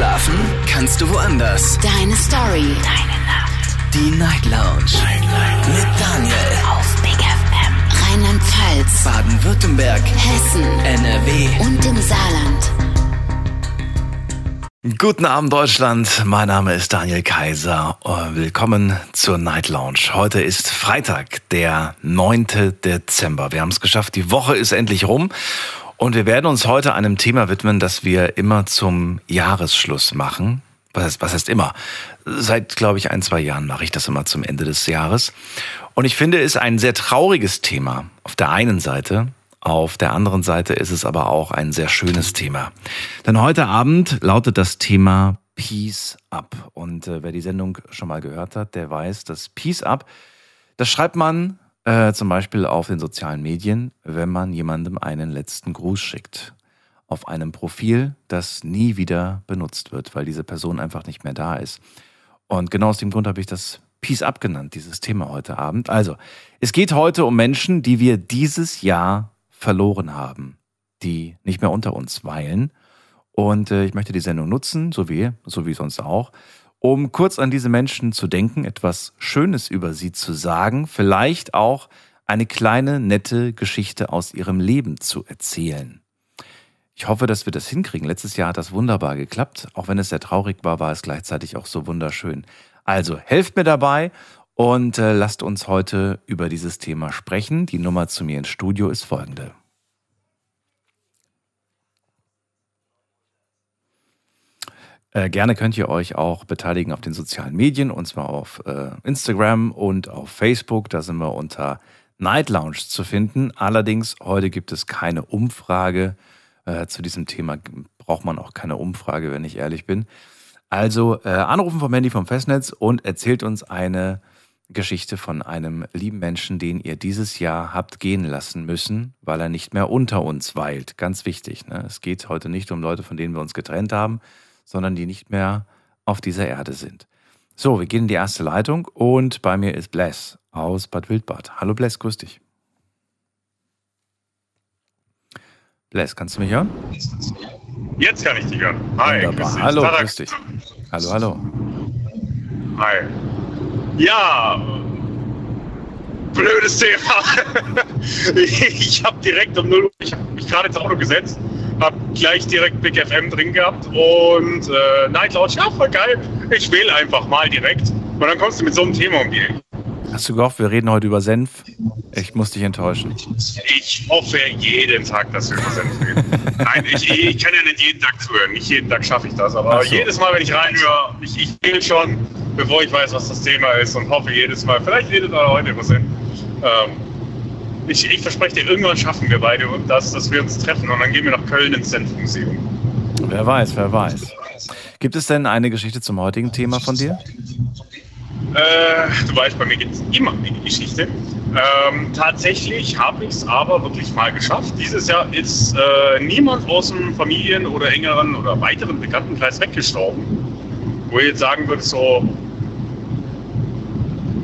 Schlafen kannst du woanders. Deine Story. Deine Nacht. Die Night Lounge. Night, Night. Mit Daniel. Auf Big FM. Rheinland-Pfalz. Baden-Württemberg. Hessen. NRW. Und im Saarland. Guten Abend Deutschland, mein Name ist Daniel Kaiser. Willkommen zur Night Lounge. Heute ist Freitag, der 9. Dezember. Wir haben es geschafft, die Woche ist endlich rum und wir werden uns heute einem Thema widmen, das wir immer zum Jahresschluss machen. Was heißt, was heißt immer? Seit, glaube ich, ein, zwei Jahren mache ich das immer zum Ende des Jahres. Und ich finde, es ist ein sehr trauriges Thema auf der einen Seite. Auf der anderen Seite ist es aber auch ein sehr schönes Thema. Denn heute Abend lautet das Thema Peace Up. Und äh, wer die Sendung schon mal gehört hat, der weiß, dass Peace Up, das schreibt man äh, zum Beispiel auf den sozialen Medien, wenn man jemandem einen letzten Gruß schickt. Auf einem Profil, das nie wieder benutzt wird, weil diese Person einfach nicht mehr da ist. Und genau aus dem Grund habe ich das Peace Up genannt, dieses Thema heute Abend. Also, es geht heute um Menschen, die wir dieses Jahr verloren haben, die nicht mehr unter uns weilen. Und äh, ich möchte die Sendung nutzen, so wie, so wie sonst auch, um kurz an diese Menschen zu denken, etwas Schönes über sie zu sagen, vielleicht auch eine kleine, nette Geschichte aus ihrem Leben zu erzählen. Ich hoffe, dass wir das hinkriegen. Letztes Jahr hat das wunderbar geklappt. Auch wenn es sehr traurig war, war es gleichzeitig auch so wunderschön. Also helft mir dabei und äh, lasst uns heute über dieses Thema sprechen. Die Nummer zu mir ins Studio ist folgende. Äh, gerne könnt ihr euch auch beteiligen auf den sozialen Medien und zwar auf äh, Instagram und auf Facebook. Da sind wir unter Night Lounge zu finden. Allerdings heute gibt es keine Umfrage. Äh, zu diesem Thema braucht man auch keine Umfrage, wenn ich ehrlich bin. Also äh, anrufen vom Handy vom Festnetz und erzählt uns eine Geschichte von einem lieben Menschen, den ihr dieses Jahr habt gehen lassen müssen, weil er nicht mehr unter uns weilt. Ganz wichtig. Ne? Es geht heute nicht um Leute, von denen wir uns getrennt haben, sondern die nicht mehr auf dieser Erde sind. So, wir gehen in die erste Leitung und bei mir ist Bless aus Bad Wildbad. Hallo Bless, grüß dich. Bless, kannst du mich hören? Jetzt kann ich dich hören. Hi, Wunderbar. grüß dich. Hallo, grüß dich. Hallo, hallo. Hi. Ja, blödes Thema. ich habe direkt um 0 Uhr, ich habe mich gerade ins Auto gesetzt, habe gleich direkt Big FM drin gehabt und äh, Night Lounge, ja, voll geil. Ich wähle einfach mal direkt. Und dann kommst du mit so einem Thema um die Ecke. Hast du gehofft, wir reden heute über Senf? Ich muss dich enttäuschen. Ich hoffe jeden Tag, dass wir über Senf reden. Nein, ich, ich kann ja nicht jeden Tag zuhören. Nicht jeden Tag schaffe ich das. Aber so. jedes Mal, wenn ich reinhöre, ich, ich wähle schon, bevor ich weiß, was das Thema ist und hoffe jedes Mal, vielleicht redet er heute über Senf. Ähm, ich, ich verspreche dir, irgendwann schaffen wir beide das, dass wir uns treffen und dann gehen wir nach Köln ins Senfmuseum. Wer weiß, wer weiß. Gibt es denn eine Geschichte zum heutigen Thema von dir? Äh, du weißt, bei mir gibt es immer eine Geschichte. Ähm, tatsächlich habe ich es aber wirklich mal geschafft. Dieses Jahr ist äh, niemand aus dem Familien- oder engeren oder weiteren Bekanntenkreis weggestorben. Wo ich jetzt sagen würde, so,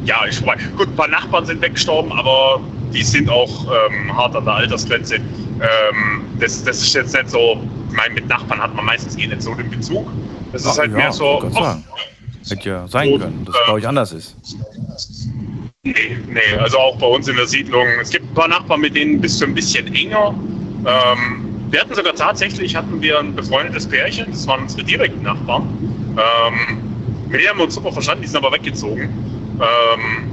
ja, ich weiß, gut, ein paar Nachbarn sind weggestorben, aber die sind auch ähm, hart an der Altersgrenze. Ähm, das, das ist jetzt nicht so, ich meine, mit Nachbarn hat man meistens eh nicht so den Bezug. Das ist Ach, halt ja, mehr so, Dank. Hätte ja sein Und, können, dass es bei euch anders ist. Nee, nee, also auch bei uns in der Siedlung. Es gibt ein paar Nachbarn, mit denen bist du ein bisschen enger. Ähm, wir hatten sogar tatsächlich, hatten wir ein befreundetes Pärchen, das waren unsere direkten Nachbarn. Ähm, mit denen haben wir uns super verstanden, die sind aber weggezogen. Ähm,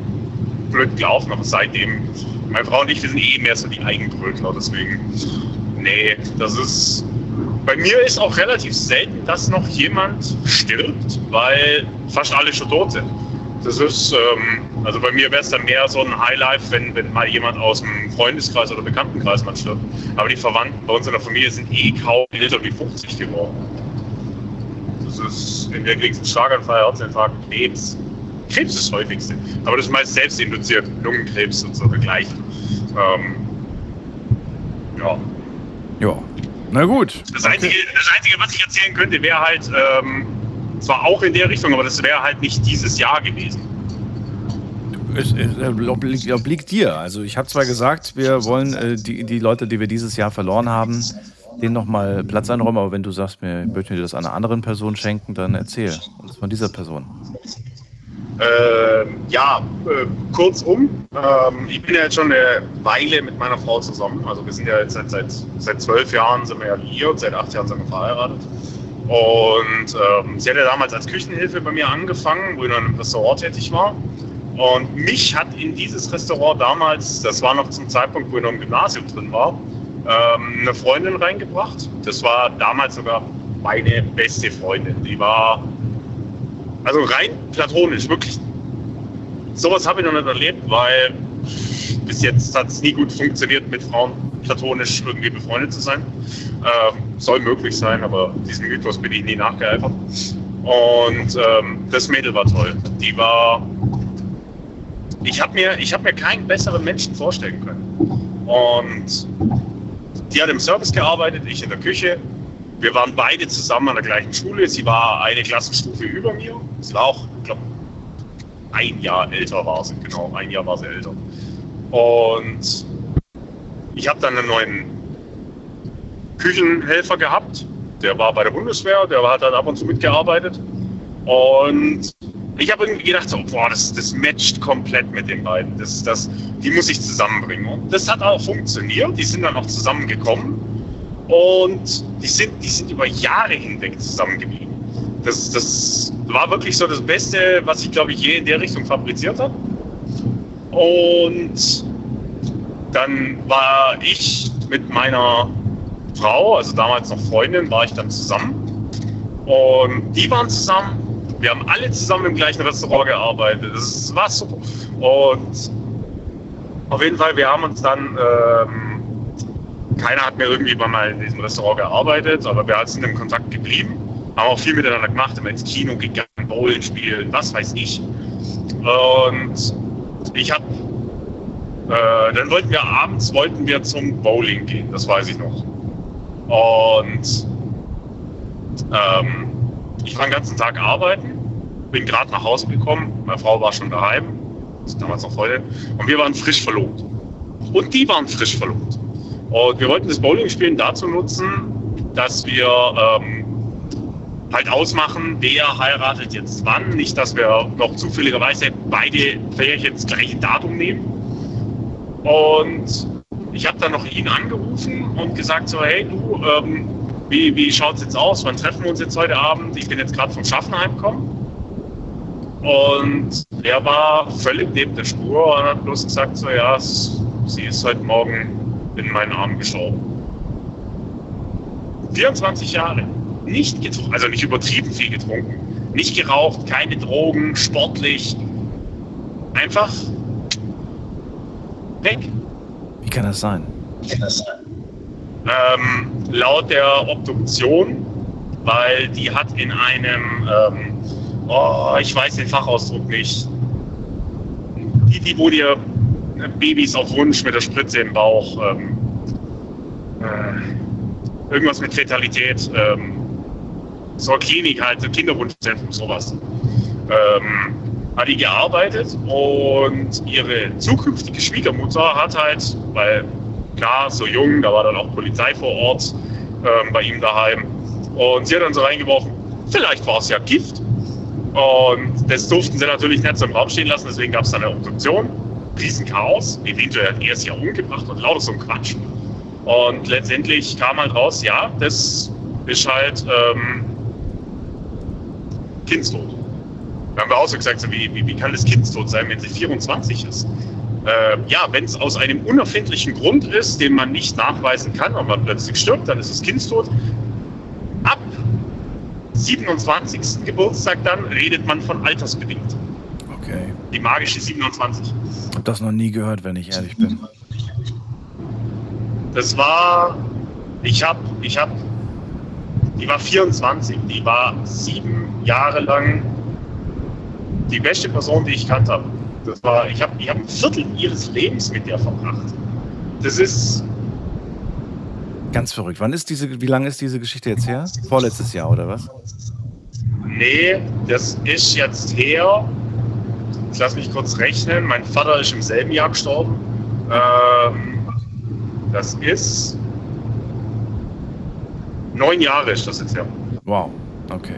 blöd gelaufen, aber seitdem, meine Frau und ich, wir sind eh mehr so die Eigenbrötler, deswegen, nee, das ist, bei mir ist auch relativ selten, dass noch jemand stirbt, weil fast alle schon tot sind. Das ist, ähm, also bei mir wäre es dann mehr so ein Highlife, wenn, wenn mal jemand aus dem Freundeskreis oder Bekanntenkreis mal stirbt. Aber die Verwandten bei uns in der Familie sind eh kaum älter wie 50 geworden. Das ist, entweder kriegst du einen Schlaganfall, Herzinfarkt, Krebs. Krebs ist das häufigste. Aber das ist meist selbst induziert, Lungenkrebs und so dergleichen. Ähm, ja. Ja. Na gut. Das Einzige, das Einzige, was ich erzählen könnte, wäre halt, ähm, zwar auch in der Richtung, aber das wäre halt nicht dieses Jahr gewesen. Es, es obliegt, obliegt dir. Also ich habe zwar gesagt, wir wollen äh, die, die Leute, die wir dieses Jahr verloren haben, den nochmal Platz einräumen, aber wenn du sagst, mir möchte dir das einer anderen Person schenken, dann erzähl uns von dieser Person. Äh, ja, äh, kurzum, ähm, ich bin ja jetzt schon eine Weile mit meiner Frau zusammen. Also wir sind ja jetzt seit, seit, seit zwölf Jahren sind wir ja liiert, seit acht Jahren sind wir verheiratet. Und ähm, sie hat ja damals als Küchenhilfe bei mir angefangen, wo ich dann im Restaurant tätig war. Und mich hat in dieses Restaurant damals, das war noch zum Zeitpunkt, wo ich noch im Gymnasium drin war, ähm, eine Freundin reingebracht. Das war damals sogar meine beste Freundin. Die war also rein platonisch, wirklich. Sowas habe ich noch nicht erlebt, weil bis jetzt hat es nie gut funktioniert, mit Frauen platonisch irgendwie befreundet zu sein. Ähm, soll möglich sein, aber diesem Mythos bin ich nie nachgeeifert. Und ähm, das Mädel war toll. Die war. Ich habe mir, hab mir keinen besseren Menschen vorstellen können. Und die hat im Service gearbeitet, ich in der Küche. Wir waren beide zusammen an der gleichen Schule. Sie war eine Klassenstufe über mir. Sie war auch, ich glaube, ein Jahr älter war sie, genau, ein Jahr war sie älter. Und ich habe dann einen neuen Küchenhelfer gehabt. Der war bei der Bundeswehr, der hat dann ab und zu mitgearbeitet. Und ich habe irgendwie gedacht, so, boah, das, das matcht komplett mit den beiden. Das, das, die muss ich zusammenbringen. Und das hat auch funktioniert. Die sind dann auch zusammengekommen. Und die sind, die sind über Jahre hinweg zusammengeblieben. Das, das war wirklich so das Beste, was ich, glaube ich, je in der Richtung fabriziert habe. Und dann war ich mit meiner Frau, also damals noch Freundin, war ich dann zusammen. Und die waren zusammen. Wir haben alle zusammen im gleichen Restaurant gearbeitet. Das war super. Und auf jeden Fall, wir haben uns dann ähm, keiner hat mir irgendwie mal in diesem Restaurant gearbeitet, aber wir sind im Kontakt geblieben. Haben auch viel miteinander gemacht, immer ins Kino gegangen, Bowlen spielen, was weiß ich. Und ich habe, äh, dann wollten wir abends wollten wir zum Bowling gehen, das weiß ich noch. Und ähm, ich war den ganzen Tag arbeiten, bin gerade nach Hause gekommen, meine Frau war schon daheim, damals noch Freundin, und wir waren frisch verlobt. Und die waren frisch verlobt. Und wir wollten das Bowling-Spielen dazu nutzen, dass wir ähm, halt ausmachen, wer heiratet jetzt wann. Nicht, dass wir noch zufälligerweise beide Pärchen das gleiche Datum nehmen. Und ich habe dann noch ihn angerufen und gesagt so, hey du, ähm, wie, wie schaut es jetzt aus? Wann treffen wir uns jetzt heute Abend? Ich bin jetzt gerade vom Schaffen heimgekommen. Und er war völlig neben der Spur und hat bloß gesagt so, ja, sie ist heute Morgen in meinen Arm gestorben. 24 Jahre. Nicht getrunken, also nicht übertrieben viel getrunken. Nicht geraucht, keine Drogen, sportlich. Einfach weg. Wie kann das sein? Wie kann das sein? Ähm, laut der Obduktion, weil die hat in einem, ähm, oh, ich weiß den Fachausdruck nicht, die, die wo dir Babys auf Wunsch mit der Spritze im Bauch. Ähm, äh, irgendwas mit Fetalität. Ähm, so Klinik halt, Kinderwunschzentrum, sowas. Ähm, hat die gearbeitet und ihre zukünftige Schwiegermutter hat halt, weil klar, so jung, da war dann auch Polizei vor Ort ähm, bei ihm daheim. Und sie hat dann so reingeworfen, vielleicht war es ja Gift. Und das durften sie natürlich nicht so im Raum stehen lassen, deswegen gab es dann eine Obduktion. Riesenchaos. Eventuell hat er es ja umgebracht und lauter so ein Quatsch. Und letztendlich kam halt raus, ja, das ist halt ähm, Kindstod. Da haben wir auch so gesagt, so wie, wie, wie kann das Kindstod sein, wenn sie 24 ist? Äh, ja, wenn es aus einem unerfindlichen Grund ist, den man nicht nachweisen kann und man plötzlich stirbt, dann ist es Kindstod. Ab 27. Geburtstag dann redet man von altersbedingt. Okay. Die magische 27. Ich habe das noch nie gehört, wenn ich ehrlich bin. Das war, ich habe, ich habe, die war 24, die war sieben Jahre lang die beste Person, die ich kannt habe. Das war, ich habe, ich habe ein Viertel ihres Lebens mit der verbracht. Das ist ganz verrückt. Wann ist diese, wie lange ist diese Geschichte jetzt her? Vorletztes Jahr oder was? Nee, das ist jetzt her Jetzt lass mich kurz rechnen. Mein Vater ist im selben Jahr gestorben. Ähm, das ist Neun Jahre ist das jetzt ja. Wow, okay.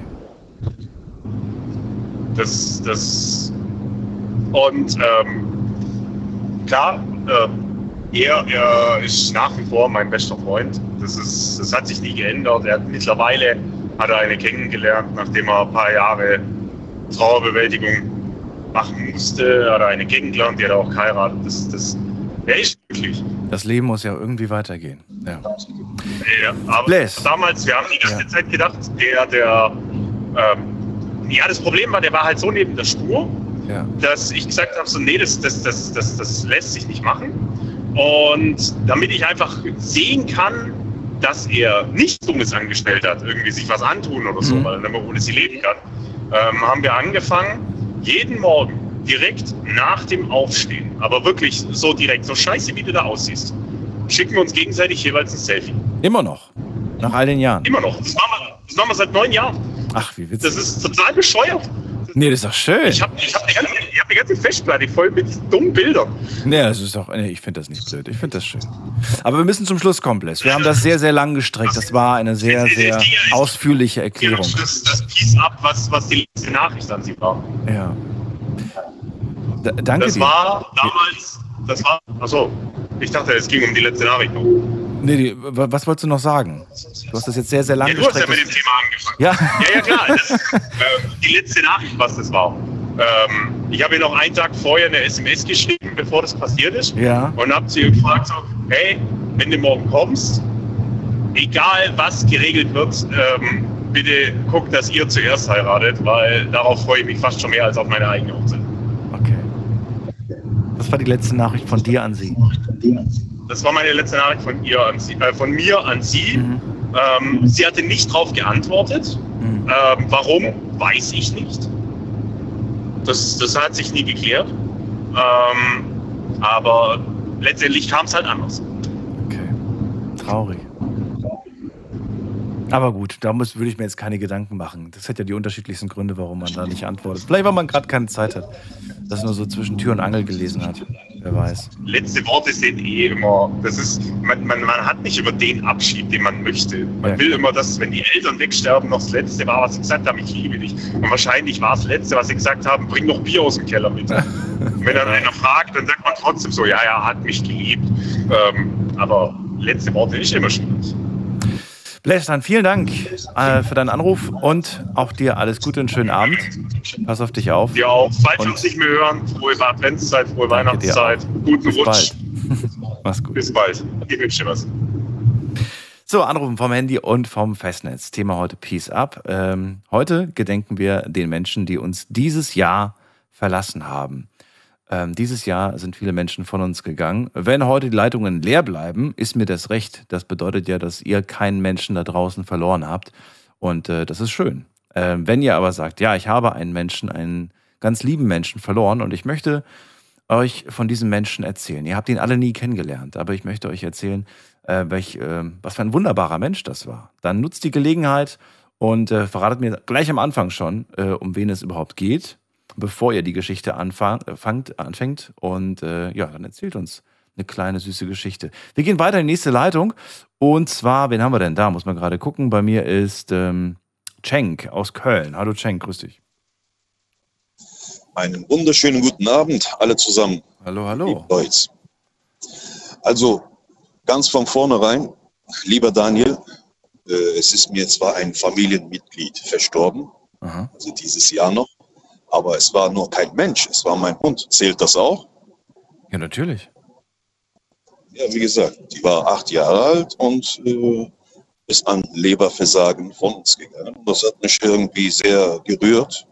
Das, das und ähm, klar, äh, er, er ist nach wie vor mein bester Freund. Das, ist, das hat sich nie geändert. Er hat mittlerweile hat er eine kennengelernt, nachdem er ein paar Jahre Trauerbewältigung machen musste, hat er eine kennengelernt, die hat auch geheiratet. Das, das, er ist glücklich. Das Leben muss ja irgendwie weitergehen. Ja. Ja, aber Blaise. damals, wir haben die ganze Ja. Zeit gedacht, der, der, ähm, ja, das Problem war, der war halt so neben der Spur, Ja. dass ich gesagt habe, so, nee, das, das, das, das, das lässt sich nicht machen. Und damit ich einfach sehen kann, dass er nichts Dummes angestellt hat, irgendwie sich was antun oder so, Mhm. weil er nicht mehr ohne sie leben kann, ähm, haben wir angefangen, jeden Morgen direkt nach dem Aufstehen, aber wirklich so direkt, so scheiße wie du da aussiehst, schicken wir uns gegenseitig jeweils ein Selfie. Immer noch. Nach all den Jahren. Immer noch. Das machen wir, das machen wir seit neun Jahren. Ach, wie witzig. Das ist total bescheuert. Nee, das ist doch schön. Ich habe ich hab ich hab eine ganze Festplatte voll mit dummen Bildern. Nee, das ist doch, nee, ich finde das nicht blöd. Ich finde das schön. Aber wir müssen zum Schluss kommen, Bless. Wir haben das sehr, sehr lang gestreckt. Das war eine sehr, sehr ausführliche Erklärung. Das, das Piece ab, was, was die letzte Nachricht an sie war. Ja. D danke Das dir. war damals, das war, achso, ich dachte, es ging um die letzte Nachricht. noch. Nee, die, wa- was wolltest du noch sagen? Du hast das jetzt sehr, sehr lang Ja, du hast ja gestreckt. mit dem Thema angefangen. Ja. Ja, ja, klar. Das, äh, die letzte Nachricht, was das war. Ähm, ich habe ihr noch einen Tag vorher eine SMS geschrieben, bevor das passiert ist. Ja. Und habe sie gefragt, so, hey, wenn du morgen kommst, egal was geregelt wird, ähm, bitte guck, dass ihr zuerst heiratet, weil darauf freue ich mich fast schon mehr als auf meine eigene Hochzeit. Okay. Das war die letzte Nachricht von dir an sie. Das war meine letzte Nachricht von, ihr sie, äh, von mir an sie. Mhm. Ähm, sie hatte nicht darauf geantwortet. Mhm. Ähm, warum, weiß ich nicht. Das, das hat sich nie geklärt. Ähm, aber letztendlich kam es halt anders. Okay. Traurig. Aber gut, da muss, würde ich mir jetzt keine Gedanken machen. Das hat ja die unterschiedlichsten Gründe, warum man da nicht antwortet. Vielleicht, weil man gerade keine Zeit hat. Das nur so zwischen Tür und Angel gelesen hat. Wer weiß. Letzte Worte sind eh immer, das ist, man, man, man hat nicht immer den Abschied, den man möchte. Man Ja. will immer, dass, wenn die Eltern wegsterben, noch das Letzte war, was sie gesagt haben, ich liebe dich. Und wahrscheinlich war das Letzte, was sie gesagt haben, bring noch Bier aus dem Keller mit. Und wenn dann einer fragt, dann sagt man trotzdem so, ja, ja, hat mich geliebt. Ähm, aber letzte Worte ist immer schwierig. Dann vielen Dank äh, für deinen Anruf und auch dir alles Gute und schönen Abend. Pass auf dich auf. Dir auch, falls wir Und- uns nicht mehr hören, frohe Adventszeit, frohe Weihnachtszeit, guten Bis Rutsch. bald. Mach's gut. Bis bald. Ich wünsche dir was. So, Anrufen vom Handy und vom Festnetz. Thema heute Peace Up. Ähm, heute gedenken wir den Menschen, die uns dieses Jahr verlassen haben. Ähm, dieses Jahr sind viele Menschen von uns gegangen. Wenn heute die Leitungen leer bleiben, ist mir das recht. Das bedeutet ja, dass ihr keinen Menschen da draußen verloren habt. Und äh, das ist schön. Ähm, wenn ihr aber sagt, ja, ich habe einen Menschen, einen ganz lieben Menschen verloren und ich möchte euch von diesem Menschen erzählen. Ihr habt ihn alle nie kennengelernt, aber ich möchte euch erzählen, äh, welch, äh, was für ein wunderbarer Mensch das war. Dann nutzt die Gelegenheit und äh, verratet mir gleich am Anfang schon, äh, um wen es überhaupt geht, bevor ihr die Geschichte anfang, äh, fangt, anfängt. Und äh, ja, dann erzählt uns eine kleine süße Geschichte. Wir gehen weiter in die nächste Leitung. Und zwar, wen haben wir denn da? Muss man gerade gucken. Bei mir ist ähm, Cenk aus Köln. Hallo Cenk, grüß dich. Einen wunderschönen guten Abend, alle zusammen. Hallo, hallo. Also, ganz von vornherein, lieber Daniel, äh, es ist mir zwar ein Familienmitglied verstorben, Aha. also dieses Jahr noch, aber es war nur kein Mensch, es war mein Hund. Zählt das auch? Ja, natürlich. Ja, wie gesagt, die war acht Jahre alt und äh, ist an Leberversagen von uns gegangen. Das hat mich irgendwie sehr gerührt.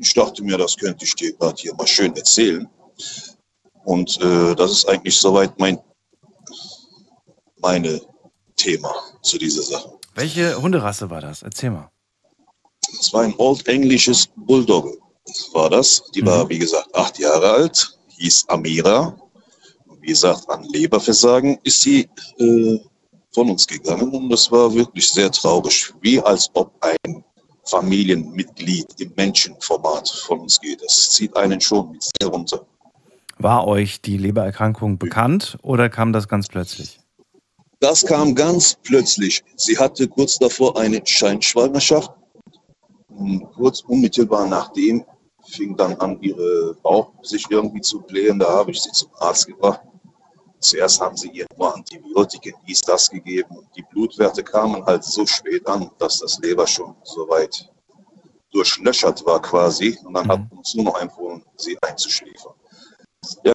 Ich dachte mir, das könnte ich dir gerade hier mal schön erzählen. Und äh, das ist eigentlich soweit mein meine Thema zu dieser Sache. Welche Hunderasse war das? Erzähl mal. Es war ein Old englisches Bulldog, war das. Die war, wie gesagt, acht Jahre alt, hieß Amira. Und wie gesagt, an Leberversagen ist sie äh, von uns gegangen und das war wirklich sehr traurig, wie als ob ein Familienmitglied im Menschenformat von uns geht. Das zieht einen schon sehr runter. War euch die Lebererkrankung bekannt oder kam das ganz plötzlich? Das kam ganz plötzlich. Sie hatte kurz davor eine Scheinschwangerschaft. Und kurz unmittelbar nachdem fing dann an, ihre Bauch sich irgendwie zu blähen. Da habe ich sie zum Arzt gebracht. Zuerst haben sie ihr nur Antibiotika, dies, das gegeben. Die Blutwerte kamen halt so spät an, dass das Leber schon soweit durchlöchert war quasi. Und dann mhm. hat uns nur noch empfohlen, sie einzuschläfern. Ja,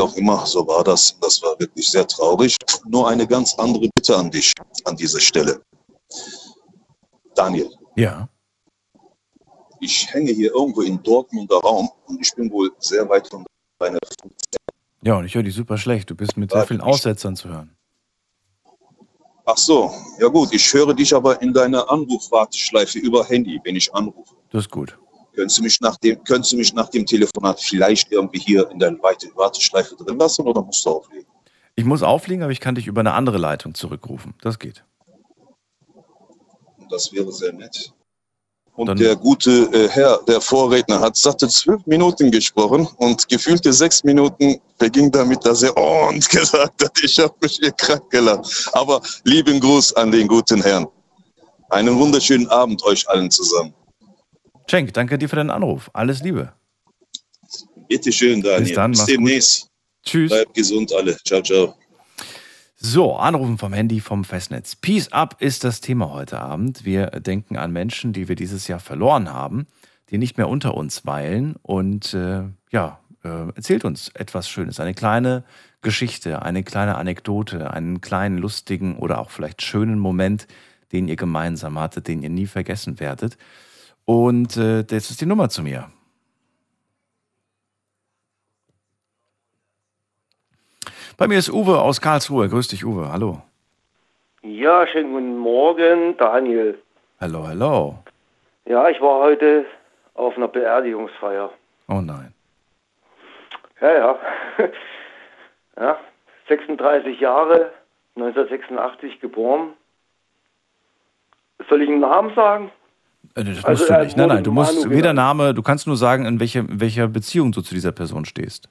auch immer, so war das. Das war wirklich sehr traurig. Nur eine ganz andere Bitte an dich an dieser Stelle. Daniel. Ja. Ich hänge hier irgendwo im Dortmunder Raum und ich bin wohl sehr weit von deiner Funktion. Ja, und ich höre dich super schlecht. Du bist mit sehr vielen Aussetzern zu hören. Ach so, ja gut. Ich höre dich aber in deiner Anrufwarteschleife über Handy, wenn ich anrufe. Das ist gut. Können Sie mich nach dem, können Sie mich nach dem Telefonat vielleicht irgendwie hier in der Warteschleife drin lassen oder musst du auflegen? Ich muss auflegen, aber ich kann dich über eine andere Leitung zurückrufen. Das geht. Das wäre sehr nett. Und Dann der gute äh, Herr, der Vorredner, hat satte zwölf Minuten gesprochen und gefühlte sechs Minuten beging damit, dass er oh, und gesagt hat, ich habe mich hier krank gelacht. Aber lieben Gruß an den guten Herrn. Einen wunderschönen Abend euch allen zusammen. Cenk, danke dir für deinen Anruf. Alles Liebe. Bitte schön, Daniel. Bis dann, Bis demnächst. Gut. Tschüss. Bleibt gesund alle. Ciao, ciao. So, Anrufen vom Handy vom Festnetz. Peace up ist das Thema heute Abend. Wir denken an Menschen, die wir dieses Jahr verloren haben, die nicht mehr unter uns weilen. Und äh, ja, äh, erzählt uns etwas Schönes. Eine kleine Geschichte, eine kleine Anekdote, einen kleinen lustigen oder auch vielleicht schönen Moment, den ihr gemeinsam hattet, den ihr nie vergessen werdet. Und äh, das ist die Nummer zu mir. Bei mir ist Uwe aus Karlsruhe. Grüß dich, Uwe. Hallo. Ja, schönen guten Morgen, Daniel. Hallo, hallo. Ja, ich war heute auf einer Beerdigungsfeier. Oh nein. Ja, ja. ja, 36 Jahre, 1986 geboren. Soll ich einen Namen sagen? Äh, das also musst du nicht. Nein, nein, du musst weder Name, du kannst nur sagen, in welcher, in welcher Beziehung du zu dieser Person stehst.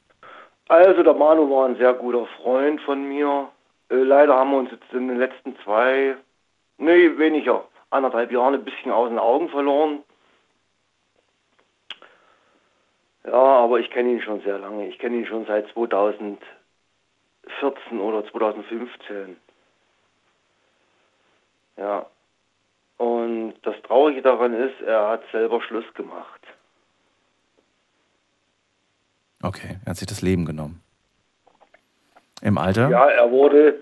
Also der Manu war ein sehr guter Freund von mir. Äh, leider haben wir uns jetzt in den letzten zwei, nee, weniger, anderthalb Jahren ein bisschen aus den Augen verloren. Ja, aber ich kenne ihn schon sehr lange. Ich kenne ihn schon seit 2014 oder 2015. Ja, und das Traurige daran ist, er hat selber Schluss gemacht. Okay, er hat sich das Leben genommen. Im Alter? Ja, er wurde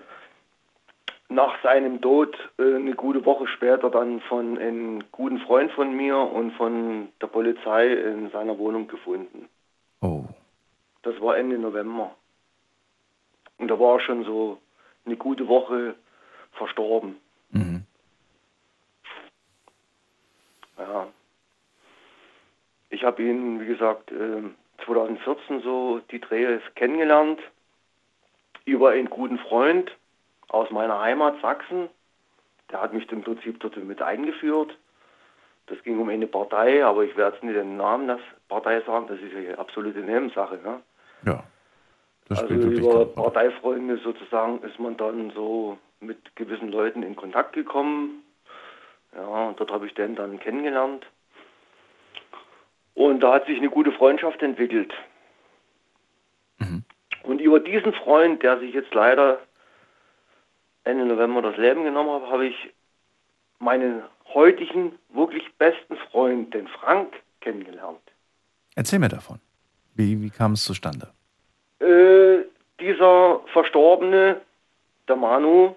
nach seinem Tod äh, eine gute Woche später dann von einem guten Freund von mir und von der Polizei in seiner Wohnung gefunden. Oh. Das war Ende November. Und da war er schon so eine gute Woche verstorben. Mhm. Ja. Ich habe ihn, wie gesagt, 2014 ähm, so die Drehs kennengelernt über einen guten Freund aus meiner Heimat Sachsen. Der hat mich im Prinzip dort mit eingeführt. Das ging um eine Partei, aber ich werde jetzt nicht den Namen der Partei sagen, das ist ja absolute Nebensache. Ne? Ja. Das also über Parteifreunde sozusagen ist man dann so mit gewissen Leuten in Kontakt gekommen. Ja, und dort habe ich den dann kennengelernt. Und da hat sich eine gute Freundschaft entwickelt. Mhm. Und über diesen Freund, der sich jetzt leider Ende November das Leben genommen hat, habe ich meinen heutigen, wirklich besten Freund, den Frank, kennengelernt. Erzähl mir davon. Wie, wie kam es zustande? Äh, dieser Verstorbene, der Manu,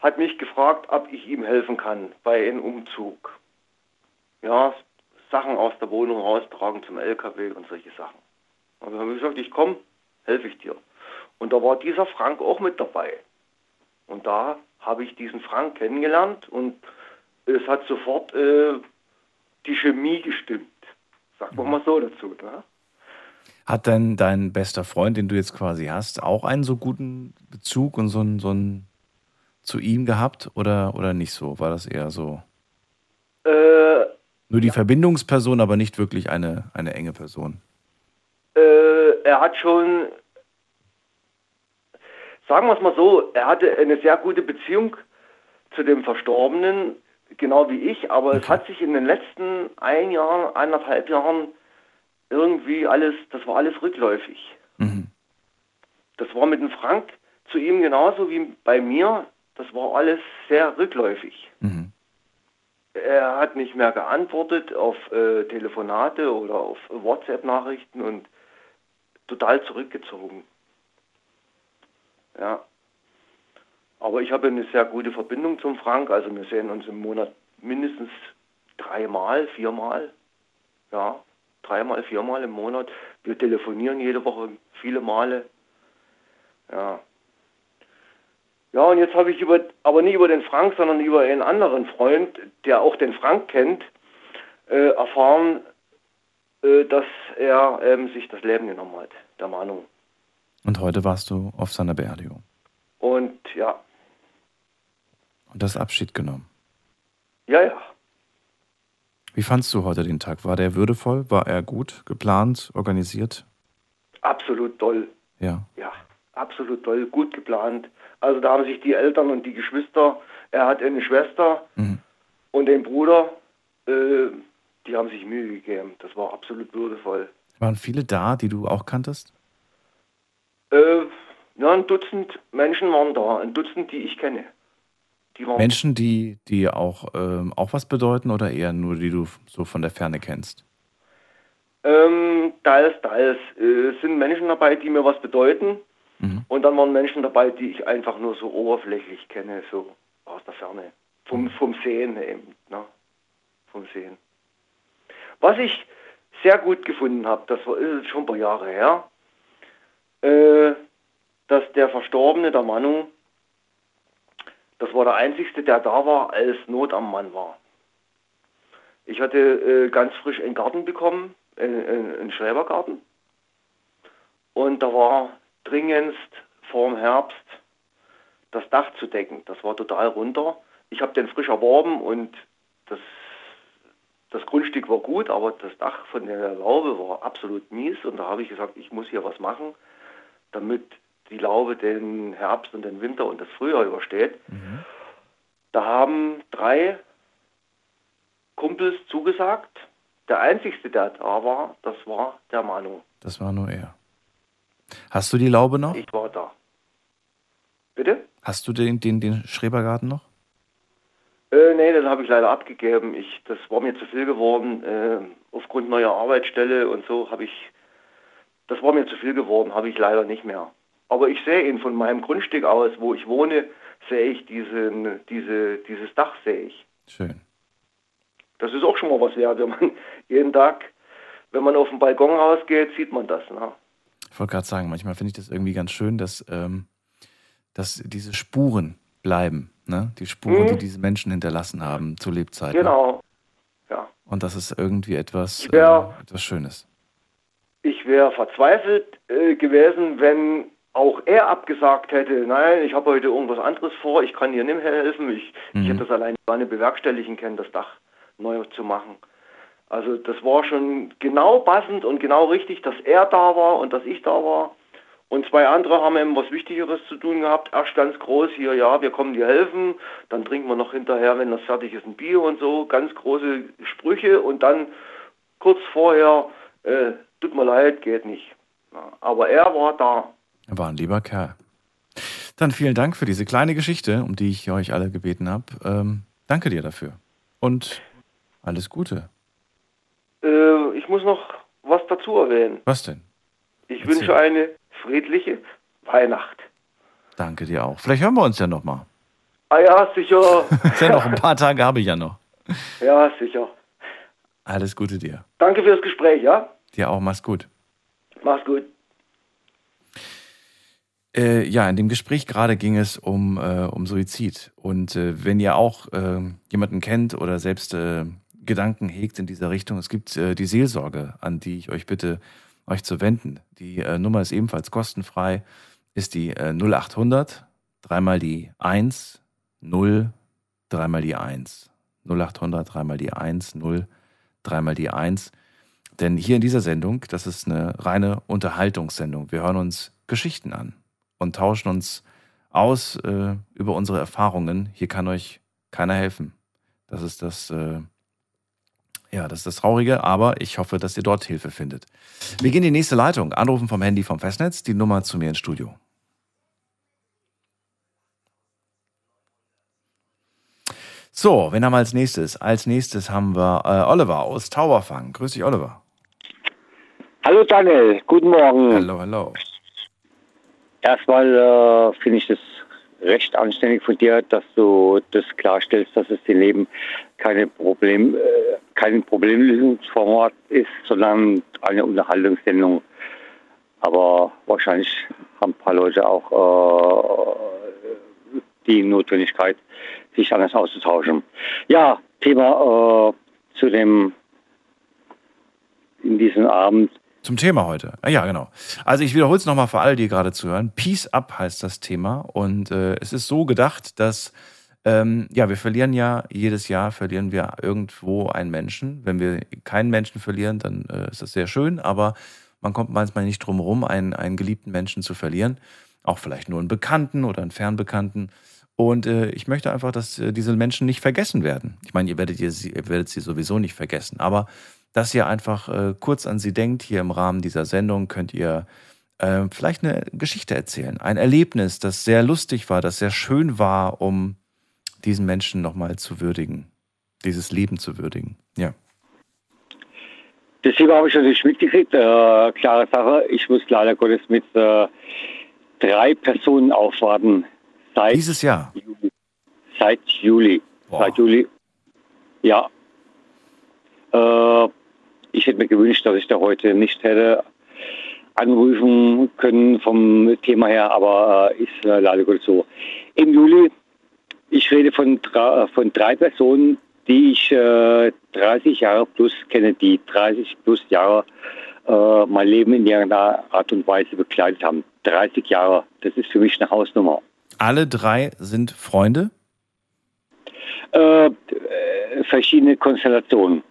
hat mich gefragt, ob ich ihm helfen kann bei einem Umzug. Ja, Sachen aus der Wohnung raustragen zum LKW und solche Sachen. Und dann habe ich gesagt, ich komme, helfe ich dir. Und da war dieser Frank auch mit dabei. Und da habe ich diesen Frank kennengelernt und es hat sofort äh, die Chemie gestimmt. Sagen wir mal so dazu. Ne? Hat denn dein bester Freund, den du jetzt quasi hast, auch einen so guten Bezug und so einen, so einen zu ihm gehabt oder, oder nicht so? War das eher so? Äh, Nur die ja. Verbindungsperson, aber nicht wirklich eine, eine enge Person. Äh, er hat schon. sagen wir es mal so, er hatte eine sehr gute Beziehung zu dem Verstorbenen, genau wie ich, aber es hat sich in den letzten ein Jahr, eineinhalb Jahren irgendwie alles, das war alles rückläufig. Mhm. Das war mit dem Frank zu ihm genauso wie bei mir. Das war alles sehr rückläufig. Mhm. Er hat nicht mehr geantwortet auf äh, Telefonate oder auf WhatsApp-Nachrichten und total zurückgezogen. Ja. Aber ich habe eine sehr gute Verbindung zum Frank. Also wir sehen uns im Monat mindestens dreimal, viermal. Ja, dreimal, viermal im Monat. Wir telefonieren jede Woche viele Male. Ja. Ja, und jetzt habe ich über, aber nicht über den Frank, sondern über einen anderen Freund, der auch den Frank kennt, äh, erfahren, äh, dass er ähm, sich das Leben genommen hat, der Manu. Und heute warst du auf seiner Beerdigung Und ja, und das Abschied genommen. ja, ja. Wie fandst du heute den Tag? War der würdevoll? War er gut geplant, organisiert? Absolut toll. Ja. Ja, absolut toll, gut geplant. Also da haben sich die Eltern und die Geschwister, er hat eine Schwester Mhm. und den Bruder, äh, die haben sich Mühe gegeben. Das war absolut würdevoll. Waren viele da, die du auch kanntest? Äh, ja, ein Dutzend Menschen waren da, ein Dutzend, die ich kenne. Die Menschen, die, die auch, ähm, auch was bedeuten oder eher nur, die du so von der Ferne kennst? Ähm, teils, teils. Äh, Es sind Menschen dabei, die mir was bedeuten. Mhm. Und dann waren Menschen dabei, die ich einfach nur so oberflächlich kenne, so aus der Ferne. Vom, vom Sehen eben. Ne? Vom Sehen. Was ich sehr gut gefunden habe, das war, ist schon ein paar Jahre her, äh, dass der Verstorbene, der Manu, das war der Einzigste, der da war, als Not am Mann war. Ich hatte äh, ganz frisch einen Garten bekommen, einen, einen, einen Schrebergarten. Und da war dringendst vorm Herbst das Dach zu decken. Das war total runter. Ich habe den frisch erworben und das, das Grundstück war gut, aber das Dach von der Laube war absolut mies. Und da habe ich gesagt, ich muss hier was machen, damit die Laube den Herbst und den Winter und das Frühjahr übersteht. Da haben drei Kumpels zugesagt. Der einzigste, der da war, das war der Manu. Das war nur er. Hast du die Laube noch? Ich war da. Bitte? Hast du den, den, den Schrebergarten noch? Äh, nee, den habe ich leider abgegeben. Ich, das war mir zu viel geworden. Äh, aufgrund neuer Arbeitsstelle und so habe ich, das war mir zu viel geworden, habe ich leider nicht mehr. Aber ich sehe ihn von meinem Grundstück aus, wo ich wohne, sehe ich diesen, diese, dieses Dach sehe ich. Schön. Das ist auch schon mal was wert, wenn man jeden Tag, wenn man auf den Balkon rausgeht, sieht man das. Ne? Ich wollte gerade sagen, manchmal finde ich das irgendwie ganz schön, dass, ähm, dass diese Spuren bleiben. Ne? Die Spuren, Mhm. die diese Menschen hinterlassen haben zu Lebzeiten. Genau. Ja. Und das ist irgendwie etwas, Ja. äh, etwas Schönes. Ich wäre verzweifelt äh, gewesen, wenn auch er abgesagt hätte, nein, ich habe heute irgendwas anderes vor, ich kann dir nicht mehr helfen, ich, Mhm. ich hätte das alleine gar nicht bewerkstelligen können, das Dach neu zu machen. Also das war schon genau passend und genau richtig, dass er da war und dass ich da war. Und zwei andere haben eben was Wichtigeres zu tun gehabt. Erst ganz groß hier, ja, wir kommen dir helfen. Dann trinken wir noch hinterher, wenn das fertig ist, ein Bier und so. Ganz große Sprüche. Und dann kurz vorher, äh, tut mir leid, geht nicht. Ja, aber er war da. Er war ein lieber Kerl. Dann vielen Dank für diese kleine Geschichte, um die ich euch alle gebeten habe. Ähm, danke dir dafür. Und alles Gute. Äh, ich muss noch was dazu erwähnen. Was denn? Ich Erzähl. wünsche eine friedliche Weihnacht. Danke dir auch. Vielleicht hören wir uns ja nochmal. Ah ja, sicher. Ja, noch ein paar Tage habe ich ja noch. ja, sicher. Alles Gute dir. Danke fürs Gespräch, ja? Dir auch, mach's gut. Mach's gut. Äh, ja, in dem Gespräch gerade ging es um, äh, um Suizid. Und äh, wenn ihr auch äh, jemanden kennt oder selbst äh, Gedanken hegt in dieser Richtung, es gibt äh, die Seelsorge, an die ich euch bitte, euch zu wenden. Die äh, Nummer ist ebenfalls kostenfrei, ist die äh, 0800, dreimal die 1, 0, dreimal die 1. 0800, dreimal die 1, 0, dreimal die 1. Denn hier in dieser Sendung, das ist eine reine Unterhaltungssendung. Wir hören uns Geschichten an und tauschen uns aus äh, über unsere Erfahrungen. Hier kann euch keiner helfen. Das ist das, äh, ja, das ist das Traurige, aber ich hoffe, dass ihr dort Hilfe findet. Wir gehen in die nächste Leitung. Anrufen vom Handy vom Festnetz, die Nummer zu mir ins Studio. So, wen haben wir als nächstes? Als nächstes haben wir äh, Oliver aus Tauberfang. Grüß dich, Oliver. Hallo Daniel, guten Morgen. Hallo, hallo. Erstmal äh, finde ich das recht anständig von dir, dass du das klarstellst, dass es im Leben keine Problem, äh, kein Problemlösungsformat ist, sondern eine Unterhaltungssendung. Aber wahrscheinlich haben ein paar Leute auch äh, die Notwendigkeit, sich anders auszutauschen. Ja, Thema äh, zu dem in diesem Abend. Zum Thema heute. Ah, ja, genau. Also ich wiederhole es nochmal für alle, die gerade zuhören. Peace Up heißt das Thema. Und äh, es ist so gedacht, dass ähm, ja, wir verlieren ja jedes Jahr verlieren wir irgendwo einen Menschen. Wenn wir keinen Menschen verlieren, dann äh, ist das sehr schön, aber man kommt manchmal nicht drum herum, einen, einen geliebten Menschen zu verlieren. Auch vielleicht nur einen Bekannten oder einen Fernbekannten. Und äh, ich möchte einfach, dass äh, diese Menschen nicht vergessen werden. Ich meine, ihr werdet, ihr, ihr werdet sie sowieso nicht vergessen, aber dass ihr einfach äh, kurz an sie denkt, hier im Rahmen dieser Sendung könnt ihr äh, vielleicht eine Geschichte erzählen. Ein Erlebnis, das sehr lustig war, das sehr schön war, um diesen Menschen nochmal zu würdigen, dieses Leben zu würdigen. Ja. Das Thema habe ich natürlich mitgekriegt. Äh, klare Sache. Ich muss leider Gottes mit äh, drei Personen aufwarten, Seit Dieses Jahr? Juli. Seit Juli. Boah. Seit Juli. Ja. Äh, ich hätte mir gewünscht, dass ich da heute nicht hätte anrufen können vom Thema her, aber äh, ist äh, leider gut so. Im Juli, ich rede von, drei, von drei Personen, die ich äh, 30 Jahre plus kenne, die 30 plus Jahre äh, mein Leben in irgendeiner Art und Weise begleitet haben. 30 Jahre, das ist für mich eine Hausnummer. Alle drei sind Freunde? Äh, verschiedene Konstellationen.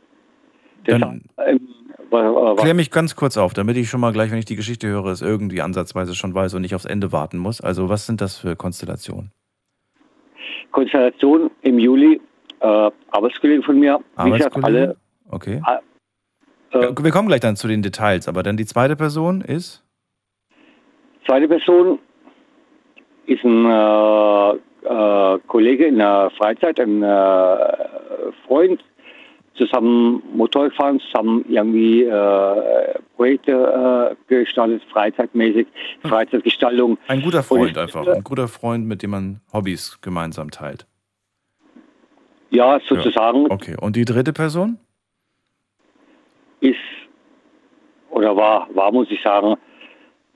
Dann ähm, klär mich ganz kurz auf, damit ich schon mal gleich, wenn ich die Geschichte höre, es irgendwie ansatzweise schon weiß und nicht aufs Ende warten muss. Also was sind das für Konstellationen? Konstellation im Juli, äh, Arbeitskollegen von mir, Arbeitskollegen? alle. Okay. Äh, Wir kommen gleich dann zu den Details, aber dann die zweite Person ist? Zweite Person ist ein äh, äh, Kollege in der Freizeit, ein äh, Freund, zusammen Motor gefahren, zusammen irgendwie äh, Projekte äh, gestaltet, freizeitmäßig, Freizeitgestaltung. Ein guter Freund ich- einfach. Ein guter Freund, mit dem man Hobbys gemeinsam teilt. Ja, sozusagen Okay. Und die dritte Person? ist oder war, war, muss ich sagen,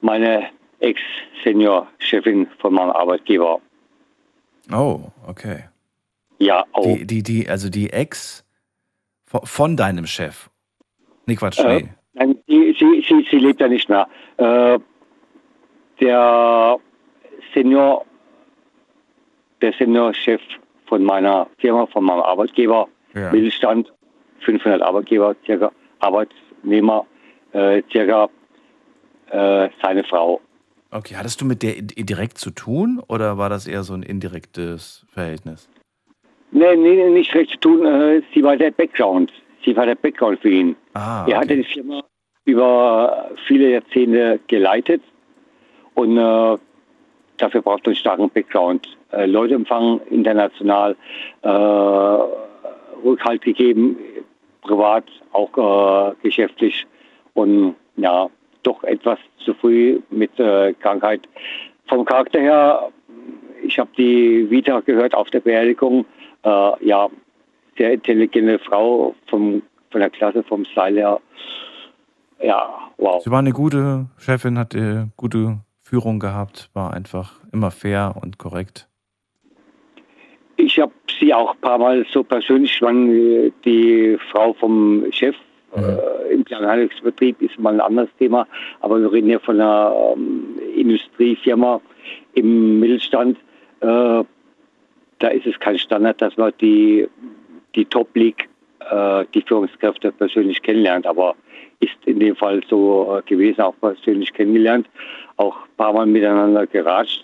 meine Ex-Senior-Chefin von meinem Arbeitgeber. Oh, okay. Ja, auch. Die, die, die, also die Ex von, deinem Chef. Nee, Quatsch, Äh, nee. Nein, sie, sie, sie, sie lebt ja nicht mehr. Äh, der Senior, der Senior-Chef von meiner Firma, von meinem Arbeitgeber, Ja. Mittelstand, 500 Arbeitgeber, circa Arbeitnehmer, äh, circa äh, seine Frau. Okay, hattest du mit der direkt zu tun oder war das eher so ein indirektes Verhältnis? Nee, nee, nicht recht zu tun. Äh, sie war der Background. Sie war der Background für ihn. Ah, Er hatte die okay. Firma über viele Jahrzehnte geleitet und äh, dafür braucht man einen starken Background. Äh, Leute empfangen international, äh, Rückhalt gegeben, privat, auch äh, geschäftlich und ja, doch etwas zu früh mit äh, Krankheit. Vom Charakter her, ich habe die Vita gehört auf der Beerdigung, äh, ja, sehr intelligente Frau vom, von der Klasse, vom Style her. Ja, wow. Sie war eine gute Chefin, hatte gute Führung gehabt, war einfach immer fair und korrekt. Ich habe sie auch ein paar Mal so persönlich, äh, die Frau vom Chef äh, im Kleinhandelsbetrieb ist mal ein anderes Thema, aber wir reden hier von einer ähm, Industriefirma im Mittelstand. Äh, da ist es kein Standard, dass man die, die Top League, äh, die Führungskräfte persönlich kennenlernt, aber ist in dem Fall so äh, gewesen, auch persönlich kennengelernt, auch ein paar Mal miteinander geratscht.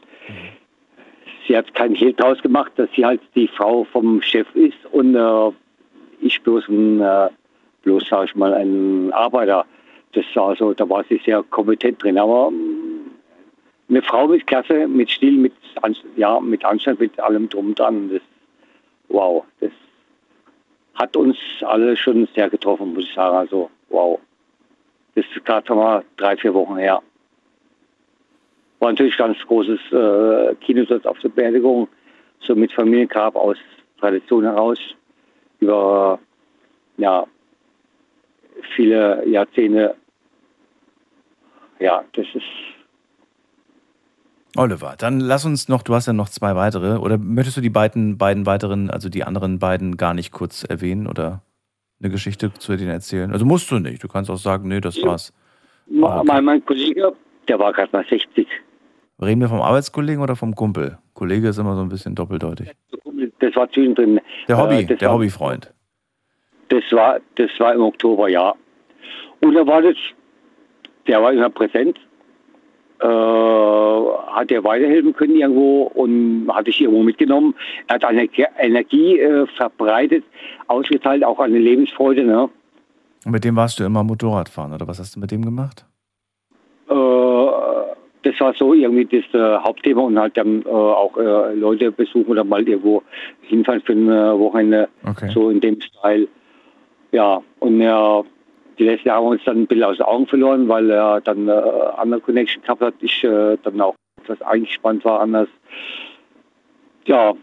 sie hat keinen Hehl draus gemacht, dass sie halt die Frau vom Chef ist und äh, ich bloß ein, äh, bloß sag ich mal, ein Arbeiter. Das war so, da war sie sehr kompetent drin. Aber ähm, eine Frau mit Klasse, mit Stil, mit, ja, mit Anstand, mit allem drum und dran. Das, wow, das hat uns alle schon sehr getroffen, muss ich sagen. Also, wow. Das ist gerade mal drei, vier Wochen her. War natürlich ganz großes äh, Kinosatz auf der Beerdigung, so mit Familiengrab aus Tradition heraus, über ja, viele Jahrzehnte. Ja, das ist. Oliver, dann lass uns noch, du hast ja noch zwei weitere, oder möchtest du die beiden, beiden weiteren, also die anderen beiden gar nicht kurz erwähnen oder eine Geschichte zu denen erzählen? Also musst du nicht, du kannst auch sagen, nee, das war's. Okay. Mein, mein Kollege, der war gerade mal 60. Reden wir vom Arbeitskollegen oder vom Kumpel? Kollege ist immer so ein bisschen doppeldeutig. Das war zwischendrin. Der Hobby, äh, der war, Hobbyfreund. Das war, das war im Oktober, ja. Und da war das, der war immer präsent, äh, hat er weiterhelfen können irgendwo und hatte ich irgendwo mitgenommen. Er hat eine Energie äh, verbreitet, ausgeteilt, auch eine Lebensfreude. Ne? Und mit dem warst du immer Motorrad fahren oder was hast du mit dem gemacht? Äh, das war so irgendwie das äh, Hauptthema und halt dann äh, auch äh, Leute besuchen oder mal irgendwo hinfahren für ein Wochenende, okay. so in dem Style. Ja, und ja, die letzten Jahre haben wir uns dann ein bisschen aus den Augen verloren, weil er dann äh, andere Connection gehabt hat. Ich äh, dann auch etwas eingespannt war anders. Ja,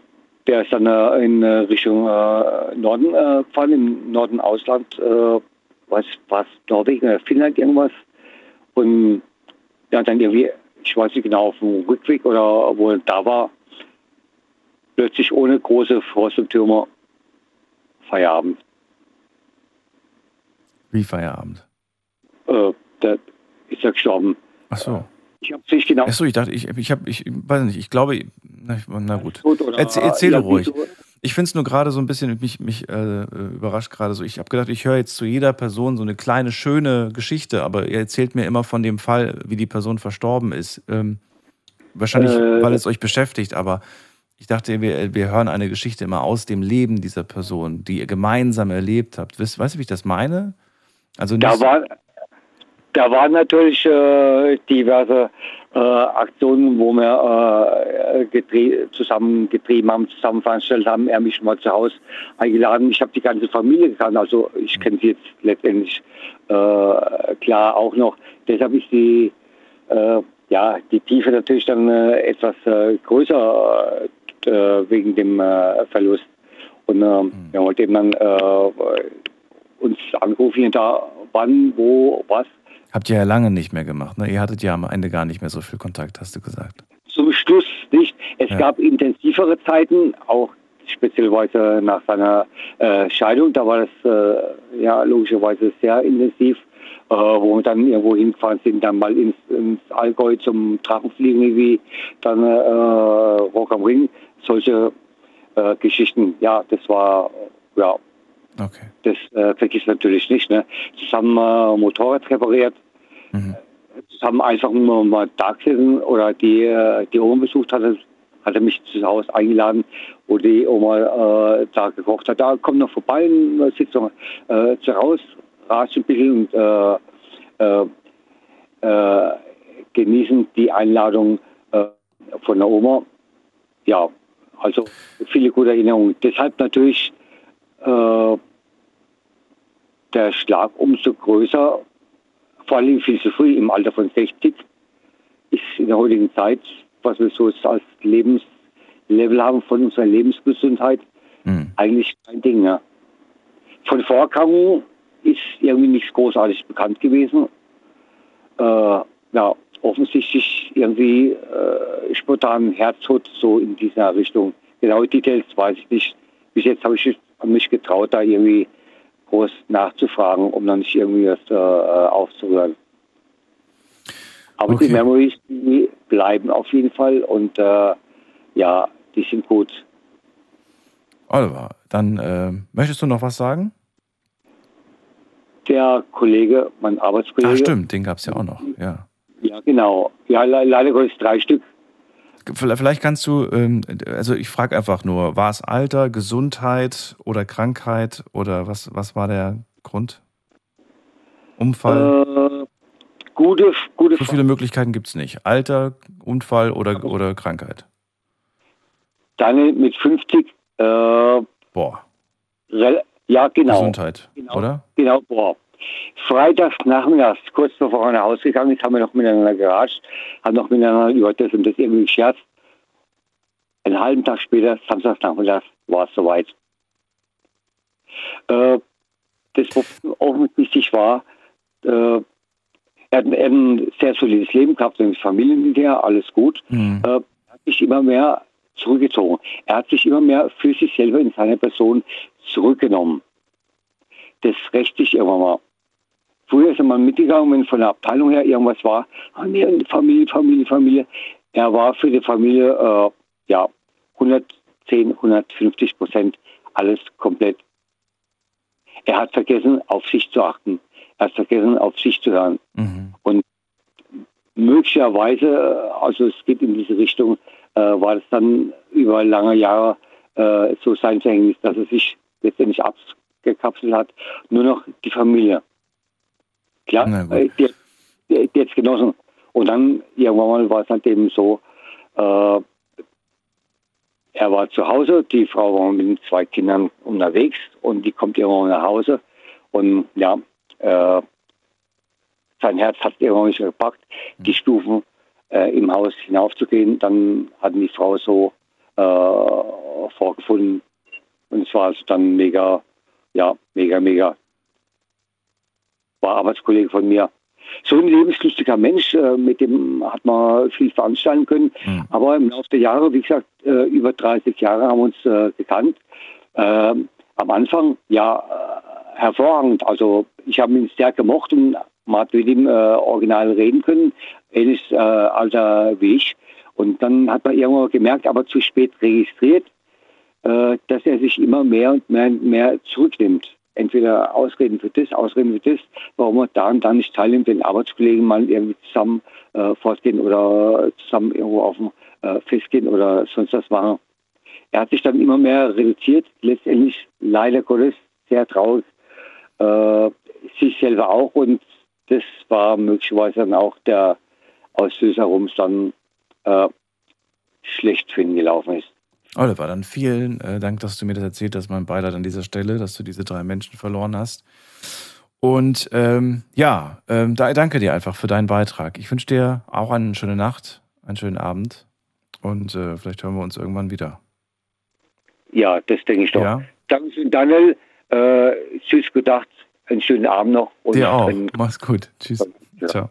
der ist dann äh, in äh, Richtung äh, Norden äh, gefahren, im Norden Ausland, äh, was, was Norwegen, Finnland irgendwas. Und ja, dann irgendwie, ich weiß nicht genau, auf dem Rückweg oder wo er da war, plötzlich ohne große Türme Feierabend. Wie Feierabend? Äh, der ist ja gestorben. Ach so. Ich habe nicht genau. Ach so, ich dachte, ich, ich habe, ich weiß nicht, ich glaube, na, na gut. Erzähl, erzähle ruhig. Ich finde es nur gerade so ein bisschen, mich, mich äh, überrascht gerade so. Ich habe gedacht, ich höre jetzt zu jeder Person so eine kleine, schöne Geschichte, aber ihr erzählt mir immer von dem Fall, wie die Person verstorben ist. Ähm, wahrscheinlich, äh, weil es euch beschäftigt, aber ich dachte, wir, wir hören eine Geschichte immer aus dem Leben dieser Person, die ihr gemeinsam erlebt habt. Weißt, weißt du, wie ich das meine? Also da, war, da waren natürlich äh, diverse äh, Aktionen, wo wir äh, zusammen getrieben haben, zusammen veranstaltet haben. Er mich mal zu Hause eingeladen. Ich habe die ganze Familie gekannt, also ich kenne sie jetzt letztendlich äh, klar auch noch. Deshalb ist die, äh, ja, die Tiefe natürlich dann äh, etwas größer wegen dem Verlust. Und mhm. wir wollten eben dann uns anrufen, da wann, wo, was. Habt ihr ja lange nicht mehr gemacht, ne? Ihr hattet ja am Ende gar nicht mehr so viel Kontakt, hast du gesagt. Zum Schluss nicht. Es ja. gab intensivere Zeiten, auch speziellweise nach seiner äh, Scheidung. Da war das äh, ja logischerweise sehr intensiv, äh, wo wir dann irgendwo hingefahren sind, dann mal ins, ins Allgäu zum Drachenfliegen, wie dann äh, Rock am Ring. Solche äh, Geschichten, ja, das war ja Okay. Das äh, vergisst natürlich nicht. Ne? Zusammen äh, Motorrad repariert, mhm. zusammen einfach nur mal da gesessen oder die, äh, die Oma besucht hatte, hat er mich zu Hause eingeladen, wo die Oma äh, da gekocht hat. Da kommt noch vorbei, und sitzt noch äh, zu Hause, rast ein bisschen und äh, äh, äh, genießen die Einladung äh, von der Oma. Ja, also viele gute Erinnerungen. Deshalb natürlich äh, der Schlag umso größer, vor allem viel zu früh im Alter von 60, ist in der heutigen Zeit, was wir so als Lebenslevel haben von unserer Lebensgesundheit, mhm. eigentlich kein Ding mehr. Von Vorerkrankungen ist irgendwie nichts großartig bekannt gewesen. Äh, ja, offensichtlich irgendwie äh, spontan Herztod so in dieser Richtung. Genaue Details weiß ich nicht. Bis jetzt habe ich mich getraut, da irgendwie groß nachzufragen, um dann nicht irgendwie was äh, aufzuhören. Aber okay. die Memories, die bleiben auf jeden Fall und äh, ja, die sind gut. Oliver, dann äh, möchtest du noch was sagen? Der Kollege, mein Arbeitskollege. Ach stimmt, den gab es ja auch noch, ja. Ja, genau. Ja, le leider Gottes drei Stück. Vielleicht kannst du, ähm, also ich frage einfach nur, war es Alter, Gesundheit oder Krankheit oder was, was war der Grund? Unfall? Äh, gute, gute so viele Möglichkeiten gibt es nicht. Alter, Unfall oder, oder Krankheit? Daniel mit 50. Äh, boah. Ja, genau. Gesundheit, genau, oder? Genau, boah. Freitags nachmittags, kurz bevor er nach Hause gegangen ist, haben wir noch miteinander geratscht, haben noch miteinander über das und das irgendwie gescherzt. Einen halben Tag später, samstags nachmittags, war es soweit. Äh, das offensichtlich war, äh, er hat ein sehr solides Leben gehabt, mit Familienmitglieder, alles gut. Mhm. Äh, hat sich immer mehr zurückgezogen. Er hat sich immer mehr für sich selber in seiner Person zurückgenommen. Das rächt sich irgendwann mal. Früher ist er mal mitgegangen, wenn von der Abteilung her irgendwas war. Familie, Familie, Familie. Er war für die Familie äh, ja 110, 150 Prozent alles komplett. Er hat vergessen, auf sich zu achten. Er hat vergessen, auf sich zu hören. Mhm. Und möglicherweise, also es geht in diese Richtung, äh, war es dann über lange Jahre äh, so sein Verhängnis, dass er sich letztendlich abgekapselt hat. Nur noch die Familie. Klar, äh, die, die jetzt genossen. Und dann irgendwann mal war es halt eben so, äh, er war zu Hause, die Frau war mit den zwei Kindern unterwegs und die kommt irgendwann nach Hause und ja, äh, sein Herz hat irgendwann nicht gepackt, die mhm. Stufen äh, im Haus hinaufzugehen. Dann hat die Frau so äh, vorgefunden und es war also dann mega, ja, mega, mega. War Arbeitskollege von mir so ein lebenslustiger Mensch, äh, mit dem hat man viel veranstalten können. Mhm. Aber im Laufe der Jahre, wie gesagt, äh, über 30 Jahre haben wir uns äh, gekannt. Ähm, am Anfang, ja, hervorragend. Also ich habe ihn sehr gemocht und man hat mit ihm original reden können. Ähnliches äh, Alter wie ich. Und dann hat man irgendwann gemerkt, aber zu spät registriert, dass er sich immer mehr und mehr, mehr zurücknimmt entweder Ausreden für das, Ausreden für das, warum man da und da nicht teilnimmt, wenn Arbeitskollegen mal irgendwie zusammen äh, fortgehen oder zusammen irgendwo auf dem äh, Fest gehen oder sonst was machen. Er hat sich dann immer mehr reduziert, letztendlich leider Gottes sehr traurig, äh, sich selber auch und das war möglicherweise dann auch der Auslöser, warum es dann äh, schlecht für ihn gelaufen ist. Oliver, dann vielen äh, Dank, dass du mir das erzählt hast, mein Beileid an dieser Stelle, dass du diese drei Menschen verloren hast. Und ähm, ja, ähm, da, danke dir einfach für deinen Beitrag. Ich wünsche dir auch eine schöne Nacht, einen schönen Abend und äh, vielleicht hören wir uns irgendwann wieder. Ja, das denke ich doch. Ja. Dankeschön, Daniel. Äh, tschüss gedacht. Einen schönen Abend noch. Und dir auch. Mach's gut. Tschüss. Ja. Ciao.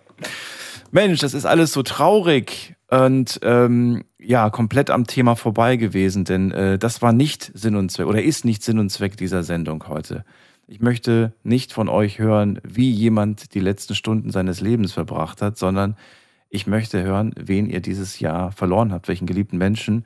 Mensch, das ist alles so traurig und ähm, ja, komplett am Thema vorbei gewesen, denn äh, das war nicht Sinn und Zweck oder ist nicht Sinn und Zweck dieser Sendung heute. Ich möchte nicht von euch hören, wie jemand die letzten Stunden seines Lebens verbracht hat, sondern ich möchte hören, wen ihr dieses Jahr verloren habt, welchen geliebten Menschen.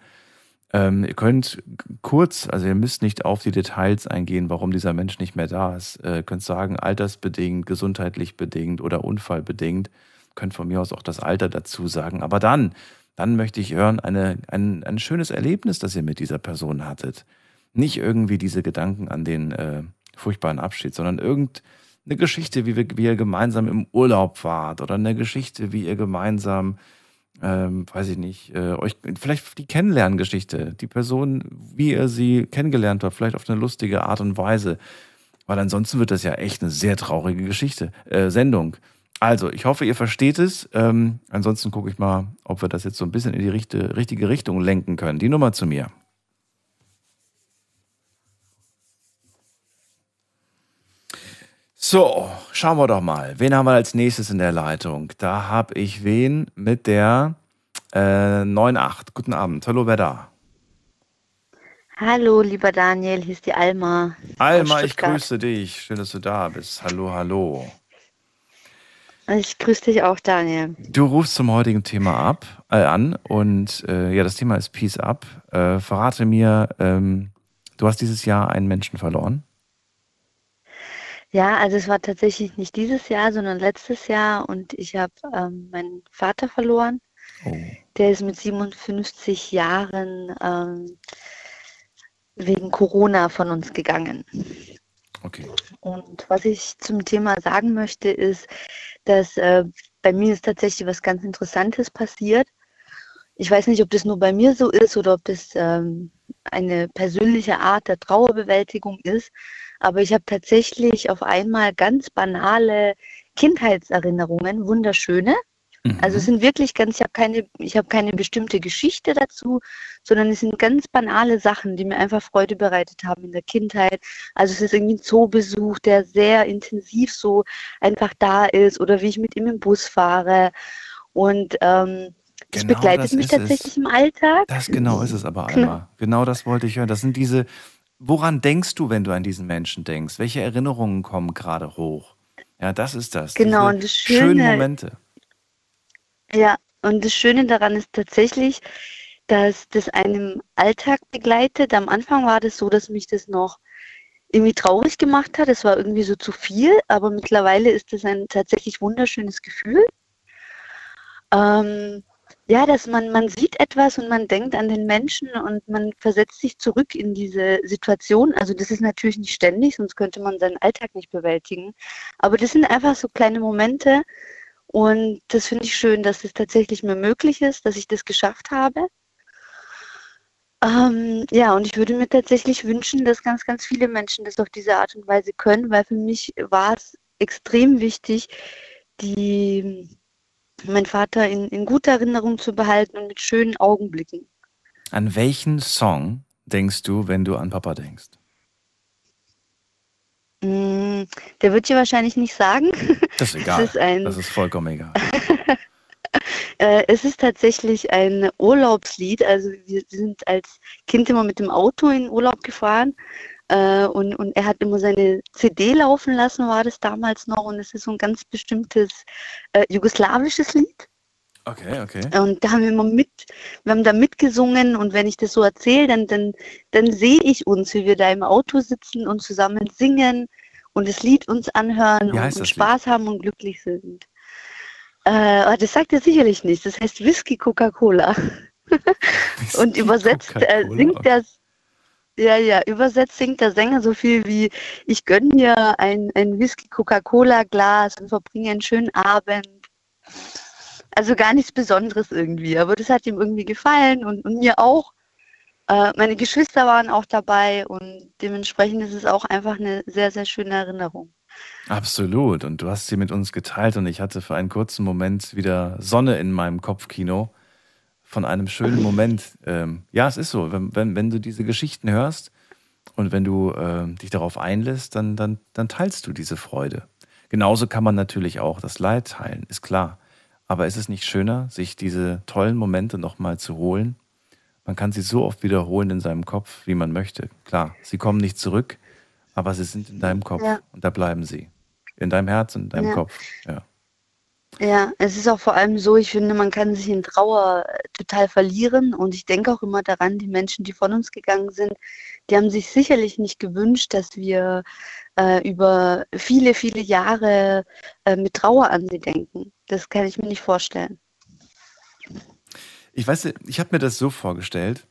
Ähm, ihr könnt kurz, also ihr müsst nicht auf die Details eingehen, warum dieser Mensch nicht mehr da ist. Äh, könnt sagen, altersbedingt, gesundheitlich bedingt oder unfallbedingt könnt von mir aus auch das Alter dazu sagen. Aber dann, dann möchte ich hören, eine, ein, ein schönes Erlebnis, das ihr mit dieser Person hattet. Nicht irgendwie diese Gedanken an den äh, furchtbaren Abschied, sondern irgendeine Geschichte, wie, wir, wie ihr gemeinsam im Urlaub wart oder eine Geschichte, wie ihr gemeinsam, ähm, weiß ich nicht, äh, euch, vielleicht die Kennenlerngeschichte, die Person, wie ihr sie kennengelernt habt, vielleicht auf eine lustige Art und Weise. Weil ansonsten wird das ja echt eine sehr traurige Geschichte, äh, Sendung. Also, ich hoffe, ihr versteht es. Ähm, ansonsten gucke ich mal, ob wir das jetzt so ein bisschen in die richtige, richtige Richtung lenken können. Die Nummer zu mir. So, schauen wir doch mal. Wen haben wir als nächstes in der Leitung? Da habe ich wen mit der äh, 98. Guten Abend. Hallo, wer da? Hallo, lieber Daniel, hier ist die Alma. Alma, ich grüße dich. Schön, dass du da bist. Hallo, hallo. Ich grüße dich auch, Daniel. Du rufst zum heutigen Thema ab, äh, an und äh, ja, das Thema ist Peace Up. Äh, verrate mir, ähm, du hast dieses Jahr einen Menschen verloren? Ja, also es war tatsächlich nicht dieses Jahr, sondern letztes Jahr und ich habe ähm, meinen Vater verloren. Oh. der ist mit 57 Jahren ähm, wegen Corona von uns gegangen. Okay. Und was ich zum Thema sagen möchte, ist, dass äh, bei mir ist tatsächlich was ganz Interessantes passiert. Ich weiß nicht, ob das nur bei mir so ist oder ob das ähm, eine persönliche Art der Trauerbewältigung ist, aber ich habe tatsächlich auf einmal ganz banale Kindheitserinnerungen, wunderschöne. Also es Mhm. sind wirklich ganz, ich habe keine, ich habe keine bestimmte Geschichte dazu, sondern es sind ganz banale Sachen, die mir einfach Freude bereitet haben in der Kindheit. Also es ist irgendwie ein Zoobesuch, der sehr intensiv so einfach da ist oder wie ich mit ihm im Bus fahre. Und ähm, das Genau begleitet das mich ist es. tatsächlich im Alltag. Das genau ist es aber, Alma. Genau das wollte ich hören. Das sind diese. Woran denkst du, wenn du an diesen Menschen denkst? Welche Erinnerungen kommen gerade hoch? Ja, das ist das. Genau, Diese und das schönen Schöne- Momente. Ja, und das Schöne daran ist tatsächlich, dass das einen im Alltag begleitet. Am Anfang war das so, dass mich das noch irgendwie traurig gemacht hat. Es war irgendwie so zu viel, aber mittlerweile ist es ein tatsächlich wunderschönes Gefühl. Ähm, ja, dass man, man sieht etwas und man denkt an den Menschen und man versetzt sich zurück in diese Situation. Also das ist natürlich nicht ständig, sonst könnte man seinen Alltag nicht bewältigen. Aber das sind einfach so kleine Momente und das finde ich schön, dass es tatsächlich mir möglich ist, dass ich das geschafft habe. Ähm, ja, und ich würde mir tatsächlich wünschen, dass ganz, ganz viele Menschen das auf diese Art und Weise können, weil für mich war es extrem wichtig, die, meinen Vater in, in guter Erinnerung zu behalten und mit schönen Augenblicken. An welchen Song denkst du, wenn du an Papa denkst? Mm, der wird dir wahrscheinlich nicht sagen. Das ist egal. Ist ein, Das ist vollkommen egal. Äh, es ist tatsächlich ein Urlaubslied. Also wir sind als Kind immer mit dem Auto in Urlaub gefahren äh, und, und er hat immer seine CD laufen lassen, war das damals noch. Und es ist so ein ganz bestimmtes äh, jugoslawisches Lied. Okay, okay. Und da haben wir immer mit, wir haben da mitgesungen und wenn ich das so erzähle, dann, dann, dann sehe ich uns, wie wir da im Auto sitzen und zusammen singen und das Lied uns anhören und, Spaß haben und glücklich sind. Äh, das sagt er sicherlich nicht. Das heißt Whisky Coca-Cola. Und übersetzt äh, Coca-Cola, singt das, ja, ja, übersetzt singt der Sänger so viel wie, ich gönne mir ein, ein Whisky Coca-Cola Glas und verbringe einen schönen Abend. Also gar nichts Besonderes irgendwie, aber das hat ihm irgendwie gefallen und, und mir auch. Äh, meine Geschwister waren auch dabei und dementsprechend ist es auch einfach eine sehr, sehr schöne Erinnerung. Absolut. Und du hast sie mit uns geteilt und ich hatte für einen kurzen Moment wieder Sonne in meinem Kopfkino von einem schönen Moment. Ähm, ja, es ist so. Wenn, wenn, wenn du diese Geschichten hörst und wenn du äh, dich darauf einlässt, dann, dann, dann teilst du diese Freude. Genauso kann man natürlich auch das Leid teilen, ist klar. Aber ist es nicht schöner, sich diese tollen Momente nochmal zu holen? Man kann sie so oft wiederholen in seinem Kopf, wie man möchte. Klar, sie kommen nicht zurück, aber sie sind in deinem Kopf Ja. und da bleiben sie. In deinem Herz und in deinem Ja. Kopf. Ja. Ja, es ist auch vor allem so, ich finde, man kann sich in Trauer äh, total verlieren und ich denke auch immer daran, die Menschen, die von uns gegangen sind, die haben sich sicherlich nicht gewünscht, dass wir äh, über viele, viele Jahre äh, mit Trauer an sie denken. Das kann ich mir nicht vorstellen. Ich weiß, ich habe mir das so vorgestellt,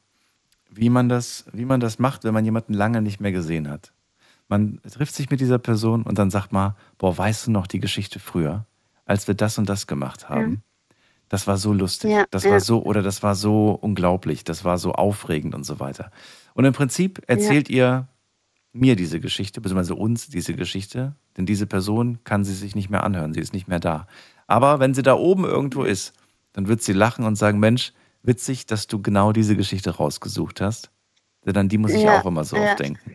wie man das, wie man das macht, wenn man jemanden lange nicht mehr gesehen hat. Man trifft sich mit dieser Person und dann sagt man, boah, weißt du noch die Geschichte früher, als wir das und das gemacht haben? Das war so lustig, Ja, das ja. war so oder das war so unglaublich, das war so aufregend und so weiter. Und im Prinzip erzählt ihr mir diese Geschichte, beziehungsweise uns diese Geschichte, denn diese Person kann sie sich nicht mehr anhören, sie ist nicht mehr da. Aber wenn sie da oben irgendwo ist, dann wird sie lachen und sagen, Mensch, witzig, dass du genau diese Geschichte rausgesucht hast. Denn an die muss ich Ja, auch immer so ja. oft denken.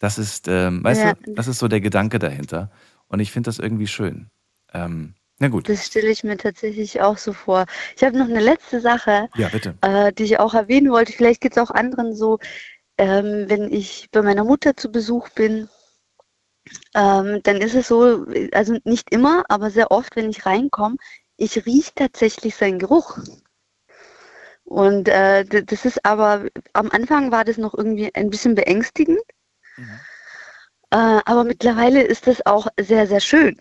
Das ist, ähm, weißt Ja. du, das ist so der Gedanke dahinter. Und ich finde das irgendwie schön. Ähm, na gut, Das stelle ich mir tatsächlich auch so vor. Ich habe noch eine letzte Sache. ja, bitte. äh, die ich auch erwähnen wollte. Vielleicht geht es auch anderen so, ähm, wenn ich bei meiner Mutter zu Besuch bin, ähm, dann ist es so, also nicht immer, aber sehr oft, wenn ich reinkomme, ich rieche tatsächlich seinen Geruch. Und äh, das ist aber, am Anfang war das noch irgendwie ein bisschen beängstigend, Mhm. äh, aber mittlerweile ist das auch sehr, sehr schön.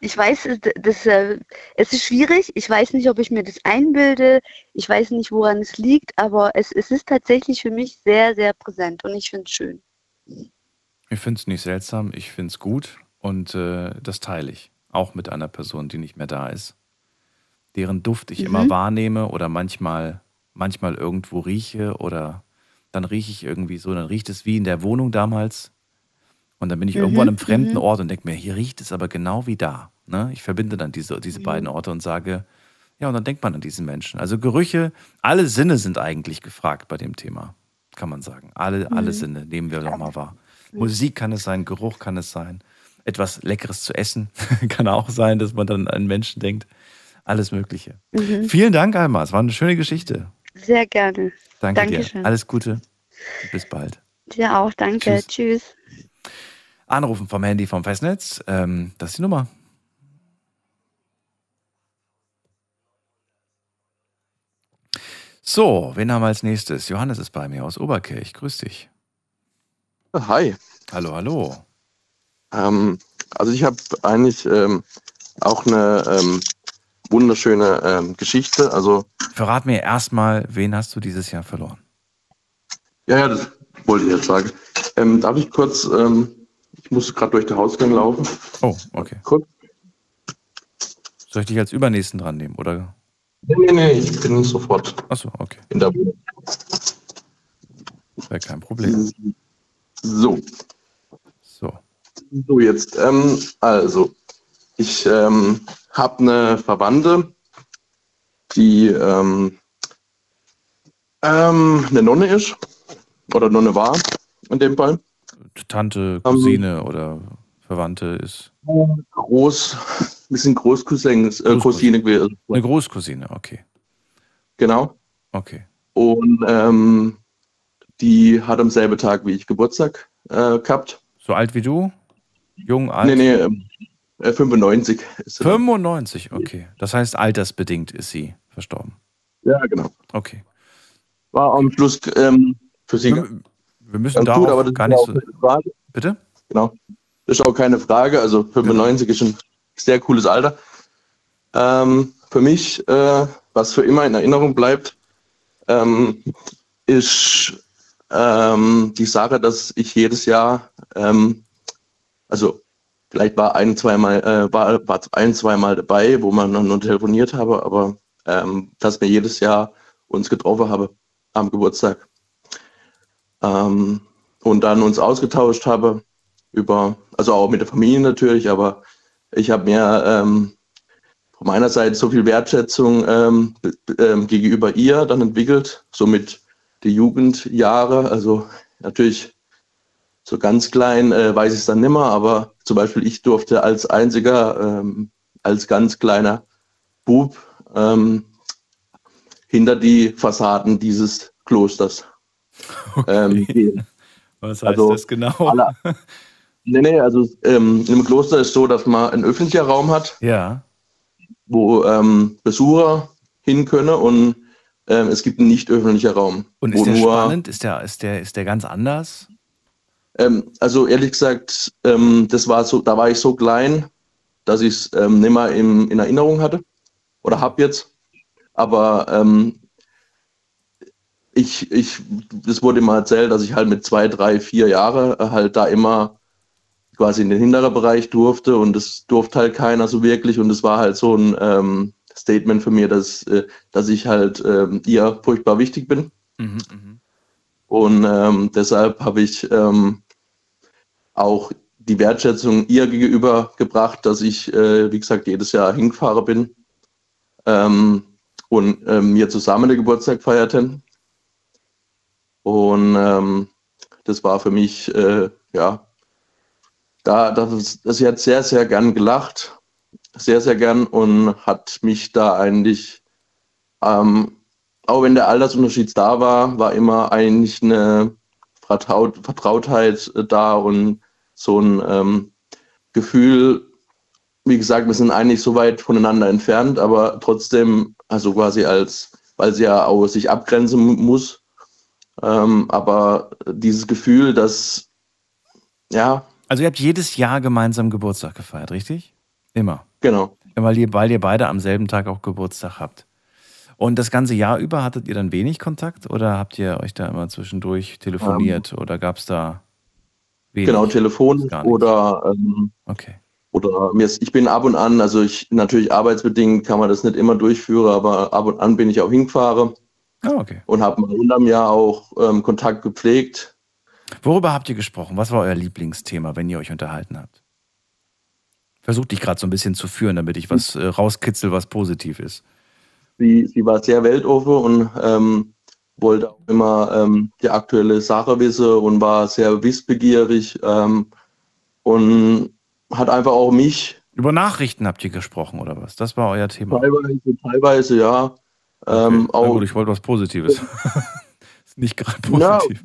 Ich weiß, äh, das, äh, es ist schwierig. Ich weiß nicht, ob ich mir das einbilde. Ich weiß nicht, woran es liegt, aber es, es ist tatsächlich für mich sehr, sehr präsent und ich finde es schön. Ich finde es nicht seltsam, ich finde es gut und äh, das teile ich. Auch mit einer Person, die nicht mehr da ist. Deren Duft ich Mhm. immer wahrnehme oder manchmal, manchmal irgendwo rieche oder dann rieche ich irgendwie so, dann riecht es wie in der Wohnung damals. Und dann bin ich irgendwo an einem fremden mhm. Ort und denke mir, hier riecht es aber genau wie da. Ne? Ich verbinde dann diese, diese beiden Orte und sage, ja, und dann denkt man an diesen Menschen. Also Gerüche, alle Sinne sind eigentlich gefragt bei dem Thema, kann man sagen. Alle, Mhm. alle Sinne nehmen wir doch mal wahr. Musik kann es sein, Geruch kann es sein, etwas Leckeres zu essen kann auch sein, dass man dann an Menschen denkt. Alles Mögliche. Mhm. Vielen Dank, Alma. Es war eine schöne Geschichte. Sehr gerne. Danke Dankeschön. dir. Alles Gute. Bis bald. Dir auch, danke. Tschüss. Tschüss. Anrufen vom Handy vom Festnetz. Ähm, das ist die Nummer. So, wen haben wir als nächstes? Johannes ist bei mir aus Oberkirch. Grüß dich. Hi. Hallo, hallo. Ähm, also ich habe eigentlich ähm, auch eine ähm, wunderschöne ähm, Geschichte. Also Verrat mir erstmal, wen hast du dieses Jahr verloren? ja, ja, das wollte ich jetzt sagen. Ähm, darf ich kurz? Ähm, ich muss gerade durch den Hausgang laufen. Oh, okay. Kurz. Soll ich dich als Übernächsten dran nehmen? Oder? Nee, nee, nee, ich bin sofort Achso, okay. in der Wohnung. Wäre kein Problem. So, So. So jetzt. Ähm, also, ich ähm, habe eine Verwandte, die ähm, ähm, eine Nonne ist oder Nonne war in dem Fall. Tante, Cousine oder Verwandte ist Groß, wir sind Großcousins, äh, Großcousine. Cousine gewesen. eine Großcousine. Okay, Genau. okay. Und ähm, die hat am selben Tag wie ich Geburtstag äh, gehabt. So alt wie du? Jung, alt? Nee, nee, ähm, äh, 95 ist sie. 95, okay. Das heißt, altersbedingt ist sie verstorben. Ja, genau. Okay. War am Schluss ähm, für sie Wir, müssen aber das gar nicht auch so. Bitte? Genau. Das ist auch keine Frage. Also 95 ist ein sehr cooles Alter. Ähm, für mich, äh, was für immer in Erinnerung bleibt, ähm, ist ähm, die Sache, dass ich jedes Jahr, ähm, also vielleicht war ein, zweimal, äh, war, war ein, zweimal dabei, wo man dann nur telefoniert habe, aber ähm, dass wir jedes Jahr uns getroffen habe am Geburtstag. Ähm, und dann uns ausgetauscht habe über, also auch mit der Familie natürlich, aber ich habe mir ähm, von meiner Seite so viel Wertschätzung ähm, ähm, gegenüber ihr dann entwickelt, somit die Jugendjahre, also natürlich so ganz klein äh, weiß ich es dann nimmer, aber zum Beispiel ich durfte als einziger, ähm, als ganz kleiner Bub ähm, hinter die Fassaden dieses Klosters ähm, gehen. Was heißt Also, das genau? alle- Nee, nee, also ähm, im Kloster ist so, dass man einen öffentlichen Raum hat, Ja, wo ähm, Besucher hin können und es gibt einen nicht öffentlichen Raum. und ist der nur, spannend? Ist der, ist, der, ist der ganz anders? Ähm, also ehrlich gesagt, ähm, das war so, da war ich so klein, dass ich es ähm, nicht mehr im, in Erinnerung hatte oder habe jetzt. Aber ähm, ich, ich, das wurde immer erzählt, dass ich halt mit zwei, drei, vier Jahren äh, halt da immer quasi in den hinteren Bereich durfte und das durfte halt keiner so wirklich und es war halt so ein ähm, Statement für mir, dass, äh, dass ich halt ähm, ihr furchtbar wichtig bin. Mhm, mhm. Und ähm, deshalb habe ich ähm, auch die Wertschätzung ihr gegenüber gebracht, dass ich, äh, wie gesagt, jedes Jahr hingefahren bin ähm, und ähm, wir zusammen den Geburtstag feierten. Und ähm, das war für mich, äh, ja, da, das, das, sie hat sehr, sehr gern gelacht, sehr, sehr gern und hat mich da eigentlich ähm, auch wenn der Altersunterschied da war, war immer eigentlich eine Vertraut Vertrautheit äh, da und so ein ähm, Gefühl, wie gesagt, wir sind eigentlich so weit voneinander entfernt, aber trotzdem, also quasi als, weil sie ja auch sich abgrenzen mu- muss, ähm, aber dieses Gefühl, dass, ja, Also ihr habt jedes Jahr gemeinsam Geburtstag gefeiert, richtig? Immer. Genau. Weil ihr, weil ihr beide am selben Tag auch Geburtstag habt. Und das ganze Jahr über hattet ihr dann wenig Kontakt oder habt ihr euch da immer zwischendurch telefoniert oder gab es da wenig? Genau, Telefon oder ähm, Okay. oder mir ist, ich bin ab und an, also ich natürlich arbeitsbedingt kann man das nicht immer durchführen, aber ab und an bin ich auch hingefahren Ah, okay. und habe mal unterm Jahr auch ähm, Kontakt gepflegt. Worüber habt ihr gesprochen? Was war euer Lieblingsthema, wenn ihr euch unterhalten habt? Versucht dich gerade so ein bisschen zu führen, damit ich was äh, rauskitzel, was positiv ist. Sie, sie war sehr weltoffen und ähm, wollte auch immer ähm, die aktuelle Sache wissen und war sehr wissbegierig ähm, und hat einfach auch mich Über Nachrichten habt ihr gesprochen oder was? Das war euer Thema. teilweise, teilweise ja, ähm, Na auch gut, ich wollte was Positives. ist nicht gerade Ja. positiv.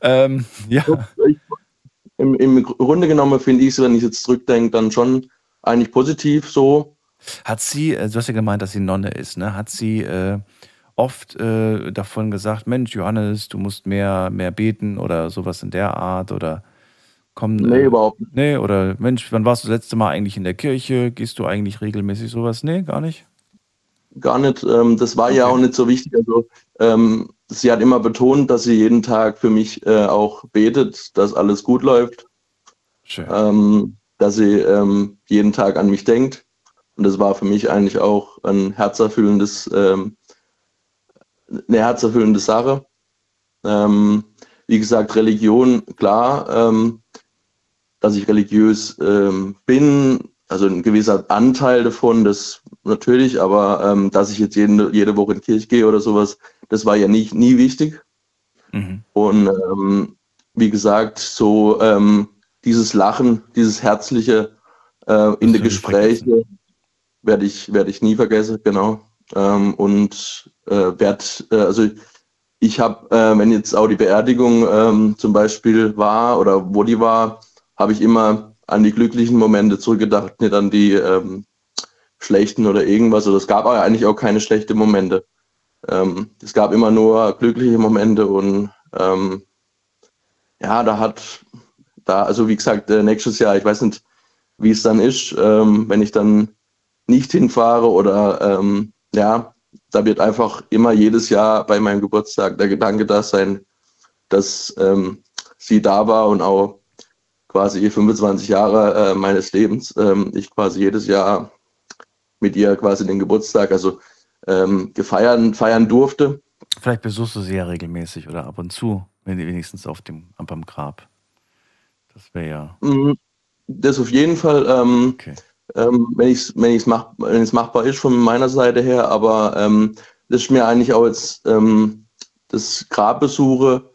Ähm, ja. ich, im, im Grunde genommen finde ich es, wenn ich jetzt zurückdenke, dann schon eigentlich positiv so. Hat sie, äh, du hast ja gemeint, dass sie Nonne ist, ne? Hat sie äh, oft äh, davon gesagt, Mensch, Johannes, du musst mehr, mehr beten oder sowas in der Art oder komm. Nee, äh, überhaupt nicht. Nee, oder Mensch, wann warst du das letzte Mal eigentlich in der Kirche? Gehst du eigentlich regelmäßig sowas? Nee, gar nicht. Gar nicht. Ähm, das war ja Okay. auch nicht so wichtig. Also ähm, sie hat immer betont, dass sie jeden Tag für mich äh, auch betet, dass alles gut läuft, Schön. ähm, dass sie ähm, jeden Tag an mich denkt. Und das war für mich eigentlich auch ein herzerfüllendes, ähm, eine herzerfüllende Sache. Ähm, wie gesagt, Religion, klar, ähm, dass ich religiös ähm, bin, also ein gewisser Anteil davon, das natürlich, aber ähm, dass ich jetzt jede, jede Woche in die Kirche gehe oder sowas, das war ja nie, nie wichtig. Mhm. Und ähm, wie gesagt, so dieses Lachen, dieses Herzliche äh, in den. Gesprächen werde ich, werde ich nie vergessen, genau. Ähm, und äh, werd, äh, also ich habe, äh, wenn jetzt auch die Beerdigung ähm, zum Beispiel war oder wo die war, habe ich immer an die glücklichen Momente zurückgedacht, nicht an die ähm, schlechten oder irgendwas. Oder es gab eigentlich auch keine schlechten Momente. Ähm, es gab immer nur glückliche Momente und ähm, ja, da hat, da, also wie gesagt, äh, nächstes Jahr, ich weiß nicht, wie es dann ist, ähm, wenn ich dann nicht hinfahre oder ähm, ja, da wird einfach immer jedes Jahr bei meinem Geburtstag der Gedanke da sein, dass ähm, sie da war und auch quasi 25 Jahre äh, meines Lebens, ähm, ich quasi jedes Jahr mit ihr quasi den Geburtstag, also ähm, gefeiern, feiern durfte. Vielleicht besuchst du sie ja regelmäßig oder ab und zu, wenn wenigstens auf dem, beim Grab. Das wäre ja. Mhm. Das auf jeden Fall, ähm, Okay. Ähm, wenn es wenn ich's mach, wenn machbar ist von meiner Seite her, aber ähm, das ist mir eigentlich auch jetzt ähm, das Grabbesuche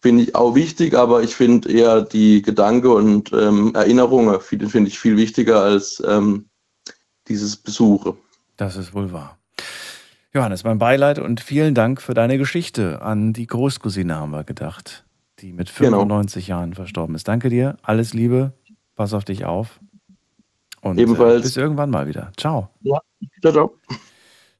finde ich auch wichtig, aber ich finde eher die Gedanken und ähm, Erinnerungen finde ich viel wichtiger als ähm, dieses Besuche. Das ist wohl wahr. Johannes, mein Beileid und vielen Dank für deine Geschichte. An die Großcousine haben wir gedacht, die mit Genau. 95 Jahren verstorben ist. Danke dir, alles Liebe, pass auf dich auf. Und Äh, Ebenfalls. bis irgendwann mal wieder. Ciao. Ciao, ciao.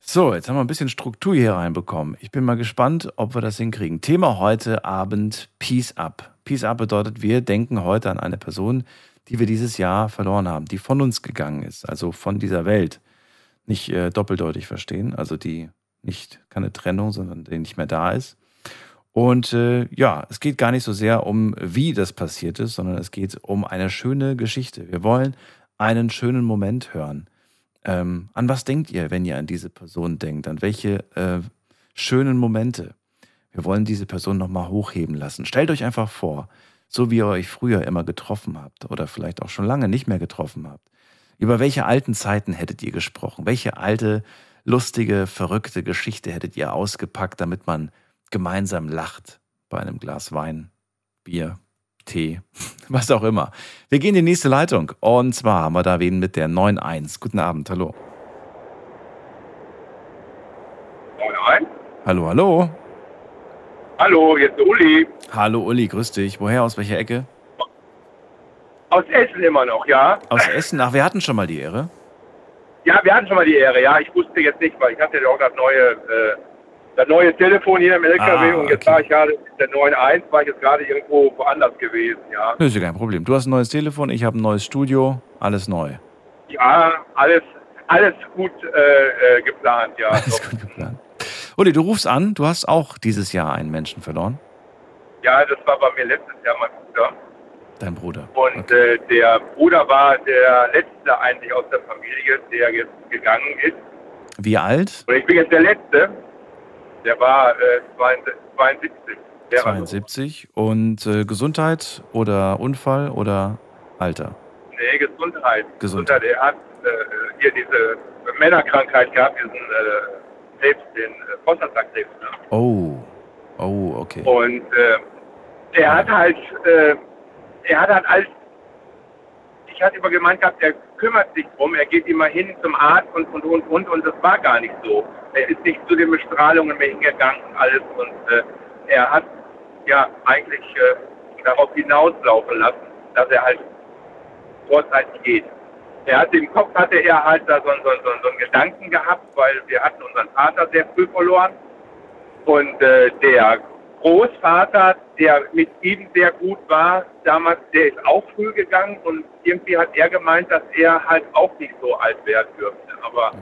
So, jetzt haben wir ein bisschen Struktur hier reinbekommen. Ich bin mal gespannt, ob wir das hinkriegen. Thema heute Abend Peace Up. Peace Up bedeutet, wir denken heute an eine Person, die wir dieses Jahr verloren haben, die von uns gegangen ist, also von dieser Welt. Nicht äh, doppeldeutig verstehen, also die nicht keine Trennung, sondern die nicht mehr da ist. Und äh, ja, es geht gar nicht so sehr um, wie das passiert ist, sondern es geht um eine schöne Geschichte. Wir wollen einen schönen Moment hören. Ähm, an was denkt ihr, wenn ihr an diese Person denkt? An welche äh, schönen Momente? Wir wollen diese Person nochmal hochheben lassen. Stellt euch einfach vor, so wie ihr euch früher immer getroffen habt oder vielleicht auch schon lange nicht mehr getroffen habt. Über welche alten Zeiten hättet ihr gesprochen? Welche alte, lustige, verrückte Geschichte hättet ihr ausgepackt, damit man gemeinsam lacht bei einem Glas Wein, Bier, Tee, was auch immer. Wir gehen in die nächste Leitung. Und zwar haben wir da wen mit der 9.1. Guten Abend, hallo. Nein. Hallo, hallo. Hallo, jetzt der Uli. Hallo Uli, grüß dich. Woher, aus welcher Ecke? Aus Essen immer noch, ja? Aus Essen. Ach, wir hatten schon mal die Ehre. Ja, wir hatten schon mal die Ehre, ja. Ich wusste jetzt nicht, weil ich hatte ja auch das neue, äh, das neue Telefon hier im LKW Ah, und jetzt okay. war ich gerade mit der 9.1, war ich jetzt gerade irgendwo woanders gewesen, ja. Nö, ist ja kein Problem. Du hast ein neues Telefon, ich habe ein neues Studio, alles neu. Ja, alles, alles gut äh, äh, geplant, ja. Alles gut geplant. Uli, du rufst an, du hast auch dieses Jahr einen Menschen verloren. Ja, das war bei mir letztes Jahr mein Bruder. Dein Bruder. Und äh, der Bruder war der letzte eigentlich aus der Familie, der jetzt gegangen ist. Wie alt? Und ich bin jetzt der Letzte. Der war äh, 72. Der war 72. Und äh, Gesundheit oder Unfall oder Alter? Nee, Gesundheit. Gesundheit. Er hat äh, hier diese Männerkrankheit gehabt, diesen äh, Krebs, den äh, Prostatakrebs. Ne? Oh. Oh, okay. Und äh, er hat halt, äh, er hat halt alles, ich hatte immer gemeint gehabt, er kümmert sich drum, er geht immer hin zum Arzt und, und, und, und, und das war gar nicht so. Er ist nicht zu den Bestrahlungen mehr hingegangen und alles und äh, er hat ja eigentlich äh, darauf hinauslaufen lassen, dass er halt vorzeitig geht. Er hat im Kopf hatte er halt da so, so, so, so einen Gedanken gehabt, weil wir hatten unseren Vater sehr früh verloren und äh, der Großvater, der mit ihm sehr gut war, damals, der ist auch früh gegangen und irgendwie hat er gemeint, dass er halt auch nicht so alt werden dürfte. Aber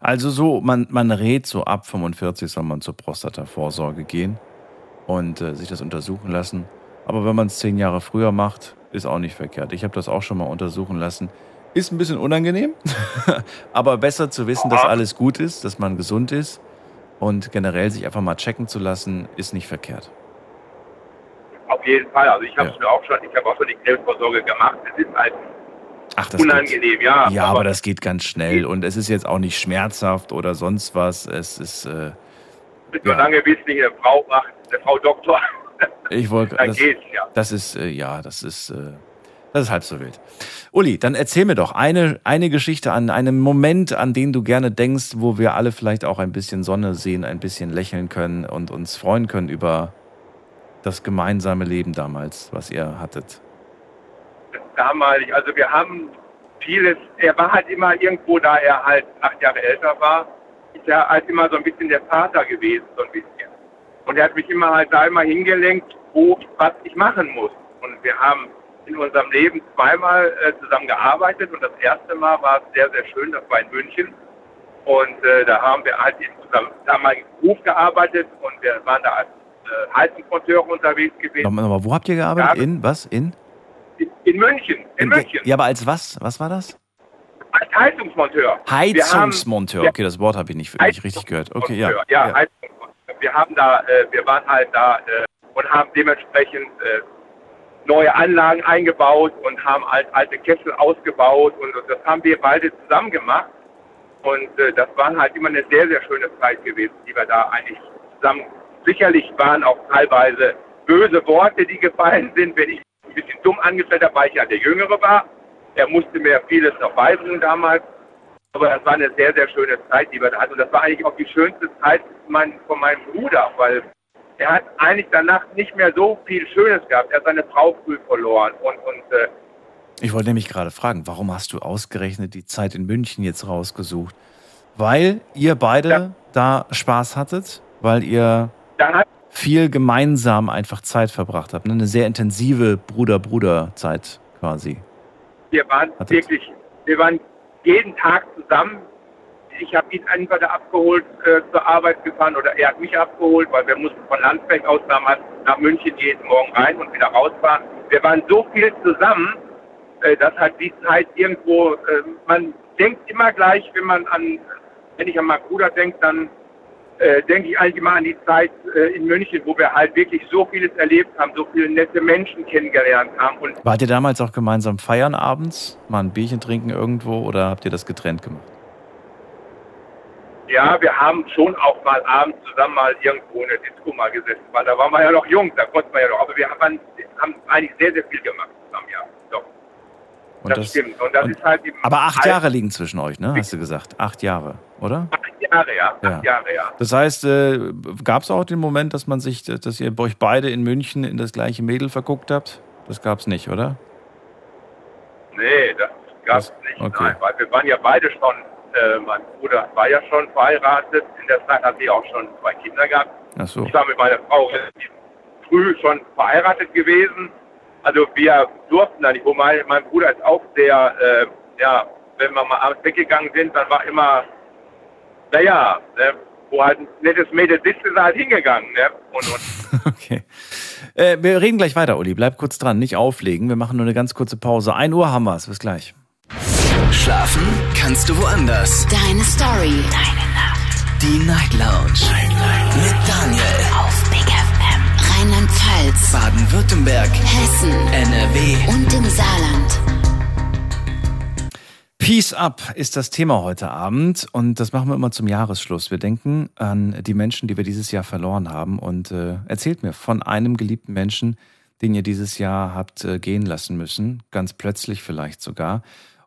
Also so, man, man rät so ab 45 soll man zur Prostatavorsorge gehen und äh, sich das untersuchen lassen. Aber wenn man es zehn Jahre früher macht, ist auch nicht verkehrt. Ich habe das auch schon mal untersuchen lassen. Ist ein bisschen unangenehm, aber besser zu wissen, dass alles gut ist, dass man gesund ist und generell sich einfach mal checken zu lassen, ist nicht verkehrt. auf jeden Fall, also ich habe es mir auch schon, ich habe auch schon die Krebsvorsorge gemacht. Es ist halt Ach, das unangenehm, ja. Ja, aber das geht ganz schnell und es ist jetzt auch nicht schmerzhaft oder sonst was. Es ist, äh, solange bis nicht eine Frau macht, eine Frau Doktor, ich wollte, dann das, geht's ja. das ist, äh, ja, das ist, äh, das ist halb so wild. Uli, dann erzähl mir doch eine, eine Geschichte an einem Moment, an den du gerne denkst, wo wir alle vielleicht auch ein bisschen Sonne sehen, ein bisschen lächeln können und uns freuen können über das gemeinsame Leben damals, was ihr hattet. damalig. Also wir haben vieles, er war halt immer irgendwo, da er halt acht Jahre älter war, ist er halt immer so ein bisschen der Vater gewesen, so ein bisschen. Und er hat mich immer halt da immer hingelenkt, wo, was ich machen muss. Und wir haben in unserem Leben zweimal äh, zusammen gearbeitet und das erste Mal war es sehr, sehr schön, das war in München. Und äh, da haben wir halt in unserem damaligen Beruf gearbeitet und wir waren da als äh, Heizungsmonteure unterwegs gewesen. Nochmal, nochmal, wo habt ihr gearbeitet? In was? In? In, in München, in, München, Ja, aber als was? Was war das? als Heizungsmonteur. Heizungsmonteur. Haben- Okay, das Wort habe ich nicht, nicht richtig gehört. Okay, ja. Ja, ja, Heizungsmonteur. Wir haben da, äh, wir waren halt da äh, und haben dementsprechend äh, neue Anlagen eingebaut und haben alt, alte Kessel ausgebaut und, das haben wir beide zusammen gemacht. Und äh, das war halt immer eine sehr, sehr schöne Zeit gewesen, die wir da eigentlich zusammen. Sicherlich waren auch teilweise böse Worte, die gefallen sind, wenn ich ein bisschen dumm angestellt habe, weil ich ja der Jüngere war. Er musste mir vieles noch beibringen damals. Aber das war eine sehr, sehr schöne Zeit, die wir da hatten. Und das war eigentlich auch die schönste Zeit von meinem Bruder, weil er hat eigentlich danach nicht mehr so viel Schönes gehabt. Er hat seine Frau früh verloren. Und, und äh, Ich wollte nämlich gerade fragen, warum hast du ausgerechnet die Zeit in München jetzt rausgesucht? Weil ihr beide da Spaß hattet, weil ihr hat viel gemeinsam einfach Zeit verbracht habt. ne? Eine sehr intensive Bruder-Bruder-Zeit quasi. wir waren Hattet. wirklich, wir waren jeden Tag zusammen. Ich habe ihn entweder abgeholt, äh, zur Arbeit gefahren oder er hat mich abgeholt, weil wir mussten von Landsberg aus damals nach München jeden Morgen rein und wieder rausfahren. Wir waren so viel zusammen, äh, dass halt die Zeit irgendwo, äh, man denkt immer gleich, wenn man an, wenn ich an meinen Bruder denke, dann äh, denke ich eigentlich immer an die Zeit äh, in München, wo wir halt wirklich so vieles erlebt haben, so viele nette Menschen kennengelernt haben und Wart ihr damals auch gemeinsam feiern abends? Mal ein Bierchen trinken irgendwo oder habt ihr das getrennt gemacht? Ja, wir haben schon auch mal abends zusammen mal irgendwo in der Disco mal gesessen, weil da waren wir ja noch jung, da konnten wir ja noch. Aber wir haben, haben eigentlich sehr, sehr viel gemacht zusammen, ja. Doch, Und das, stimmt. Und das und- ist halt eben Aber acht Jahre liegen zwischen euch, ne? Hast du gesagt. Acht Jahre, oder? Acht Jahre, ja. Ja. Acht Jahre, ja. Das heißt, äh, gab es auch den Moment, dass man sich, dass ihr euch beide in München in das gleiche Mädel verguckt habt? Das gab es nicht, oder? Nee, das gab es nicht. Nein, weil wir waren ja beide schon, äh, mein Bruder war ja schon verheiratet. In der Zeit hat sie auch schon zwei Kinder gehabt. Ach so. Ich war mit meiner Frau relativ früh schon verheiratet gewesen. Also wir durften da nicht. Wo mein, mein Bruder ist auch sehr, äh, ja, wenn wir mal abends weggegangen sind, dann war immer, naja, ne, wo halt ein nettes Mädel sitzt, ist er halt hingegangen. Ne? Und, und Okay. Äh, wir reden gleich weiter, Uli. Bleib kurz dran, nicht auflegen. Wir machen nur eine ganz kurze Pause. 1 Uhr haben wir's. Bis gleich. Schlafen kannst du woanders. Deine Story. Deine Nacht. Die Night Lounge. Mit Daniel. Auf Big FM. Rheinland-Pfalz. Baden-Württemberg. Hessen. NRW. Und im Saarland. Peace Up ist das Thema heute Abend und das machen wir immer zum Jahresschluss. Wir denken an die Menschen, die wir dieses Jahr verloren haben und äh, erzählt mir von einem geliebten Menschen, den ihr dieses Jahr habt äh, gehen lassen müssen, ganz plötzlich vielleicht sogar.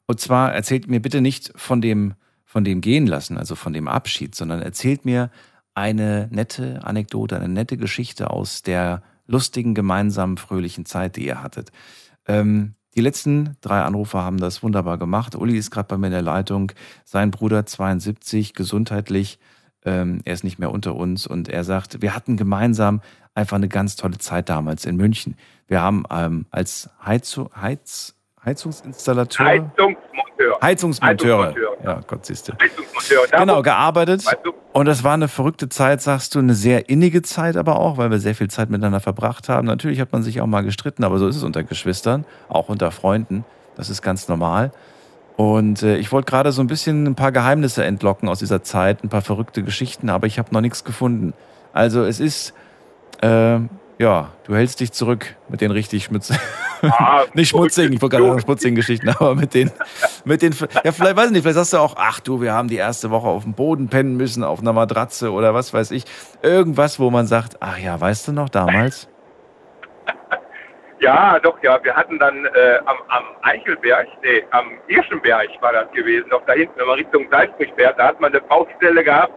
Und zwar erzählt mir bitte nicht von dem, von dem gehen lassen, also von dem Abschied, sondern erzählt mir eine nette Anekdote, eine nette Geschichte aus der lustigen, gemeinsamen, fröhlichen Zeit, die ihr hattet. Ähm, die letzten drei Anrufer haben das wunderbar gemacht. Uli ist gerade bei mir in der Leitung. Sein Bruder 72, gesundheitlich. Ähm, er ist nicht mehr unter uns und er sagt, wir hatten gemeinsam einfach eine ganz tolle Zeit damals in München. Wir haben ähm, als Heizu Heiz Heizungsinstallateur, Heizungsmonteur. Heizungsmonteure, Heizungsmonteure. ja Gott siehst du, Heizungsmonteur. Da genau gearbeitet. Weißt du? Und das war eine verrückte Zeit, sagst du, eine sehr innige Zeit aber auch, weil wir sehr viel Zeit miteinander verbracht haben. Natürlich hat man sich auch mal gestritten, aber so ist es unter Geschwistern, auch unter Freunden. Das ist ganz normal. Und äh, ich wollte gerade so ein bisschen ein paar Geheimnisse entlocken aus dieser Zeit, ein paar verrückte Geschichten, aber ich habe noch nichts gefunden. Also es ist, äh, ja, du hältst dich zurück mit den richtig schmutz Ah, nicht schmutzigen, ich wollte gerade sagen schmutzigen Geschichten, aber mit den, mit den, ja, vielleicht weiß ich nicht, vielleicht sagst du auch, ach du, wir haben die erste Woche auf dem Boden pennen müssen, auf einer Matratze oder was weiß ich. Irgendwas, wo man sagt, ach ja, weißt du noch damals? Ja, doch, ja. Wir hatten dann äh, am, am Eichelberg, nee, am Irschenberg war das gewesen, noch da hinten, wenn man Richtung Salzburg fährt, da hat man eine Baustelle gehabt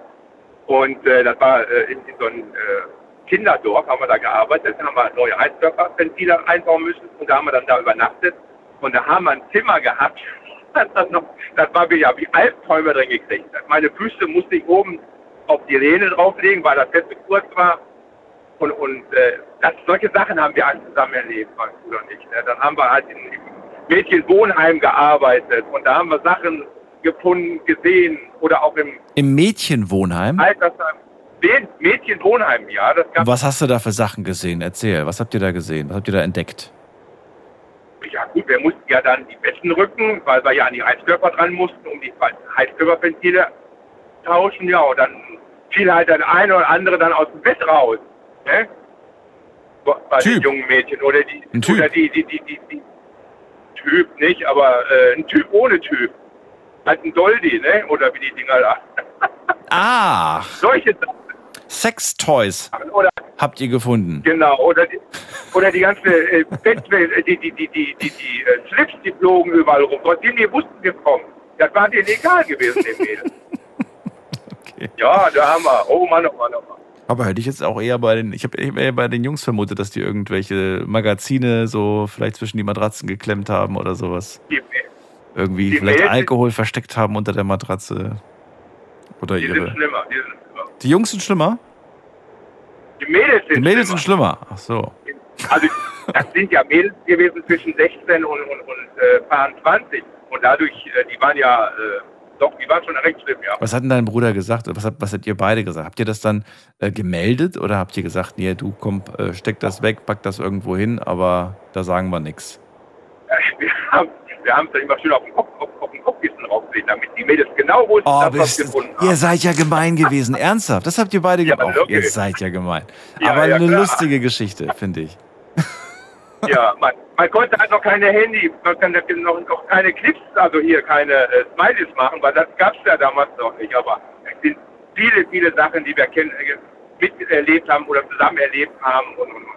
und äh, das war äh, in, in so einem äh, Kinderdorf, haben wir da gearbeitet, dann haben wir neue Heizkörperventile einbauen müssen und da haben wir dann da übernachtet und da haben wir ein Zimmer gehabt, das, hat noch, das war wie, ja, wie Albträume drin gekriegt. Meine Füße musste ich oben auf die Lehne drauflegen, weil das Bett zu kurz war. Und, und äh, das, solche Sachen haben wir alle zusammen erlebt, mein Bruder und ich. Ne? Dann haben wir halt in, im Mädchenwohnheim gearbeitet und da haben wir Sachen gefunden, gesehen oder auch im Im Mädchenwohnheim? Altersheim. Mäd- Mädchenwohnheim, ja. Was hast du da für Sachen gesehen? Erzähl, was habt ihr da gesehen? Was habt ihr da entdeckt? Ja gut, wir mussten ja dann die Betten rücken, weil wir ja an die Heizkörper dran mussten, um die Heizkörperventile tauschen. Ja, und dann fiel halt der eine oder andere dann aus dem Bett raus. Ne? Bei den Typ. jungen Mädchen. Oder die, Ein Typ. oder die, die, die, die, die Typ nicht, aber äh, ein Typ ohne Typ. Halt ein Doldi, ne? Oder wie die Dinger da. Ach, Solche Sachen. Sextoys Oder habt ihr gefunden. Genau, oder die, oder die ganze äh, Bettwelt, äh, die, die, die, die, die, die äh, Slips, die flogen überall rum. Dort sind die wussten wir kommen. Das war denen egal gewesen, den Mädels. Okay. Ja, da haben wir. Oh Mann, oh Mann, oh Mann. Aber hätte ich jetzt auch eher bei den, ich habe eher bei den Jungs vermutet, dass die irgendwelche Magazine so vielleicht zwischen die Matratzen geklemmt haben oder sowas. Die, Irgendwie Die vielleicht Mädchen- Alkohol versteckt haben unter der Matratze. Oder die sind ihre. schlimmer, die sind schlimmer. Die Jungs sind schlimmer? Die Mädels sind Die Mädels sind schlimmer. Ach so. Also, das sind ja Mädels gewesen zwischen 16 und, und, und äh, paar 20. Und dadurch, äh, die waren ja, äh, doch, die waren schon recht schlimm, ja. Was hat denn dein Bruder gesagt? Was habt, was habt ihr beide gesagt? Habt ihr das dann äh, gemeldet oder habt ihr gesagt, nee, du komm, äh, steck das weg, pack das irgendwo hin, aber da sagen wir nichts? Wir haben wir haben es dann immer schön auf den Kopf, auf, auf den Kopfkissen draufgelegt, damit die Mädels genau wussten, Oh, dass bist, gefunden haben. ihr seid ja gemein gewesen. Ernsthaft? Das habt ihr beide Ja, gemacht. wirklich. ihr seid ja gemein. Ja, aber ja, eine klar. lustige Geschichte, finde ich. Ja, man, man konnte halt noch keine Handy, man konnte noch, noch keine Clips, also hier keine äh, Smileys machen, weil das gab es ja damals noch nicht. Aber es sind viele, viele Sachen, die wir kennen, äh, miterlebt haben oder zusammen erlebt haben. Und, und, und.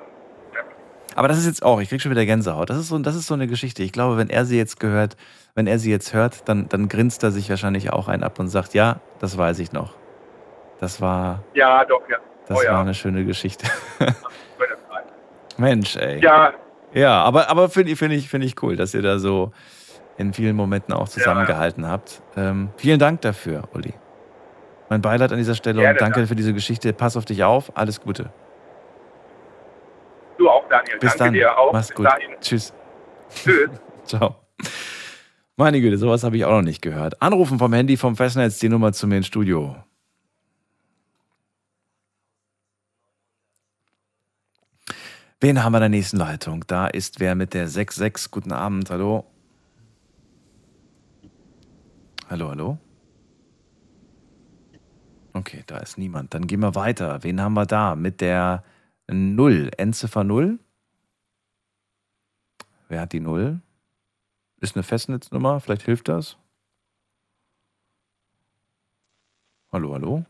Aber das ist jetzt auch, ich krieg schon wieder Gänsehaut. Das ist so, das ist so eine Geschichte. Ich glaube, wenn er sie jetzt gehört, wenn er sie jetzt hört, dann, dann grinst er sich wahrscheinlich auch ein ab und sagt, ja, das weiß ich noch. Das war, Ja, doch, ja. das oh, war ja. eine schöne Geschichte. Mensch, ey. Ja, Ja, aber, aber finde ich, finde ich, finde ich cool, dass ihr da so in vielen Momenten auch zusammengehalten habt. Ähm, vielen Dank dafür, Uli. Mein Beileid an dieser Stelle Gerne, und danke danke. für diese Geschichte. Pass auf dich auf. Alles Gute. du auch, Daniel. Bis Danke dann. dir auch. Mach's Bis gut. dahin. Tschüss. Tschüss. Ciao. Meine Güte, sowas habe ich auch noch nicht gehört. Anrufen vom Handy vom Festnetz, die Nummer zu mir ins Studio. Wen haben wir in der nächsten Leitung? Da ist wer mit der 66. Guten Abend, hallo. Hallo, hallo. Okay, da ist niemand. Dann gehen wir weiter. Wen haben wir da? Mit der 0. Endziffer 0? Wer hat die 0? Ist eine Festnetznummer, vielleicht hilft das. Hallo, hallo?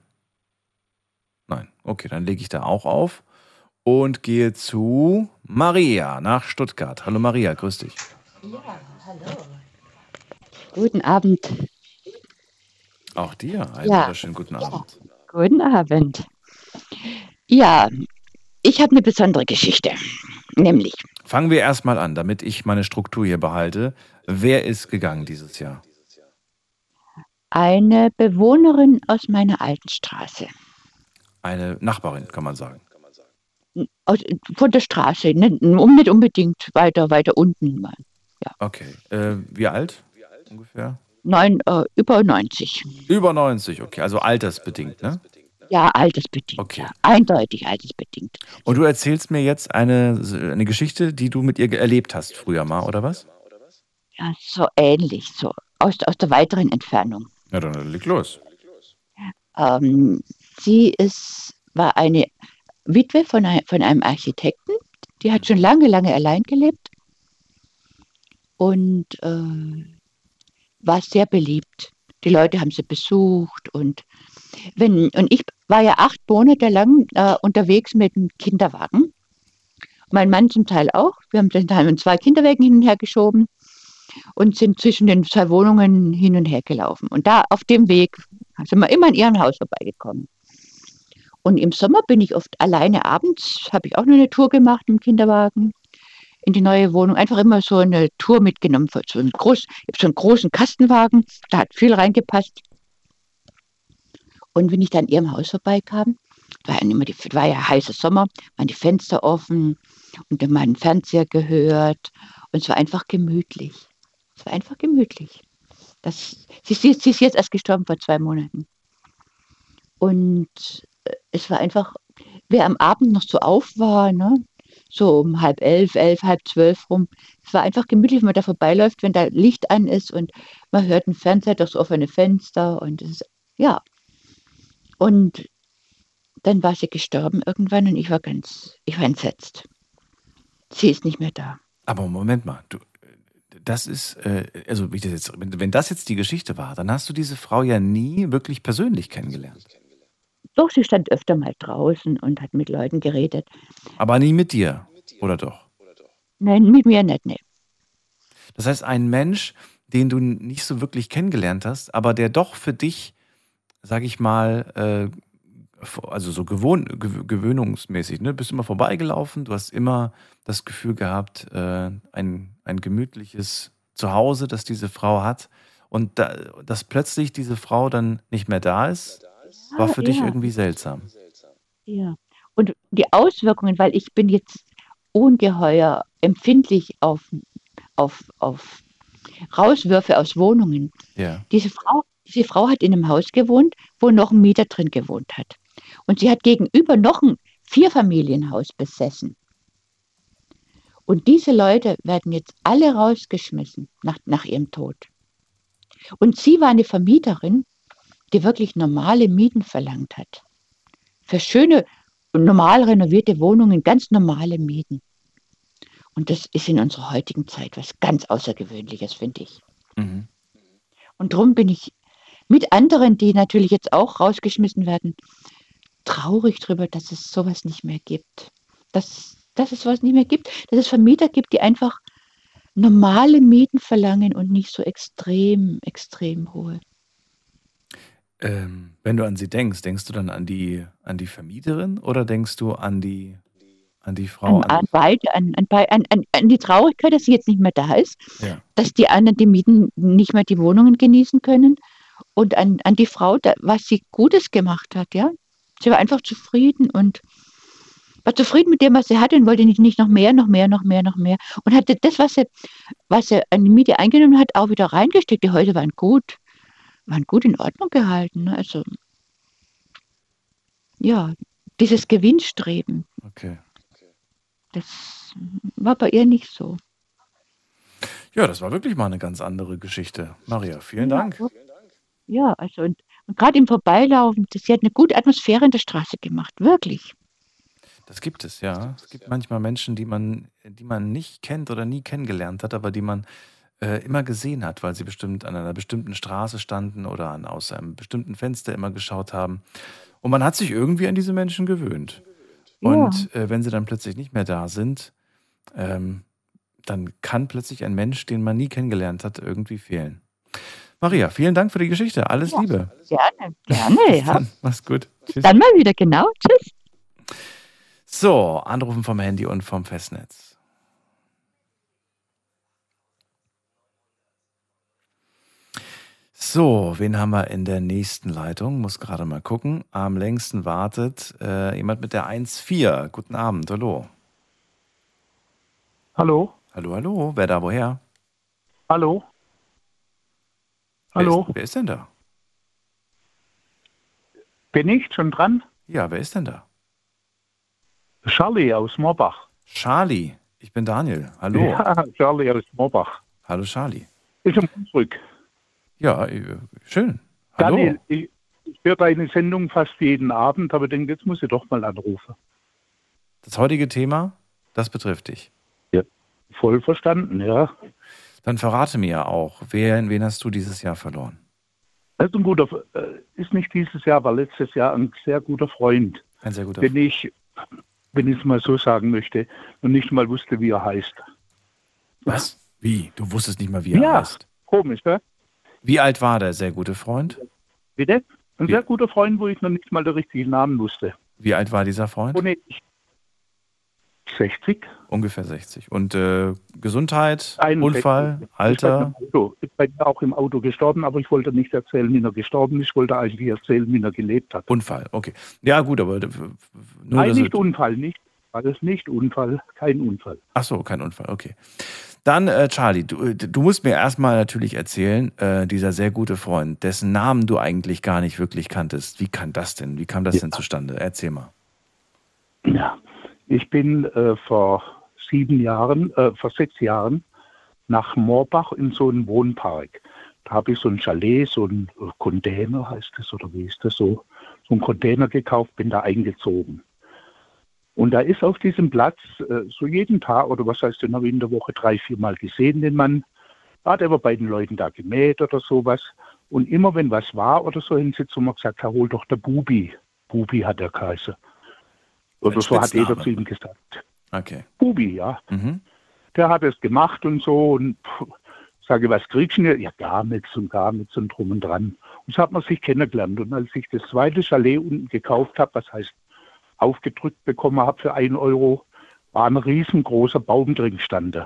Nein, okay, dann lege ich da auch auf und gehe zu Maria nach Stuttgart. Hallo Maria, grüß dich. Ja, hallo. Guten Abend. Auch dir einen Ja. wunderschönen guten Abend. Guten Abend. Ja, ich habe eine besondere Geschichte. Nämlich, Fangen wir erstmal an, damit ich meine Struktur hier behalte. Wer ist gegangen dieses Jahr? eine Bewohnerin aus meiner alten Straße. Eine Nachbarin, kann man sagen. Aus, von der Straße, nicht, nicht unbedingt weiter, weiter unten. mal. Okay. Äh, wie alt ungefähr? Neun, äh, über 90. Über 90, okay. Also altersbedingt, ne? Ja, altersbedingt. Okay. Ja, eindeutig altersbedingt. Und du erzählst mir jetzt eine, eine Geschichte, die du mit ihr erlebt hast früher mal, oder was? Ja, so ähnlich, so aus, aus der weiteren Entfernung. Ja, dann leg los. Ähm, sie ist, war eine Witwe von, ein, von einem Architekten, die hat schon lange, lange allein gelebt und äh, war sehr beliebt. Die Leute haben sie besucht und wenn, und ich war ja acht Monate lang äh, unterwegs mit dem Kinderwagen. Mein Mann zum Teil auch. Wir haben dann haben zwei Kinderwagen hin und her geschoben und sind zwischen den zwei Wohnungen hin und her gelaufen. Und da auf dem Weg sind wir immer an ihrem Haus vorbeigekommen. Und im Sommer bin ich oft alleine abends, habe ich auch noch eine Tour gemacht im Kinderwagen in die neue Wohnung. Einfach immer so eine Tour mitgenommen. So einen groß, ich habe so einen großen Kastenwagen, da hat viel reingepasst. Und wenn ich dann an ihrem Haus vorbeikam, war, ja immer die, war ja heißer Sommer, waren die Fenster offen und dann mal einen Fernseher gehört. Und es war einfach gemütlich. Es war einfach gemütlich. Das, sie, sie, sie ist jetzt erst gestorben vor zwei Monaten. Und äh, es war einfach, wer am Abend noch so auf war, ne? so um halb elf, elf, halb zwölf rum, es war einfach gemütlich, wenn man da vorbeiläuft, wenn da Licht an ist und man hört einen Fernseher durchs offene Fenster und es ist, ja. Und dann war sie gestorben irgendwann und ich war ganz, ich war entsetzt. Sie ist nicht mehr da. Aber Moment mal, du, das ist, äh, also das jetzt, wenn, wenn das jetzt die Geschichte war, dann hast du diese Frau ja nie wirklich persönlich kennengelernt. Doch, sie stand öfter mal draußen und hat mit Leuten geredet. Aber nie mit dir, oder doch? Nein, mit mir nicht, nee. Das heißt, ein Mensch, den du nicht so wirklich kennengelernt hast, aber der doch für dich, sag ich mal, äh, also so gewohn, gew- gewöhnungsmäßig, ne? Bist immer vorbeigelaufen, du hast immer das Gefühl gehabt, äh, ein, ein gemütliches Zuhause, das diese Frau hat. Und da, dass plötzlich diese Frau dann nicht mehr da ist, war für dich ja. irgendwie seltsam. Ja. Und die Auswirkungen, weil ich bin jetzt ungeheuer empfindlich auf, auf, auf Rauswürfe aus Wohnungen. Ja. Diese Frau, diese Frau hat in einem Haus gewohnt, wo noch ein Mieter drin gewohnt hat. Und sie hat gegenüber noch ein Vierfamilienhaus besessen. Und diese Leute werden jetzt alle rausgeschmissen nach, nach ihrem Tod. Und sie war eine Vermieterin, die wirklich normale Mieten verlangt hat. Für schöne, normal renovierte Wohnungen ganz normale Mieten. Und das ist in unserer heutigen Zeit was ganz Außergewöhnliches, finde ich. Mhm. Und darum bin ich mit anderen, die natürlich jetzt auch rausgeschmissen werden, traurig darüber, dass es sowas nicht mehr gibt. Dass, dass es sowas nicht mehr gibt, dass es Vermieter gibt, die einfach normale Mieten verlangen und nicht so extrem, extrem hohe. Ähm, wenn du an sie denkst, denkst du dann an die, an die Vermieterin oder denkst du an die, an die Frau? An, an beide, an, an, an, an, die Traurigkeit, dass sie jetzt nicht mehr da ist, Ja. dass die anderen die Mieten nicht mehr die Wohnungen genießen können und an, an die Frau, was sie Gutes gemacht hat, ja. Sie war einfach zufrieden und war zufrieden mit dem, was er hatte und wollte nicht, nicht noch mehr, noch mehr, noch mehr, noch mehr. Und hatte das, was er, was er an die Miete eingenommen hat, auch wieder reingesteckt. Die Häuser waren gut, waren gut in Ordnung gehalten. Ne? Also, ja, dieses Gewinnstreben. Okay. Das war bei ihr nicht so. Ja, das war wirklich mal eine ganz andere Geschichte. Maria, vielen Dank. Ja, also und, und gerade im Vorbeilaufen, das, sie hat eine gute Atmosphäre in der Straße gemacht, wirklich. Das gibt es, ja. Es gibt manchmal Menschen, die man, die man nicht kennt oder nie kennengelernt hat, aber die man äh, immer gesehen hat, weil sie bestimmt an einer bestimmten Straße standen oder an, aus einem bestimmten Fenster immer geschaut haben. Und man hat sich irgendwie an diese Menschen gewöhnt. Und äh, wenn sie dann plötzlich nicht mehr da sind, ähm, dann kann plötzlich ein Mensch, den man nie kennengelernt hat, irgendwie fehlen. Maria, vielen Dank für die Geschichte. Alles Ja, Liebe. Gerne, gerne, ja. Dann, mach's gut. Tschüss. Dann mal wieder, genau. Tschüss. So, Anrufen vom Handy und vom Festnetz. So, wen haben wir in der nächsten Leitung? Muss gerade mal gucken. Am längsten wartet äh, jemand mit der 1.4. Guten Abend, hallo. Hallo? Hallo, hallo. Wer da woher? Hallo? Wer Hallo? Ist, wer ist denn da? Bin ich schon dran? Ja, wer ist denn da? Charlie aus Moorbach. Charlie. Ich bin Daniel. Hallo. Ja, Charlie aus Moorbach. Hallo, Charlie. Ich bin zurück. Ja, äh, schön. Hallo. Daniel, ich, ich höre deine Sendung fast jeden Abend, aber denke, jetzt muss ich doch mal anrufen. Das heutige Thema, das betrifft dich. Voll verstanden, ja. Dann verrate mir auch, wer, wen hast du dieses Jahr verloren? Das ist ein guter, äh, ist nicht dieses Jahr, war letztes Jahr ein sehr guter Freund, Ein sehr guter den ich, wenn ich es mal so sagen möchte, und nicht mal wusste, wie er heißt. Was? Wie? Du wusstest nicht mal, wie er Ja, heißt? komisch, ne? Wie alt war der sehr gute Freund? Bitte? Ein sehr guter Freund, wo ich noch nicht mal den richtigen Namen wusste. Wie alt war dieser Freund? Und ich, 60. Ungefähr 60. Und äh, Gesundheit, 61. Unfall, Alter? bei, Auto. bei mir auch im Auto gestorben, aber ich wollte nicht erzählen, wie er gestorben ist. Ich wollte eigentlich erzählen, wie er gelebt hat. Unfall, okay. Ja, gut, aber äh, Nein, nicht Unfall, nicht. Alles nicht Unfall, kein Unfall. Ach so, kein Unfall, okay. Dann, äh, Charlie, du, äh, du musst mir erstmal natürlich erzählen, äh, dieser sehr gute Freund, dessen Namen du eigentlich gar nicht wirklich kanntest. Wie kann das denn? Wie kam das denn zustande? Erzähl mal. Ja, ich bin äh, vor sieben Jahren, äh, vor sechs Jahren nach Moorbach in so einen Wohnpark. Da habe ich so ein Chalet, so ein äh, Container heißt das, oder wie ist das so? So ein Container gekauft, bin da eingezogen. Und da ist auf diesem Platz äh, so jeden Tag, oder was heißt, den habe ich in der Woche drei, vier Mal gesehen, den Mann. Hat aber bei den Leuten da gemäht oder sowas. Und immer wenn was war oder so, haben sie zu mir gesagt, hol doch der Bubi. Bubi hat er geheißen. Oder so hat jeder Spitzname. zu ihm gesagt. Okay. Bubi, ja. Mhm. Der hat es gemacht und so. Und pff, sage, was kriegst du denn? Ja, gar nichts und gar nichts und drum und dran. Und so hat man sich kennengelernt. Und als ich das zweite Chalet unten gekauft habe, was heißt aufgedrückt bekommen habe für einen Euro, war ein riesengroßer Baum drin stand.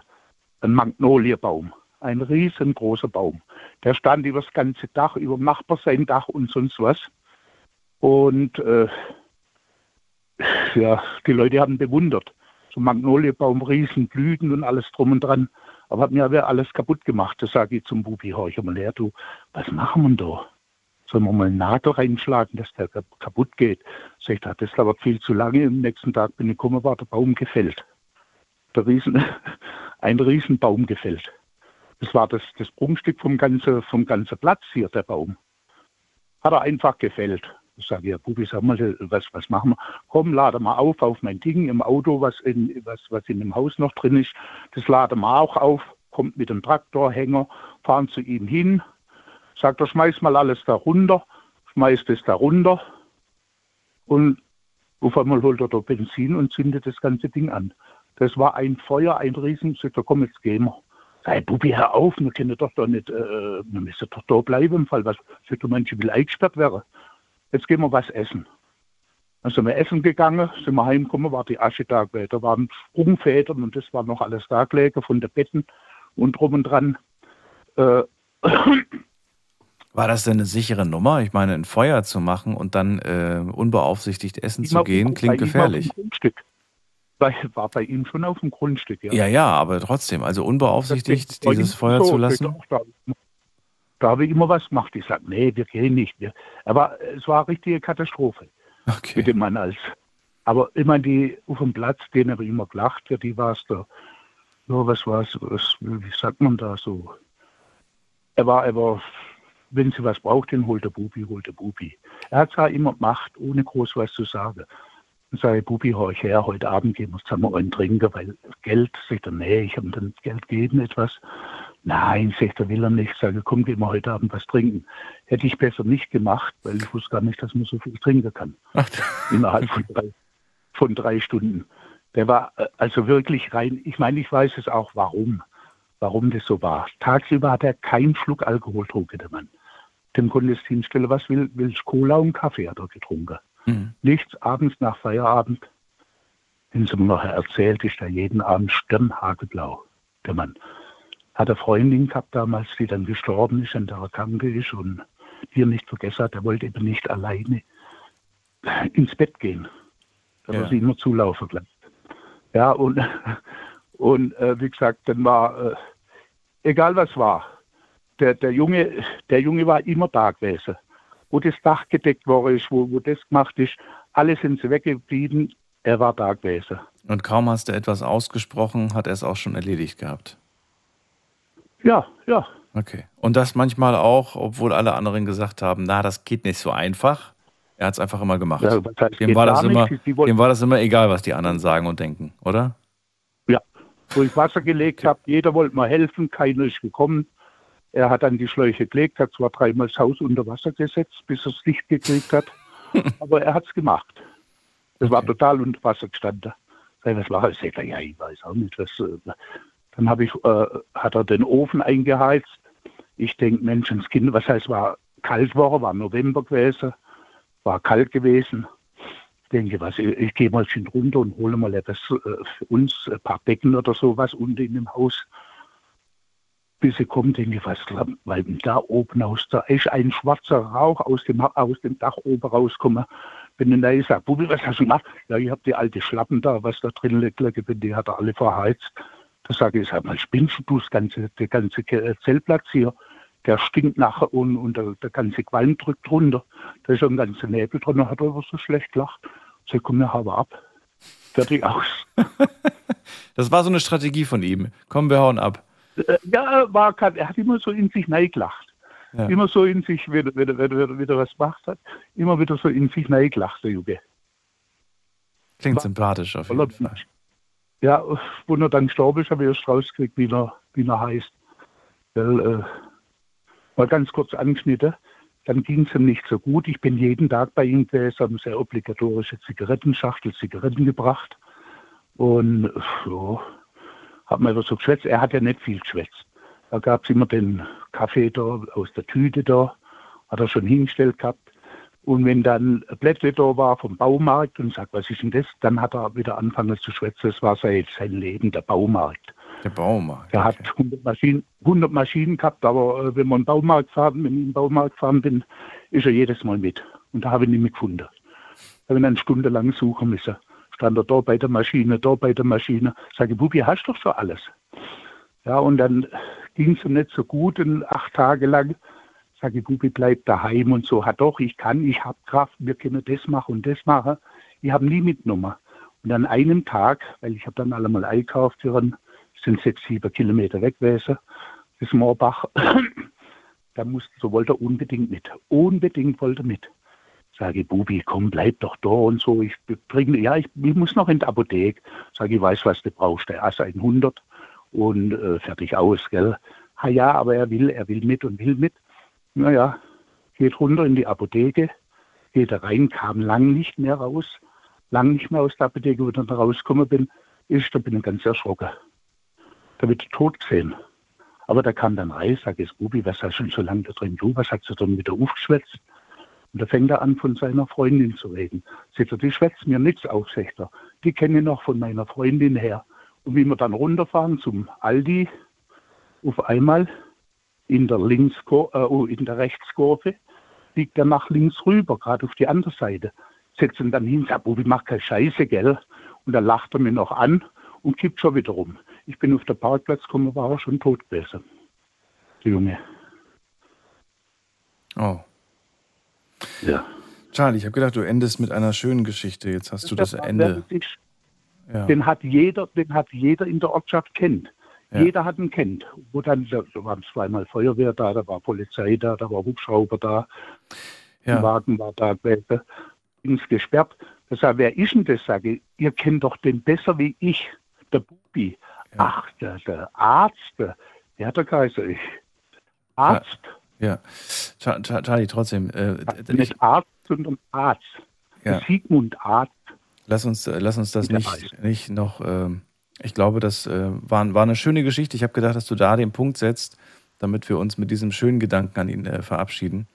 Ein Magnoliebaum. Ein riesengroßer Baum. Der stand über das ganze Dach, über dem Nachbar sein Dach und sonst was. Und äh, ja, die Leute haben bewundert. So Magnoliebaum, Riesenblüten und alles drum und dran. Aber hat mir aber alles kaputt gemacht. Da sage ich zum Bubi, hör ich mal her, du, was machen wir da? Sollen wir mal einen Nagel reinschlagen, dass der kap- kaputt geht? Sag ich, das dauert viel zu lange. Am nächsten Tag bin ich gekommen, war der Baum gefällt. Der Riesen, ein Riesenbaum gefällt. Das war das, das Prunkstück vom ganzen, vom ganzen Platz hier, der Baum. Hat er einfach gefällt. Ich sage, ja, Bubi, sag mal, was, was machen wir? Komm, lade mal auf, auf mein Ding im Auto, was in, was, was in dem Haus noch drin ist. Das lade mal auch auf, kommt mit dem Traktorhänger, fahren zu ihm hin, sagt er, schmeiß mal alles da runter, schmeißt es da runter und auf einmal holt er da Benzin und zündet das ganze Ding an. Das war ein Feuer, ein Riesen, sagt er, komm, jetzt gehen wir. Sei Bubi, hör auf, wir können doch da nicht, äh, wir müssen doch da bleiben im Fall, was, er, manche will eingesperrt werden. Jetzt gehen wir was essen. Dann sind wir essen gegangen, sind wir heimgekommen, war die Asche da gewesen. Da waren Sprungfedern und das war noch alles da gelegen von den Betten und drum und dran. Äh, War das denn eine sichere Nummer? Ich meine, ein Feuer zu machen und dann äh, unbeaufsichtigt essen zu gehen, klingt gefährlich. Grundstück. Bei, war bei ihm schon auf dem Grundstück, ja. Ja, ja, aber trotzdem, also unbeaufsichtigt dieses Feuer so, zu lassen. doch, Da, da habe ich immer was gemacht. Ich sage, nee, wir gehen nicht. Aber es war eine richtige Katastrophe Okay. mit dem Mann als. Aber immer die auf dem Platz, den habe ich immer gelacht, für die war es da. Ja, was war es, wie sagt man da so? Er war aber, wenn sie was braucht, dann holt der Bubi, holt der Bubi. Er hat zwar immer gemacht, ohne groß was zu sagen. Dann sage ich, Bubi, hör ich her, heute Abend gehen wir zusammen einen trinken, weil Geld, sagt er, nee, ich habe dann Geld gegeben, etwas. Nein, sagt er, will er nicht. Sage, komm, gehen wir heute Abend was trinken. Hätte ich besser nicht gemacht, weil ich wusste gar nicht, dass man so viel trinken kann. Innerhalb von drei, von drei Stunden. Der war äh, also wirklich rein, ich meine, ich weiß es auch, warum, warum das so war. Tagsüber hat er keinen Schluck Alkohol getrunken, der Mann. Dem konnte es hinstellen, was will, will ich Cola und Kaffee hat er getrunken. Mhm. Nichts, abends nach Feierabend, wenn sie mir noch erzählt, ist er jeden Abend stirnhagelblau, der Mann. Hat eine Freundin gehabt damals, die dann gestorben ist, an der er kranke ist und die er nicht vergessen hat, er wollte eben nicht alleine ins Bett gehen. Da Ja. war sie immer zulaufen bleibt. Ja, und, und äh, wie gesagt, dann war, äh, egal was war, der, der, Junge, der Junge war immer da gewesen. Wo das Dach gedeckt worden ist, wo, wo das gemacht ist, alle sind sie weggeblieben, er war da gewesen. Und kaum hast du etwas ausgesprochen, hat er es auch schon erledigt gehabt. Ja, ja. Okay. Und das manchmal auch, obwohl alle anderen gesagt haben, na, das geht nicht so einfach. Er hat es einfach immer gemacht. Ja, heißt, dem, war das immer, dem war das immer egal, was die anderen sagen und denken, oder? Ja, wo ich Wasser gelegt habe, jeder wollte mir helfen, keiner ist gekommen. Er hat dann die Schläuche gelegt, hat zwar dreimal das Haus unter Wasser gesetzt, bis er es dicht gekriegt hat, aber er hat es gemacht. Es war total unter Wasser gestanden. Was war das? Ja, ich weiß auch nicht. Was, äh, dann habe ich, äh, hat er den Ofen eingeheizt. Ich denke, Menschenskind, was heißt, war kalt war, November gewesen, war kalt gewesen. Ich denke, was, ich, ich gehe mal schön runter und hole mal etwas äh, für uns, ein paar Becken oder sowas unten in dem Haus. Bis ich komme, denke ich, was, weil da oben aus, da ist ein schwarzer Rauch aus dem, aus dem Dach oben rausgekommen. Bin dann da sag, Bubi, was hast du gemacht? Ja, ich habe die alte Schlappen da, was da drin liegt, bin, die hat er alle verheizt. Da sage ich, sag mal, spinnst du das ganze, der ganze Ke- Zeltplatz hier? Der stinkt nachher und, und der, der ganze Qualm drückt runter. Da ist so ein ganzer Nebel drin, da hat er aber so schlecht gelacht. Sag, komm, wir haben ab. Fertig aus. Das war so eine Strategie von ihm. Komm, wir hauen ab. Äh, Ja, war er hat immer so in sich neigelacht. Ja. Immer so in sich, wenn, wenn, wenn, wenn er wieder was gemacht hat, immer wieder so in sich neigelacht, der Junge. Klingt sympathisch auf jeden Fall. Ja, wo er dann gestorben ist, habe ich erst rausgekriegt, wie er, wie er heißt. Weil, äh, mal ganz kurz angeschnitten. Dann ging es ihm nicht so gut. Ich bin jeden Tag bei ihm gewesen, haben sehr obligatorische Zigarettenschachtel, Zigaretten gebracht. Und so, hat man immer so geschwätzt. Er hat ja nicht viel geschwätzt. Da gab es immer den Kaffee da aus der Tüte da, hat er schon hingestellt gehabt. Und wenn dann Blättle da war vom Baumarkt und sagt, was ist denn das? Dann hat er wieder angefangen zu schwätzen. Das war sein, sein Leben, der Baumarkt. Der Baumarkt. Er hat 100 Maschinen, 100 Maschinen gehabt, aber äh, wenn man Baumarkt fahren, wenn ich den Baumarkt gefahren bin, ist er jedes Mal mit. Und da habe ich ihn nicht mehr gefunden. Da habe ich dann stundenlang suchen müssen. Stand er da bei der Maschine, da bei der Maschine. Sage, Bubi, hast doch schon alles. Ja, und dann ging es ihm nicht so gut, und acht Tage lang. Sage, Bubi, bleib daheim und so. Hat doch, ich kann, ich habe Kraft, wir können das machen und das machen. Ich habe nie mitgenommen. Und an einem Tag, weil ich habe dann alle mal einkauft, einen, sind sechs, sieben Kilometer weg gewesen, bis Moorbach. da musste, so wollte er unbedingt mit. Unbedingt wollte er mit. Sage ich, Bubi, komm, bleib doch da und so. Ich bringe, ja, ich, ich muss noch in die Apotheke. Sage ich, weiß, was du brauchst. Der Ass 100 und äh, fertig aus, gell. Ha ja, aber er will, er will mit und will mit. Naja, geht runter in die Apotheke, geht da rein, kam lang nicht mehr raus, lang nicht mehr aus der Apotheke, wo ich dann rausgekommen bin, ist, da bin ich ganz erschrocken. Da wird tot gesehen. Aber da kam dann rein, sag ich, Bubi, was hast du denn so lange da drin? Du, was hast du dann wieder aufgeschwätzt? Und da fängt er an, von seiner Freundin zu reden. Sagt er, die schwätzt mir nichts auf, sagt er. Die kenne ich noch von meiner Freundin her. Und wie wir dann runterfahren zum Aldi, auf einmal in der, Linkskur äh, oh, in der Rechtskurve liegt er nach links rüber, gerade auf die andere Seite. Setzt ihn dann hin, sagt, Bubi, mach keine Scheiße, gell? Und dann lacht er mich noch an und kippt schon wieder rum. Ich bin auf den Parkplatz gekommen, war er schon tot gewesen. Der Junge. Oh. Ja. Charlie, ich habe gedacht, du endest mit einer schönen Geschichte. Jetzt hast du das Ende. Ja. Den hat jeder, den hat jeder in der Ortschaft kennt. Ja. Jeder hat ihn kennt. Wo dann, da waren zweimal Feuerwehr da, da war Polizei da, da war Hubschrauber da, Ja. ein Wagen war da ins gesperrt. Da sag, wer ist denn das? Sage ich, ihr kennt doch den besser wie ich, der Bubi. Ach, der, der Arzt, der, der hat der Kaiser. Ich. Arzt, Ja. Cha- Charlie, trotzdem, äh, ich, nicht Arzt, sondern Arzt. Ja. Sigmund Arzt. lass uns, äh, lass uns das nicht, nicht noch. ähm, ich glaube, das äh, war, war eine schöne Geschichte. Ich habe gedacht, dass du da den Punkt setzt, damit wir uns mit diesem schönen Gedanken an ihn äh, verabschieden.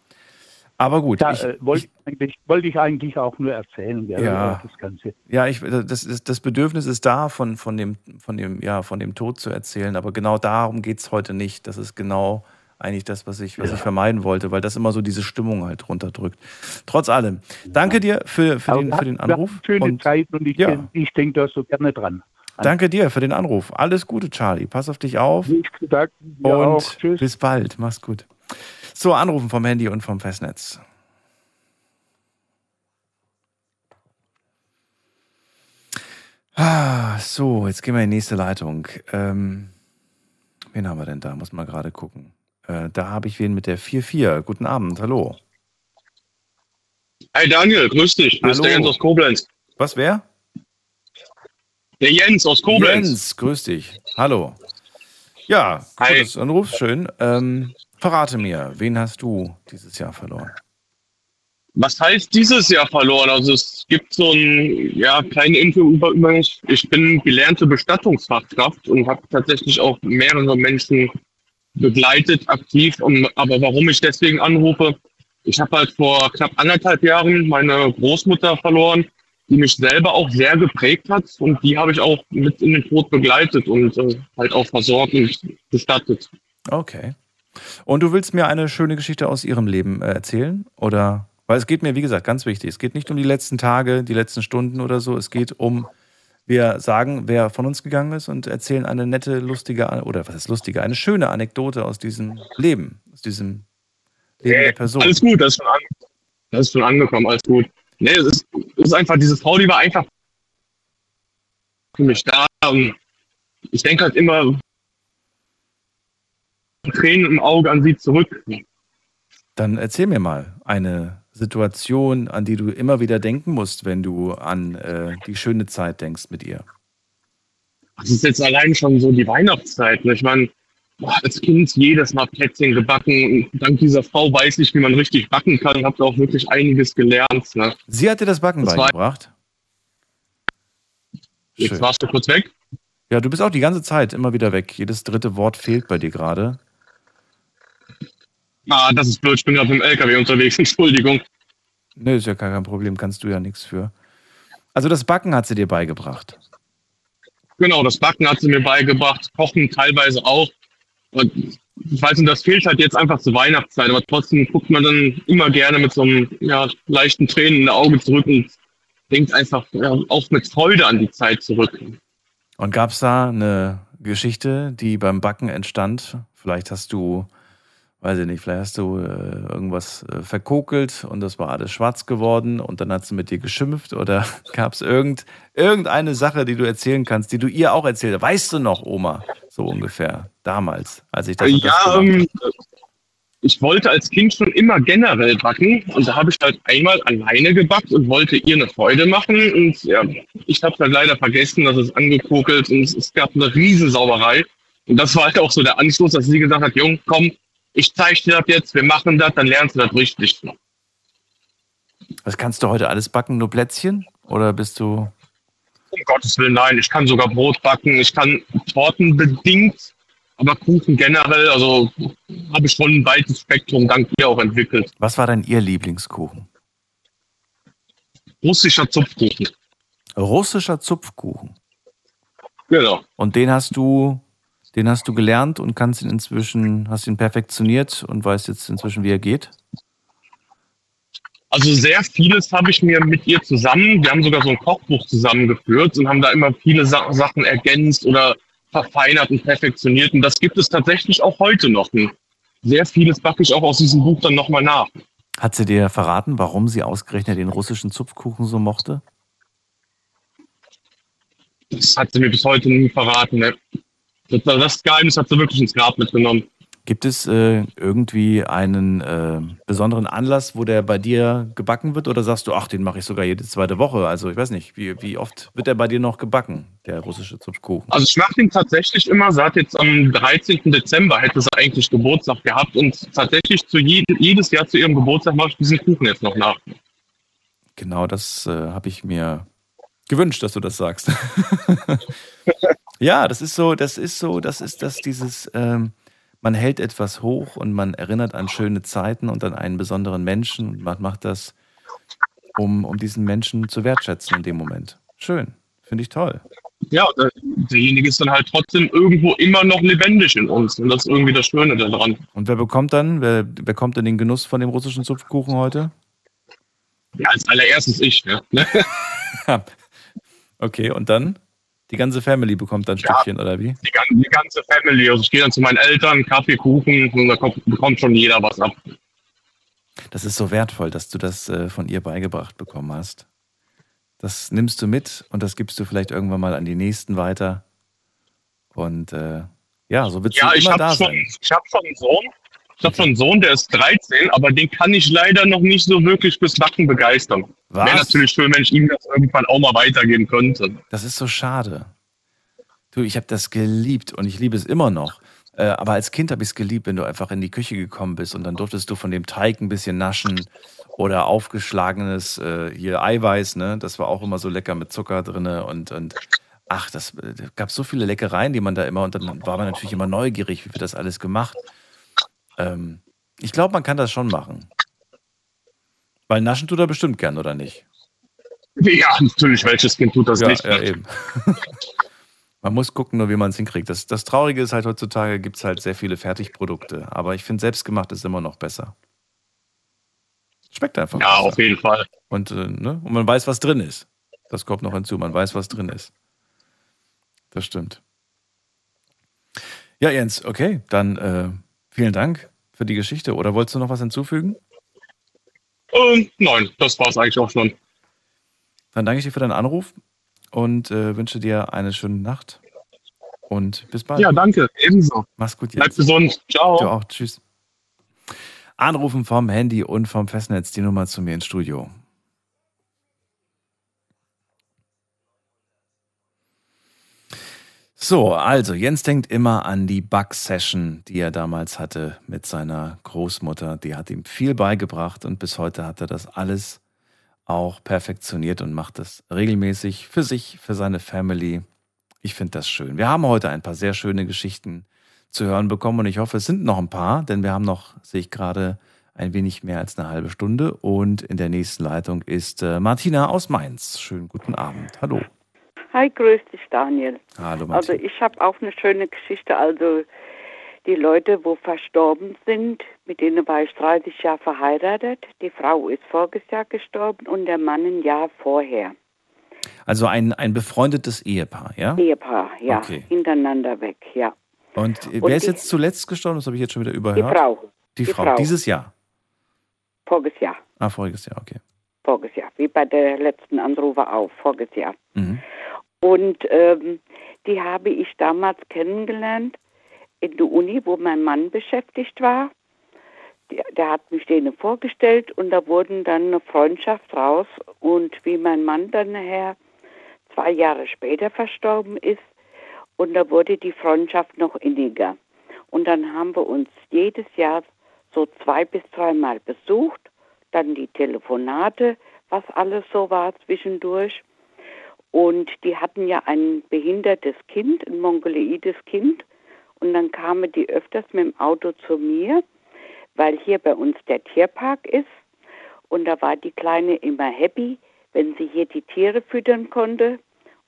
Aber gut, Da ich, äh, wollte ich, eigentlich, wollte ich eigentlich auch nur erzählen, gell, Ja. das Ganze. Ja, ich, das, ist, das Bedürfnis ist da, von, von, dem, von, dem, ja, von dem Tod zu erzählen, aber genau darum geht es heute nicht. Das ist genau eigentlich das, was ich, was ich vermeiden wollte, weil das immer so diese Stimmung halt runterdrückt. Trotz allem, danke dir für, für, den, für den Anruf. Schöne und Zeit und ich, ja. ich denke da so gerne dran. Danke dir für den Anruf. Alles Gute, Charlie. Pass auf dich auf. Und bis bald. Mach's gut. So, Anrufen vom Handy und vom Festnetz. Ah, so, jetzt gehen wir in die nächste Leitung. Ähm, wen haben wir denn da? Muss mal gerade gucken. Äh, da habe ich wen mit der 4-4. Guten Abend, hallo. Hi Daniel, grüß dich. Hallo. der Jens aus Koblenz. Was, wer? Der Jens aus Koblenz. Jens, grüß dich. Hallo. Ja, Hi. gutes Anruf, schön. Ähm, verrate mir, wen hast du dieses Jahr verloren? Was heißt dieses Jahr verloren? Also es gibt so ein, ja, kleine Info über, über mich. Ich bin gelernte Bestattungsfachkraft und habe tatsächlich auch mehrere Menschen begleitet, aktiv. Und, aber warum ich deswegen anrufe, ich habe halt vor knapp anderthalb Jahren meine Großmutter verloren, die mich selber auch sehr geprägt hat und die habe ich auch mit in den Tod begleitet und äh, halt auch versorgt und bestattet. Okay. Und du willst mir eine schöne Geschichte aus ihrem Leben äh, erzählen? Oder? Weil es geht mir, wie gesagt, ganz wichtig. Es geht nicht um die letzten Tage, die letzten Stunden oder so. Es geht um, wir sagen, wer von uns gegangen ist und erzählen eine nette, lustige, oder was ist lustige, eine schöne Anekdote aus diesem Leben, aus diesem Leben der Person. Alles gut, das ist schon, an, das ist schon angekommen, alles gut. Nee, es ist, es ist einfach, diese Frau, die war einfach für mich da. Und ich denke halt immer Tränen im Auge an sie zurück. Dann erzähl mir mal eine Situation, an die du immer wieder denken musst, wenn du an äh, die schöne Zeit denkst mit ihr. Das ist jetzt allein schon so die Weihnachtszeit. Ne? Ich meine, boah, als Kind jedes Mal Plätzchen gebacken. Und dank dieser Frau weiß ich, wie man richtig backen kann. Habe auch wirklich einiges gelernt. Ne? Sie hat dir das Backen Das beigebracht? Jetzt Schön. warst du kurz weg. Ja, du bist auch die ganze Zeit immer wieder weg. Jedes dritte Wort fehlt bei dir gerade. Ah, das ist blöd. Ich bin gerade mit dem LKW unterwegs. Entschuldigung. Nö, ist ja gar kein Problem, kannst du ja nichts für. Also das Backen hat sie dir beigebracht. Genau, das Backen hat sie mir beigebracht, Kochen teilweise auch. Und ich weiß nicht, das fehlt halt jetzt einfach zur Weihnachtszeit, aber trotzdem guckt man dann immer gerne mit so einem ja, leichten Tränen in der Auge zurück und denkt einfach ja, auch mit Freude an die Zeit zurück. Und gab es da eine Geschichte, die beim Backen entstand? Vielleicht hast du, weiß ich nicht, vielleicht hast du äh, irgendwas äh, verkokelt und das war alles schwarz geworden und dann hat sie mit dir geschimpft oder gab es irgend, irgendeine Sache, die du erzählen kannst, die du ihr auch erzählt hast? Weißt du noch, Oma, so ungefähr, damals, als ich das, ja, ähm, ich wollte als Kind schon immer generell backen und da habe ich halt einmal alleine gebackt und wollte ihr eine Freude machen und ja, ich habe dann leider vergessen, dass es angekokelt und es, es gab eine riesen Sauerei und das war halt auch so der Anschluss, dass sie gesagt hat, Jung, komm, ich zeige dir das jetzt, wir machen das, dann lernst du das richtig. Was kannst du heute alles backen? Nur Plätzchen? Oder bist du. Um Gottes Willen, nein, ich kann sogar Brot backen, ich kann Torten bedingt, aber Kuchen generell, also habe ich schon ein weites Spektrum dank ihr auch entwickelt. Was war denn Ihr Lieblingskuchen? Russischer Zupfkuchen. Russischer Zupfkuchen. Genau. Und den hast du, den hast du gelernt und kannst ihn inzwischen, hast ihn perfektioniert und weißt jetzt inzwischen, wie er geht? Also sehr vieles habe ich mir mit ihr zusammen, wir haben sogar so ein Kochbuch zusammengeführt und haben da immer viele Sa Sachen ergänzt oder verfeinert und perfektioniert. Und das gibt es tatsächlich auch heute noch. Und sehr vieles backe ich auch aus diesem Buch dann nochmal nach. Hat sie dir verraten, warum sie ausgerechnet den russischen Zupfkuchen so mochte? Das hat sie mir bis heute nie verraten. Ne? Das, Geheimnis hat sie wirklich ins Grab mitgenommen. Gibt es äh, irgendwie einen äh, besonderen Anlass, wo der bei dir gebacken wird? Oder sagst du, ach, den mache ich sogar jede zweite Woche? Also ich weiß nicht, wie, wie oft wird der bei dir noch gebacken, der russische Zupfkuchen? Also ich mache den tatsächlich immer, seit jetzt am 13. Dezember hätte sie eigentlich Geburtstag gehabt und tatsächlich zu je, jedes Jahr zu ihrem Geburtstag mache ich diesen Kuchen jetzt noch nach. Genau, das äh, habe ich mir gewünscht, dass du das sagst. ja, das ist so, das ist so, das ist das, dieses... Ähm, man hält etwas hoch und man erinnert an schöne Zeiten und an einen besonderen Menschen und man macht das, um, um diesen Menschen zu wertschätzen in dem Moment. Schön, finde ich toll. Ja, der, derjenige ist dann halt trotzdem irgendwo immer noch lebendig in uns und das ist irgendwie das Schöne daran. Und wer bekommt dann, wer bekommt dann den Genuss von dem russischen Zupfkuchen heute? Ja, als allererstes ich. Ne? okay, und dann? Die ganze Family bekommt dann Stückchen, ja, oder wie? Die, die, ganze Family. Also ich gehe dann zu meinen Eltern, Kaffee, Kuchen und da kommt, bekommt schon jeder was ab. Das ist so wertvoll, dass du das äh, von ihr beigebracht bekommen hast. Das nimmst du mit und das gibst du vielleicht irgendwann mal an die Nächsten weiter. Und äh, ja, so wird es ja, immer da schon, sein. Ich habe schon einen Sohn. Ich habe schon einen Sohn, der ist 13, aber den kann ich leider noch nicht so wirklich fürs Backen begeistern. Wäre natürlich schön, wenn ich ihm das irgendwann auch mal weitergeben könnte. Das ist so schade. Du, ich habe das geliebt und ich liebe es immer noch. Äh, aber als Kind habe ich es geliebt, wenn du einfach in die Küche gekommen bist und dann durftest du von dem Teig ein bisschen naschen oder aufgeschlagenes äh, hier Eiweiß, ne? Das war auch immer so lecker mit Zucker drin und, und ach, das äh, gab so viele Leckereien, die man da immer und dann war man natürlich immer neugierig, wie wird das alles gemacht. Ähm, ich glaube, man kann das schon machen. Weil naschen tut er bestimmt gern, oder nicht? Ja, natürlich. Welches Kind tut das ja, nicht? Ja, eben. man muss gucken, nur wie man es hinkriegt. Das, das Traurige ist halt, heutzutage gibt es halt sehr viele Fertigprodukte. Aber ich finde, selbstgemacht ist immer noch besser. Schmeckt einfach. Ja, besser. auf jeden Fall. Und, äh, ne? Und man weiß, was drin ist. Das kommt noch hinzu. Man weiß, was drin ist. Das stimmt. Ja, Jens, okay. Dann äh, vielen Dank für die Geschichte. Oder wolltest du noch was hinzufügen? Ähm, nein, das war es eigentlich auch schon. Dann danke ich dir für deinen Anruf und äh, wünsche dir eine schöne Nacht. Und bis bald. Ja, danke. Ebenso. Mach's gut jetzt. Bleib gesund. Ciao. Du auch. Tschüss. Anrufen vom Handy und vom Festnetz die Nummer zu mir ins Studio. So, also Jens denkt immer an die Bug-Session, die er damals hatte mit seiner Großmutter. Die hat ihm viel beigebracht und bis heute hat er das alles auch perfektioniert und macht das regelmäßig für sich, für seine Family. Ich finde das schön. Wir haben heute ein paar sehr schöne Geschichten zu hören bekommen und ich hoffe, es sind noch ein paar, denn wir haben noch, sehe ich gerade, ein wenig mehr als eine halbe Stunde und in der nächsten Leitung ist äh, Martina aus Mainz. Schönen guten Abend. Hallo. Hi, grüß dich, Daniel. Hallo, Martin. Also ich habe auch eine schöne Geschichte. Also die Leute, wo verstorben sind, mit denen war ich 30 Jahre verheiratet. Die Frau ist voriges Jahr gestorben und der Mann ein Jahr vorher. Also ein, ein befreundetes Ehepaar, ja? Ehepaar, ja. Okay. Hintereinander weg, ja. Und wer Und ist die- jetzt zuletzt gestorben? Das habe ich jetzt schon wieder überhört. Die Frau. Die, Die Frau. Frau. Dieses Jahr. Voriges Jahr. Ah, voriges Jahr, okay. Voriges Jahr. Wie bei der letzten Anrufer auch. Voriges Jahr. Mhm. Und ähm, die habe ich damals kennengelernt in der Uni, wo mein Mann beschäftigt war. Der, hat mich denen vorgestellt und da wurden dann eine Freundschaft raus. Und wie mein Mann dann nachher zwei Jahre später verstorben ist, und da wurde die Freundschaft noch inniger. Und dann haben wir uns jedes Jahr so zwei bis dreimal besucht, dann die Telefonate, was alles so war zwischendurch. Und die hatten ja ein behindertes Kind, ein mongoloides Kind. Und dann kamen die öfters mit dem Auto zu mir, weil hier bei uns der Tierpark ist. Und da war die Kleine immer happy, wenn sie hier die Tiere füttern konnte.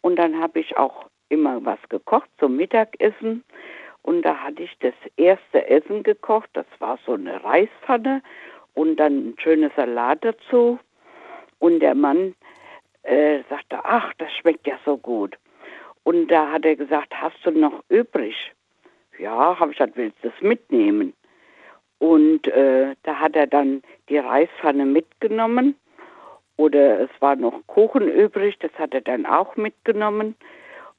Und dann habe ich auch immer was gekocht zum Mittagessen. Und da hatte ich das erste Essen gekocht. Das war so eine Reispfanne. und dann ein schöner Salat dazu. Und der Mann äh, sagte, ach, das schmeckt ja so gut. Und da hat er gesagt, hast du noch übrig? Ja, habe ich gesagt, willst du es mitnehmen? Und äh, da hat er dann die Reispfanne mitgenommen. Oder es war noch Kuchen übrig, das hat er dann auch mitgenommen.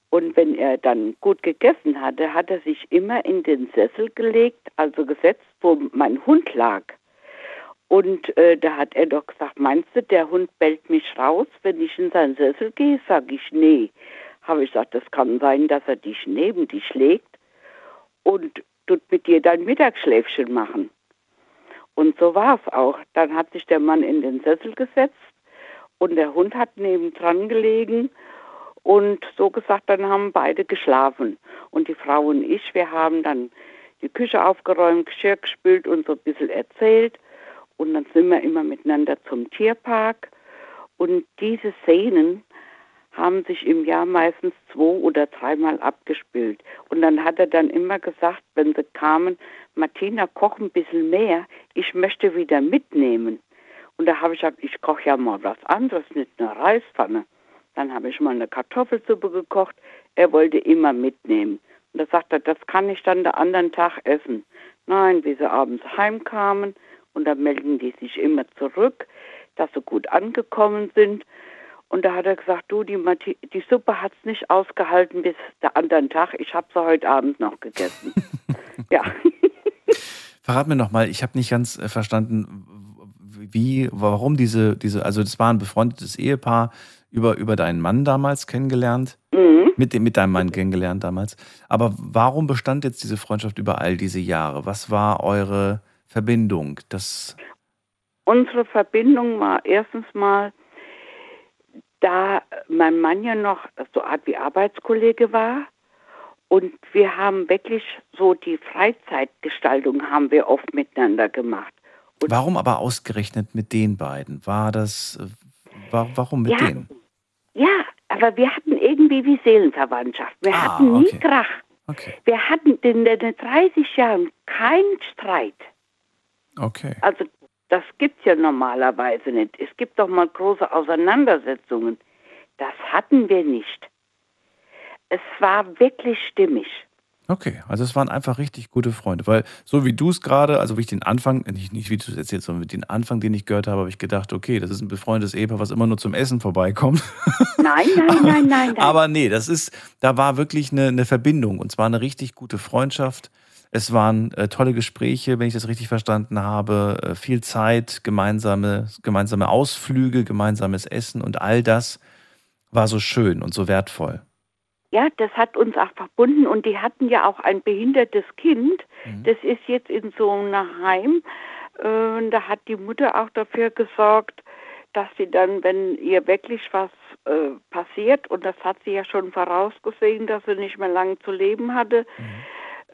Und wenn er dann gut gegessen hatte, hat er sich immer in den Sessel gelegt, also gesetzt, wo mein Hund lag. Und äh, da hat er doch gesagt, meinst du, der Hund bellt mich raus, wenn ich in seinen Sessel gehe? Sag ich, nee. Habe ich gesagt, das kann sein, dass er dich neben dich legt und tut mit dir dein Mittagsschläfchen machen. Und so war es auch. Dann hat sich der Mann in den Sessel gesetzt und der Hund hat nebendran gelegen und so gesagt, dann haben beide geschlafen. Und die Frau und ich, wir haben dann die Küche aufgeräumt, Geschirr gespült und so ein bisschen erzählt. Und dann sind wir immer miteinander zum Tierpark. Und diese Szenen haben sich im Jahr meistens zwei oder dreimal abgespielt. Und dann hat er dann immer gesagt, wenn sie kamen, Martina, koch ein bisschen mehr, ich möchte wieder mitnehmen. Und da habe ich gesagt, ich koche ja mal was anderes, nicht eine Reispfanne. Dann habe ich mal eine Kartoffelsuppe gekocht. Er wollte immer mitnehmen. Und da sagt er, das kann ich dann der anderen Tag essen. Nein, wie sie abends heimkamen und dann melden die sich immer zurück, dass sie gut angekommen sind. Und da hat er gesagt, du, die, Mati die Suppe hat es nicht ausgehalten bis der anderen Tag. Ich habe sie heute Abend noch gegessen. ja. Verrat mir nochmal, ich habe nicht ganz äh, verstanden, wie, warum diese, diese, also das war ein befreundetes Ehepaar über, über deinen Mann damals kennengelernt, mhm. mit, dem, mit deinem Mann kennengelernt damals. Aber warum bestand jetzt diese Freundschaft über all diese Jahre? Was war eure Verbindung? Das Unsere Verbindung war erstens mal, da mein Mann ja noch so Art wie Arbeitskollege war und wir haben wirklich so die Freizeitgestaltung haben wir oft miteinander gemacht. Und warum aber ausgerechnet mit den beiden? War das, äh, war, warum mit Ja. denen? Ja, aber wir hatten irgendwie wie Seelenverwandtschaft. Wir Ah, hatten nie okay. Krach. Wir hatten in den 30 Jahren keinen Streit. Okay. Also das gibt's ja normalerweise nicht. Es gibt doch mal große Auseinandersetzungen. Das hatten wir nicht. Es war wirklich stimmig. Okay, also es waren einfach richtig gute Freunde, weil so wie du es gerade, also wie ich den Anfang, nicht, nicht wie du es erzählst, sondern mit den Anfang, den ich gehört habe, habe ich gedacht, okay, das ist ein befreundetes Ehepaar, was immer nur zum Essen vorbeikommt. Nein, nein, nein, nein, nein. Aber nee, das ist, da war wirklich eine, eine Verbindung und zwar eine richtig gute Freundschaft. Es waren äh, tolle Gespräche, wenn ich das richtig verstanden habe, äh, viel Zeit, gemeinsame, gemeinsame Ausflüge, gemeinsames Essen und all das war so schön und so wertvoll. Ja, das hat uns auch verbunden und die hatten ja auch ein behindertes Kind. Das ist jetzt in so einem Heim. Äh, und da hat die Mutter auch dafür gesorgt, dass sie dann, wenn ihr wirklich was äh, passiert, und das hat sie ja schon vorausgesehen, dass sie nicht mehr lange zu leben hatte,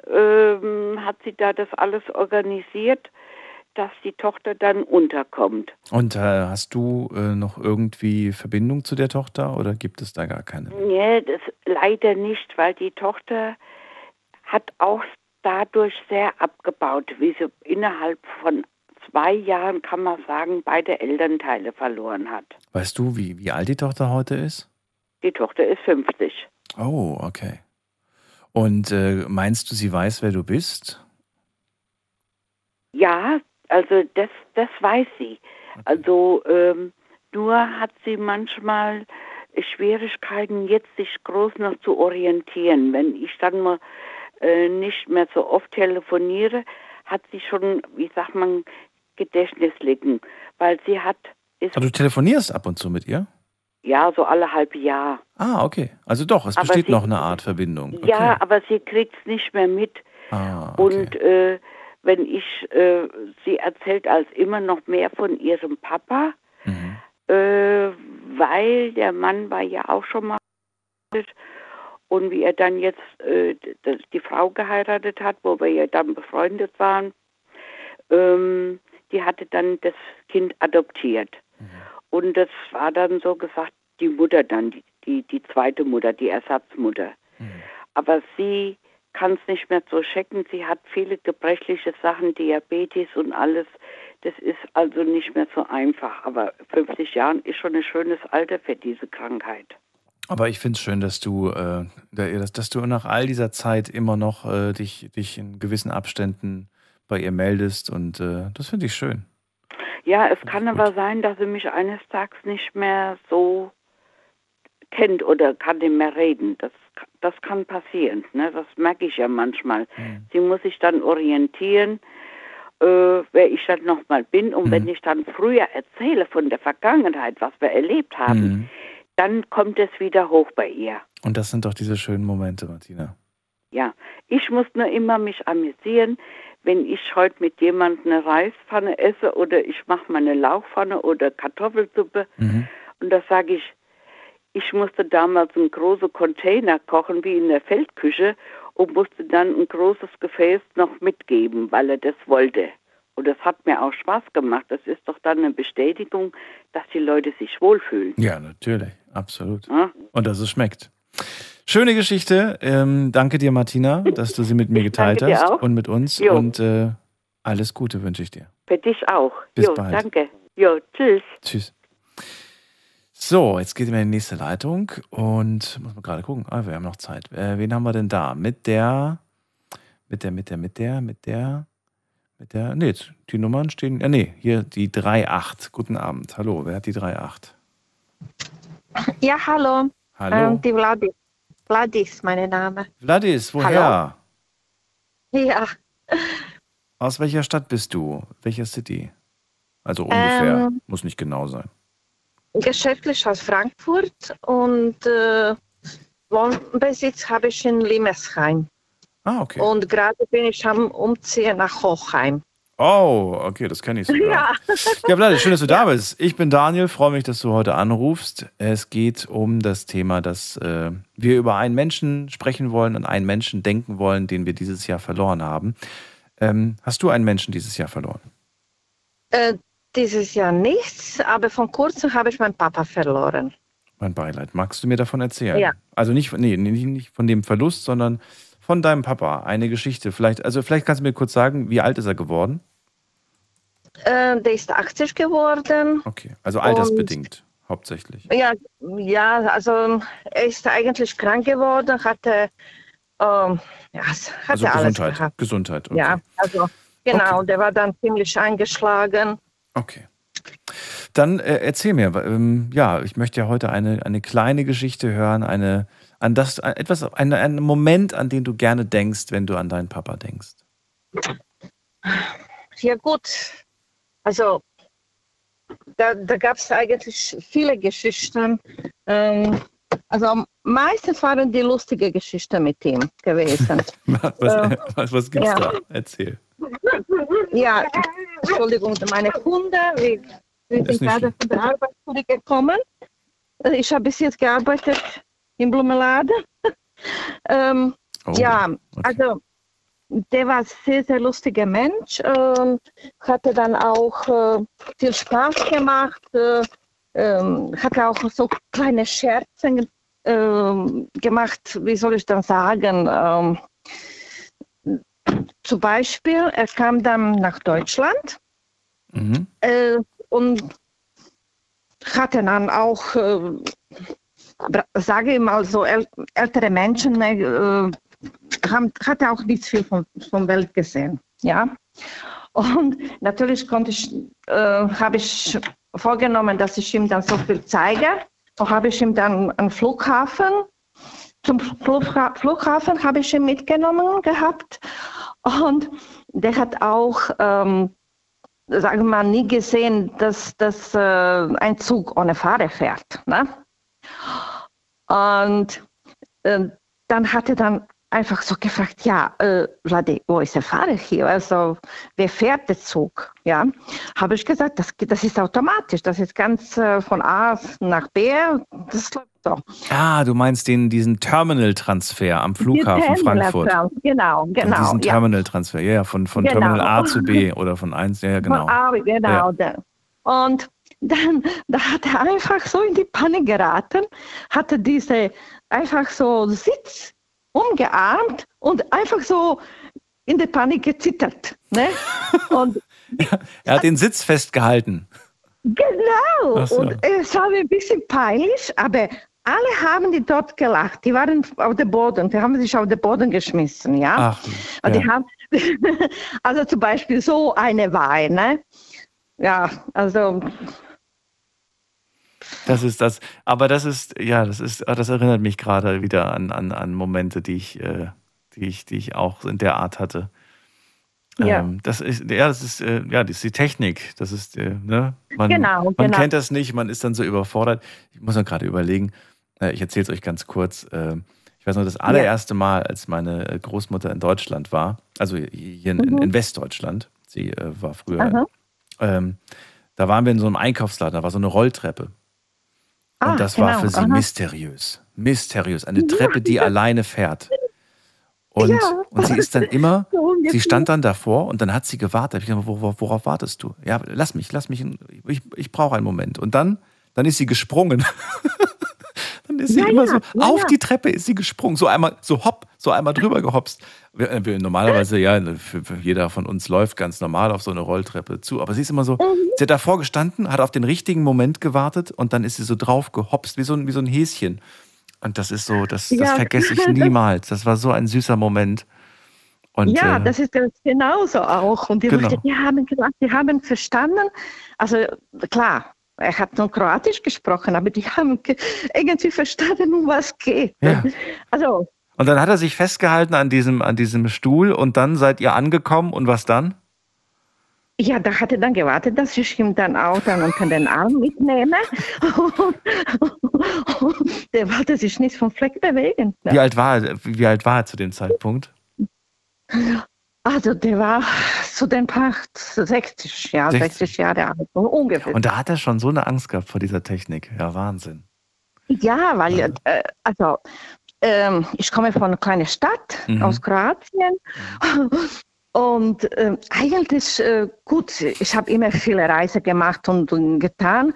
ähm, hat sie da das alles organisiert, dass die Tochter dann unterkommt. Und äh, hast du äh, noch irgendwie Verbindung zu der Tochter oder gibt es da gar keine? Nee, das leider nicht, weil die Tochter hat auch dadurch sehr abgebaut, wie sie innerhalb von zwei Jahren, kann man sagen, beide Elternteile verloren hat. Weißt du, wie, wie alt die Tochter heute ist? Die Tochter ist 50. Oh, okay. Und äh, meinst du, sie weiß, wer du bist? Ja, also das, das weiß sie. Also ähm, nur hat sie manchmal Schwierigkeiten, jetzt sich groß noch zu orientieren. Wenn ich dann mal äh, nicht mehr so oft telefoniere, hat sie schon, wie sagt man, Gedächtnislücken, weil sie hat, ist Ah, du telefonierst ab und zu mit ihr? Ja so alle halbe Jahr. Ah, okay. Also doch, es Aber besteht sie- noch eine Art Verbindung. Okay. Ja, aber sie kriegt es nicht mehr mit. Ah, okay. Und äh, wenn ich, äh, sie erzählt als immer noch mehr von ihrem Papa, Mhm. äh, weil der Mann war ja auch schon mal und wie er dann jetzt äh, die Frau geheiratet hat, wo wir ja dann befreundet waren, ähm, die hatte dann das Kind adoptiert. Und das war dann so gesagt die Mutter dann, die, die, die zweite Mutter, die Ersatzmutter. Aber sie kann es nicht mehr so checken. Sie hat viele gebrechliche Sachen, Diabetes und alles. Das ist also nicht mehr so einfach. Aber 50 Jahre ist schon ein schönes Alter für diese Krankheit. Aber ich finde es schön, dass du, äh, dass, dass, du nach all dieser Zeit immer noch äh, dich, dich in gewissen Abständen bei ihr meldest und äh, das finde ich schön. Ja, es kann aber sein, dass sie mich eines Tages nicht mehr so kennt oder kann nicht mehr reden. Das, das kann passieren. Ne? Das merke ich ja manchmal. Mhm. Sie muss sich dann orientieren, äh, wer ich dann nochmal bin. Und mhm. wenn ich dann früher erzähle von der Vergangenheit, was wir erlebt haben, mhm. dann kommt es wieder hoch bei ihr. Und das sind doch diese schönen Momente, Martina. Ja, ich muss nur immer mich amüsieren, wenn ich heute mit jemandem eine Reispfanne esse oder ich mache meine Lauchpfanne oder Kartoffelsuppe. Mhm. Und da sage ich, ich musste damals einen großen Container kochen, wie in der Feldküche, und musste dann ein großes Gefäß noch mitgeben, weil er das wollte. Und das hat mir auch Spaß gemacht. Das ist doch dann eine Bestätigung, dass die Leute sich wohlfühlen. Ja, natürlich, absolut. Ja? Und dass es schmeckt. Schöne Geschichte. Ähm, danke dir, Martina, dass du sie mit mir geteilt hast auch. und mit uns. Jo. Und äh, alles Gute wünsche ich dir. Für dich auch. Bis jo, bald. Danke. Jo, tschüss. Tschüss. So, jetzt geht wir in die nächste Leitung und muss man gerade gucken. Ah, wir haben noch Zeit. Äh, wen haben wir denn da? Mit der, mit der, mit der, mit der, mit der, mit der. Nee, die Nummern stehen. Ja, nee, hier die 3.8. Guten Abend. Hallo, wer hat die 3.8? Ja, hallo. Hallo. Ähm, die Vladis. Vladis, mein Name. Vladis, woher? Hallo. Ja. Aus welcher Stadt bist du? Welcher City? Also ungefähr. Ähm, Muss nicht genau sein. geschäftlich aus Frankfurt und äh, Wohnbesitz habe ich in Limesheim. Ah, okay. Und gerade bin ich am Umziehen nach Hochheim. Oh, okay, das kenne ich sogar. Ja. Ja, Vlad, schön, dass du da bist. Ich bin Daniel, freue mich, dass du heute anrufst. Es geht um das Thema, dass äh, wir über einen Menschen sprechen wollen und einen Menschen denken wollen, den wir dieses Jahr verloren haben. Ähm, hast du einen Menschen dieses Jahr verloren? Äh, dieses Jahr nichts, aber vor kurzem habe ich meinen Papa verloren. Mein Beileid. Magst du mir davon erzählen? Ja. Also nicht, nee, nicht von dem Verlust, sondern von deinem Papa. Eine Geschichte. Vielleicht, also vielleicht kannst du mir kurz sagen, wie alt ist er geworden? Äh, der ist 80 geworden. Okay, also altersbedingt hauptsächlich. Ja, ja, also er ist eigentlich krank geworden, hatte, ähm, ja, hatte Also alles Gesundheit. gehabt. Gesundheit. Okay. Ja, also genau, der war dann ziemlich eingeschlagen. Okay. Dann äh, erzähl mir, ähm, ja, ich möchte ja heute eine, eine kleine Geschichte hören, eine, an das, an etwas, einen, einen Moment, an den du gerne denkst, wenn du an deinen Papa denkst. Ja gut, also da, da gab es eigentlich viele Geschichten. Ähm, also am meisten waren die lustige Geschichten mit ihm gewesen. Was, Äh, was, was gibt's ja. da? Erzähl. Ja, Entschuldigung, meine Hunde, wir, wir sind gerade von der Arbeit zurückgekommen. Äh, Ich habe bis jetzt gearbeitet im Blumenladen. ähm, Oh, ja, also der war ein sehr, sehr lustiger Mensch, ähm, hatte dann auch äh, viel Spaß gemacht, äh, ähm, hatte auch so kleine Scherze ähm, gemacht, wie soll ich dann sagen, ähm, zum Beispiel, er kam dann nach Deutschland Mhm. äh, und hatte dann auch, äh, sage ich mal so, äl ältere Menschen, äh, haben, hatte auch nicht viel von, von Welt gesehen. Ja? Und natürlich konnte ich, äh, habe ich vorgenommen, dass ich ihm dann so viel zeige. Und habe ich ihm dann am Flughafen, zum Flugha Flughafen habe ich ihn mitgenommen gehabt. Und der hat auch, ähm, sagen wir mal, nie gesehen, dass, dass äh, ein Zug ohne Fahrer fährt. Ne? Und äh, dann hat er dann einfach so gefragt, ja, äh, wo ist der Fahrer hier? Also, wer fährt der Zug? Ja, habe ich gesagt, das, das ist automatisch, das ist ganz äh, von A nach B, das läuft so. Ah, du meinst den, diesen Terminal-Transfer am Flughafen Frankfurt. Genau, genau. diesen ja. Terminal-Transfer, ja, ja, von, von Genau. Terminal A zu B oder von 1, ja, genau. Von A, genau. Ja. Und dann da hat er einfach so in die Panne geraten, hatte diese einfach so Sitz umgearmt und einfach so in der Panik gezittert. Ne? Und Er hat den Sitz festgehalten. Genau. So. Und es war ein bisschen peinlich, aber alle haben die dort gelacht. Die waren auf dem Boden, die haben sich auf den Boden geschmissen, ja. Ach, Und die ja. haben, also zum Beispiel so eine war, ne? Ja, also Das ist das. Aber das ist, ja, das ist, das erinnert mich gerade wieder an, an, an Momente, die ich, äh, die ich, die ich auch in der Art hatte. Ja. Ähm, das ist, ja, das ist, äh, ja, das ist die Technik. Das ist, äh, ne? Man, Genau, man genau. kennt das nicht, man ist dann so überfordert. Ich muss noch gerade überlegen, äh, ich erzähle es euch ganz kurz. Äh, ich weiß noch, das allererste Mal, als meine äh, Großmutter in Deutschland war, also hier in, Mhm. in Westdeutschland, sie äh, war früher, ähm, da waren wir in so einem Einkaufsladen, da war so eine Rolltreppe. Ah, Und das war genau, für sie aha. mysteriös. Mysteriös. Eine Ja. Treppe, die alleine fährt. Und, Ja. und sie ist dann immer, So sie stand dann davor und dann hat sie gewartet. Ich gesagt, worauf, worauf wartest du? Ja, lass mich, lass mich, ich, ich brauche einen Moment. Und dann, dann ist sie gesprungen. ist sie Ja, immer ja, so, ja, auf die Treppe ist sie gesprungen. So einmal, so hopp, so einmal drüber gehopst. Wir, wir, normalerweise, ja, für, für jeder von uns läuft ganz normal auf so eine Rolltreppe zu. Aber sie ist immer so, sie hat davor gestanden, hat auf den richtigen Moment gewartet und dann ist sie so drauf gehopst, wie so ein, wie so ein Häschen. Und das ist so, das, das vergesse ich niemals. Das war so ein süßer Moment. Und, ja, äh, das ist ganz genauso auch. Und die Genau. Leute, die haben gesagt, die haben verstanden. Also klar, er hat nur Kroatisch gesprochen, aber die haben ge- irgendwie verstanden, um was geht. Ja. Also Und dann hat er sich festgehalten an diesem, an diesem Stuhl und dann seid ihr angekommen und was dann? ja, da hat er dann gewartet, dass ich ihn dann auch dann unter den Arm mitnehme. Der wollte sich nicht vom Fleck bewegen. Wie alt war er, wie alt war er zu dem Zeitpunkt? Also der war zu den paar 60, ja, 60. 60 Jahre alt, ungefähr. Und da hat er schon so eine Angst gehabt vor dieser Technik. Ja, Wahnsinn. Ja, weil, äh, also, ähm, ich komme von einer kleinen Stadt Mhm. aus Kroatien. Und ähm, eigentlich, äh, gut, ich habe immer viele Reisen gemacht und, und getan,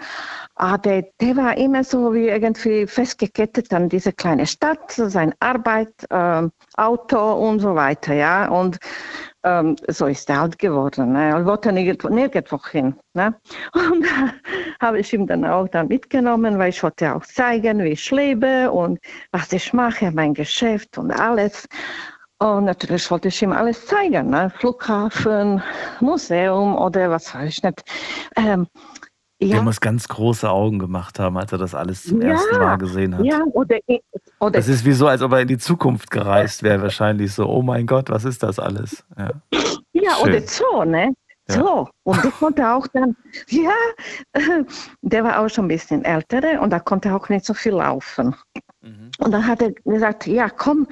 aber der war immer so wie irgendwie festgekettet an diese kleine Stadt, seine Arbeit, ähm, Auto und so weiter, ja. Und ähm, so ist er alt geworden. Ne? Er wollte nirgendwo, nirgendwo hin. Ne? Und habe ich ihm dann auch dann mitgenommen, weil ich wollte auch zeigen, wie ich lebe und was ich mache, mein Geschäft und alles. Und natürlich wollte ich ihm alles zeigen, ne? Flughafen, Museum oder was weiß ich nicht. Ähm, ja, muss ganz große Augen gemacht haben, als er das alles zum ersten Mal gesehen hat. ja, oder, oder Das ist wie so, als ob er in die Zukunft gereist wäre, wahrscheinlich so. Oh mein Gott, was ist das alles? Ja. Ja, Schön. oder so, ne? Ja. So. Und der konnte auch dann, ja, der war auch schon ein bisschen älter und da konnte auch nicht so viel laufen. Mhm. Und dann hat er gesagt, ja, komm,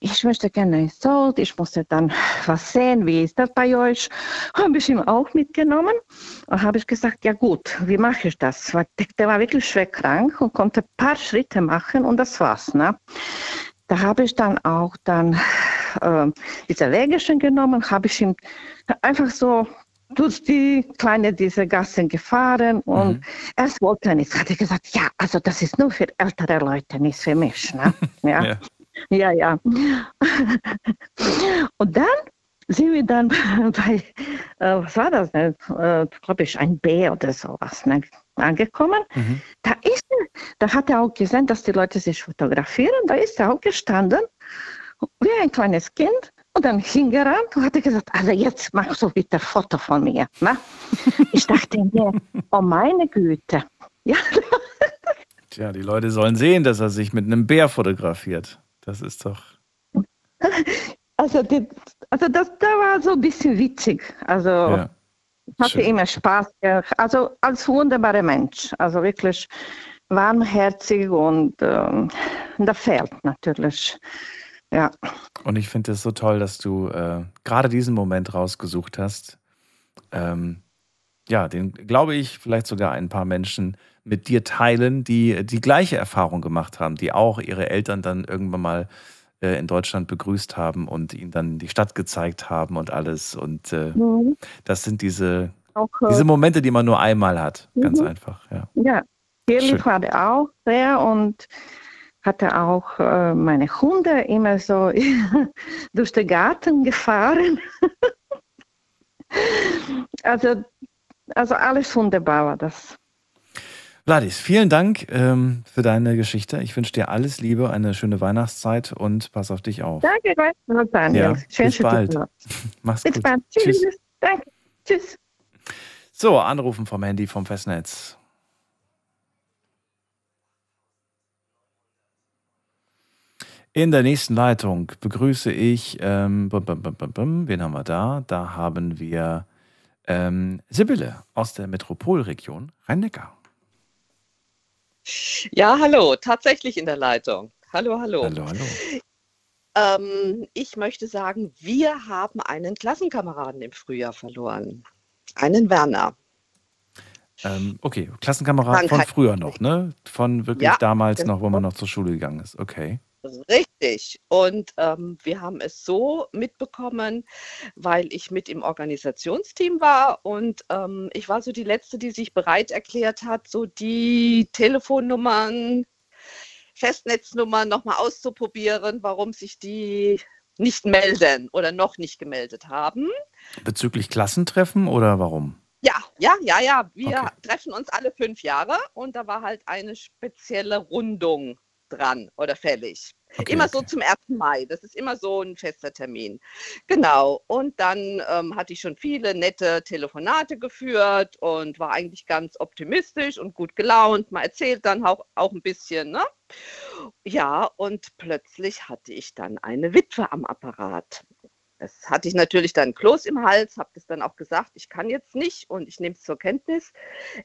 ich möchte gerne ins Zoll, ich musste dann was sehen, wie ist das bei euch? Habe ich ihm auch mitgenommen und habe ich gesagt, ja gut, wie mache ich das? Weil Der, war wirklich schwer krank und konnte ein paar Schritte machen und das war's. Ne? Da habe ich dann auch dann äh, diese Wägelchen genommen, habe ich ihm einfach so durch die kleine diese Gassen gefahren und erst wollte er nicht. Hat er gesagt, ja, also das ist nur für ältere Leute, nicht für mich. Ne? Ja. Ja. Ja, ja. Und dann sind wir dann bei, äh, was war das, ne? äh, glaube ich, ein B oder sowas, ne? angekommen. Mhm. Da ist er, da hat er auch gesehen, dass die Leute sich fotografieren. Da ist er auch gestanden, wie ein kleines Kind. Und dann hingerannt und hat er gesagt, also jetzt machst du bitte ein Foto von mir. Ne? Ich dachte mir, oh meine Güte. Ja, Tja, die Leute sollen sehen, dass er sich mit einem Bär fotografiert. Das ist doch. Also, die, also das, da war so ein bisschen witzig. Also Ja. hatte Schön. immer Spaß. Also als wunderbarer Mensch. Also wirklich warmherzig und ähm, da fehlt natürlich. Ja. Und ich finde es so toll, dass du äh, gerade diesen Moment rausgesucht hast. Ähm, ja, den glaube ich vielleicht sogar ein paar Menschen mit dir teilen, die die gleiche Erfahrung gemacht haben, die auch ihre Eltern dann irgendwann mal äh, in Deutschland begrüßt haben und ihnen dann die Stadt gezeigt haben und alles. Und äh, Mhm. das sind diese, Auch, äh, diese Momente, die man nur einmal hat. Ganz Mhm. einfach, ja. Ja, hier Schön. lief er auch sehr und hatte auch äh, meine Hunde immer so durch den Garten gefahren. also, also alles wunderbar war das. Vladis, vielen Dank ähm, für deine Geschichte. Ich wünsche dir alles Liebe, eine schöne Weihnachtszeit und pass auf dich auf. Danke, Daniel. Ja, Schön, bis bald. Mach's Bis gut. bald. Tschüss. Danke. Tschüss. So, anrufen vom Handy vom Festnetz. In der nächsten Leitung begrüße ich, ähm, bum, bum, bum, wen haben wir da? Da haben wir ähm, Sibylle aus der Metropolregion Rhein-Neckar. Ja, hallo, tatsächlich in der Leitung. Hallo, hallo. Hallo, hallo. Ähm, ich möchte sagen, wir haben einen Klassenkameraden im Frühjahr verloren. Einen Werner. Ähm, okay, Klassenkamerad von früher noch, ne? Von wirklich Ja, damals genau. noch, wo man noch zur Schule gegangen ist. Okay. Richtig. Und ähm, wir haben es so mitbekommen, weil ich mit im Organisationsteam war und ähm, ich war so die Letzte, die sich bereit erklärt hat, so die Telefonnummern, Festnetznummern nochmal auszuprobieren, warum sich die nicht melden oder noch nicht gemeldet haben. Bezüglich Klassentreffen oder warum? Ja, ja, ja, ja. Wir treffen uns alle fünf Jahre und da war halt eine spezielle Rundung dran oder fällig. Okay, immer so zum 1. Mai. Das ist immer so ein fester Termin. Genau. Und dann ähm, hatte ich schon viele nette Telefonate geführt und war eigentlich ganz optimistisch und gut gelaunt. Man erzählt dann auch, auch ein bisschen, ne? Ja, und plötzlich hatte ich dann eine Witwe am Apparat. Das hatte ich natürlich dann Kloß im Hals, habe das dann auch gesagt, ich kann jetzt nicht und ich nehme es zur Kenntnis.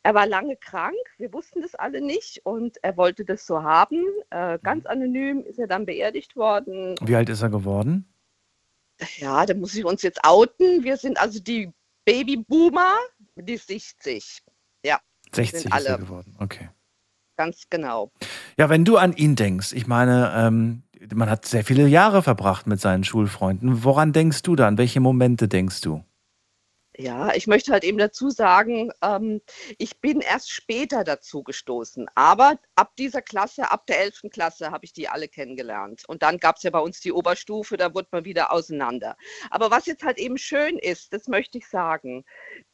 Er war lange krank, wir wussten das alle nicht und er wollte das so haben. Äh, ganz anonym ist er dann beerdigt worden. Wie alt ist er geworden? Ja, da muss ich uns jetzt outen. Wir sind also die Babyboomer, die 60. Ja, wir 60 sind ist er alle, geworden. Okay. ganz genau. Ja, wenn du an ihn denkst, ich meine, ähm, man hat sehr viele Jahre verbracht mit seinen Schulfreunden. Woran denkst du da? An welche Momente denkst du? Ja, ich möchte halt eben dazu sagen, ähm, ich bin erst später dazu gestoßen. Aber ab dieser Klasse, ab der 11. Klasse, habe ich die alle kennengelernt. Und dann gab es ja bei uns die Oberstufe, da wurde man wieder auseinander. Aber was jetzt halt eben schön ist, das möchte ich sagen,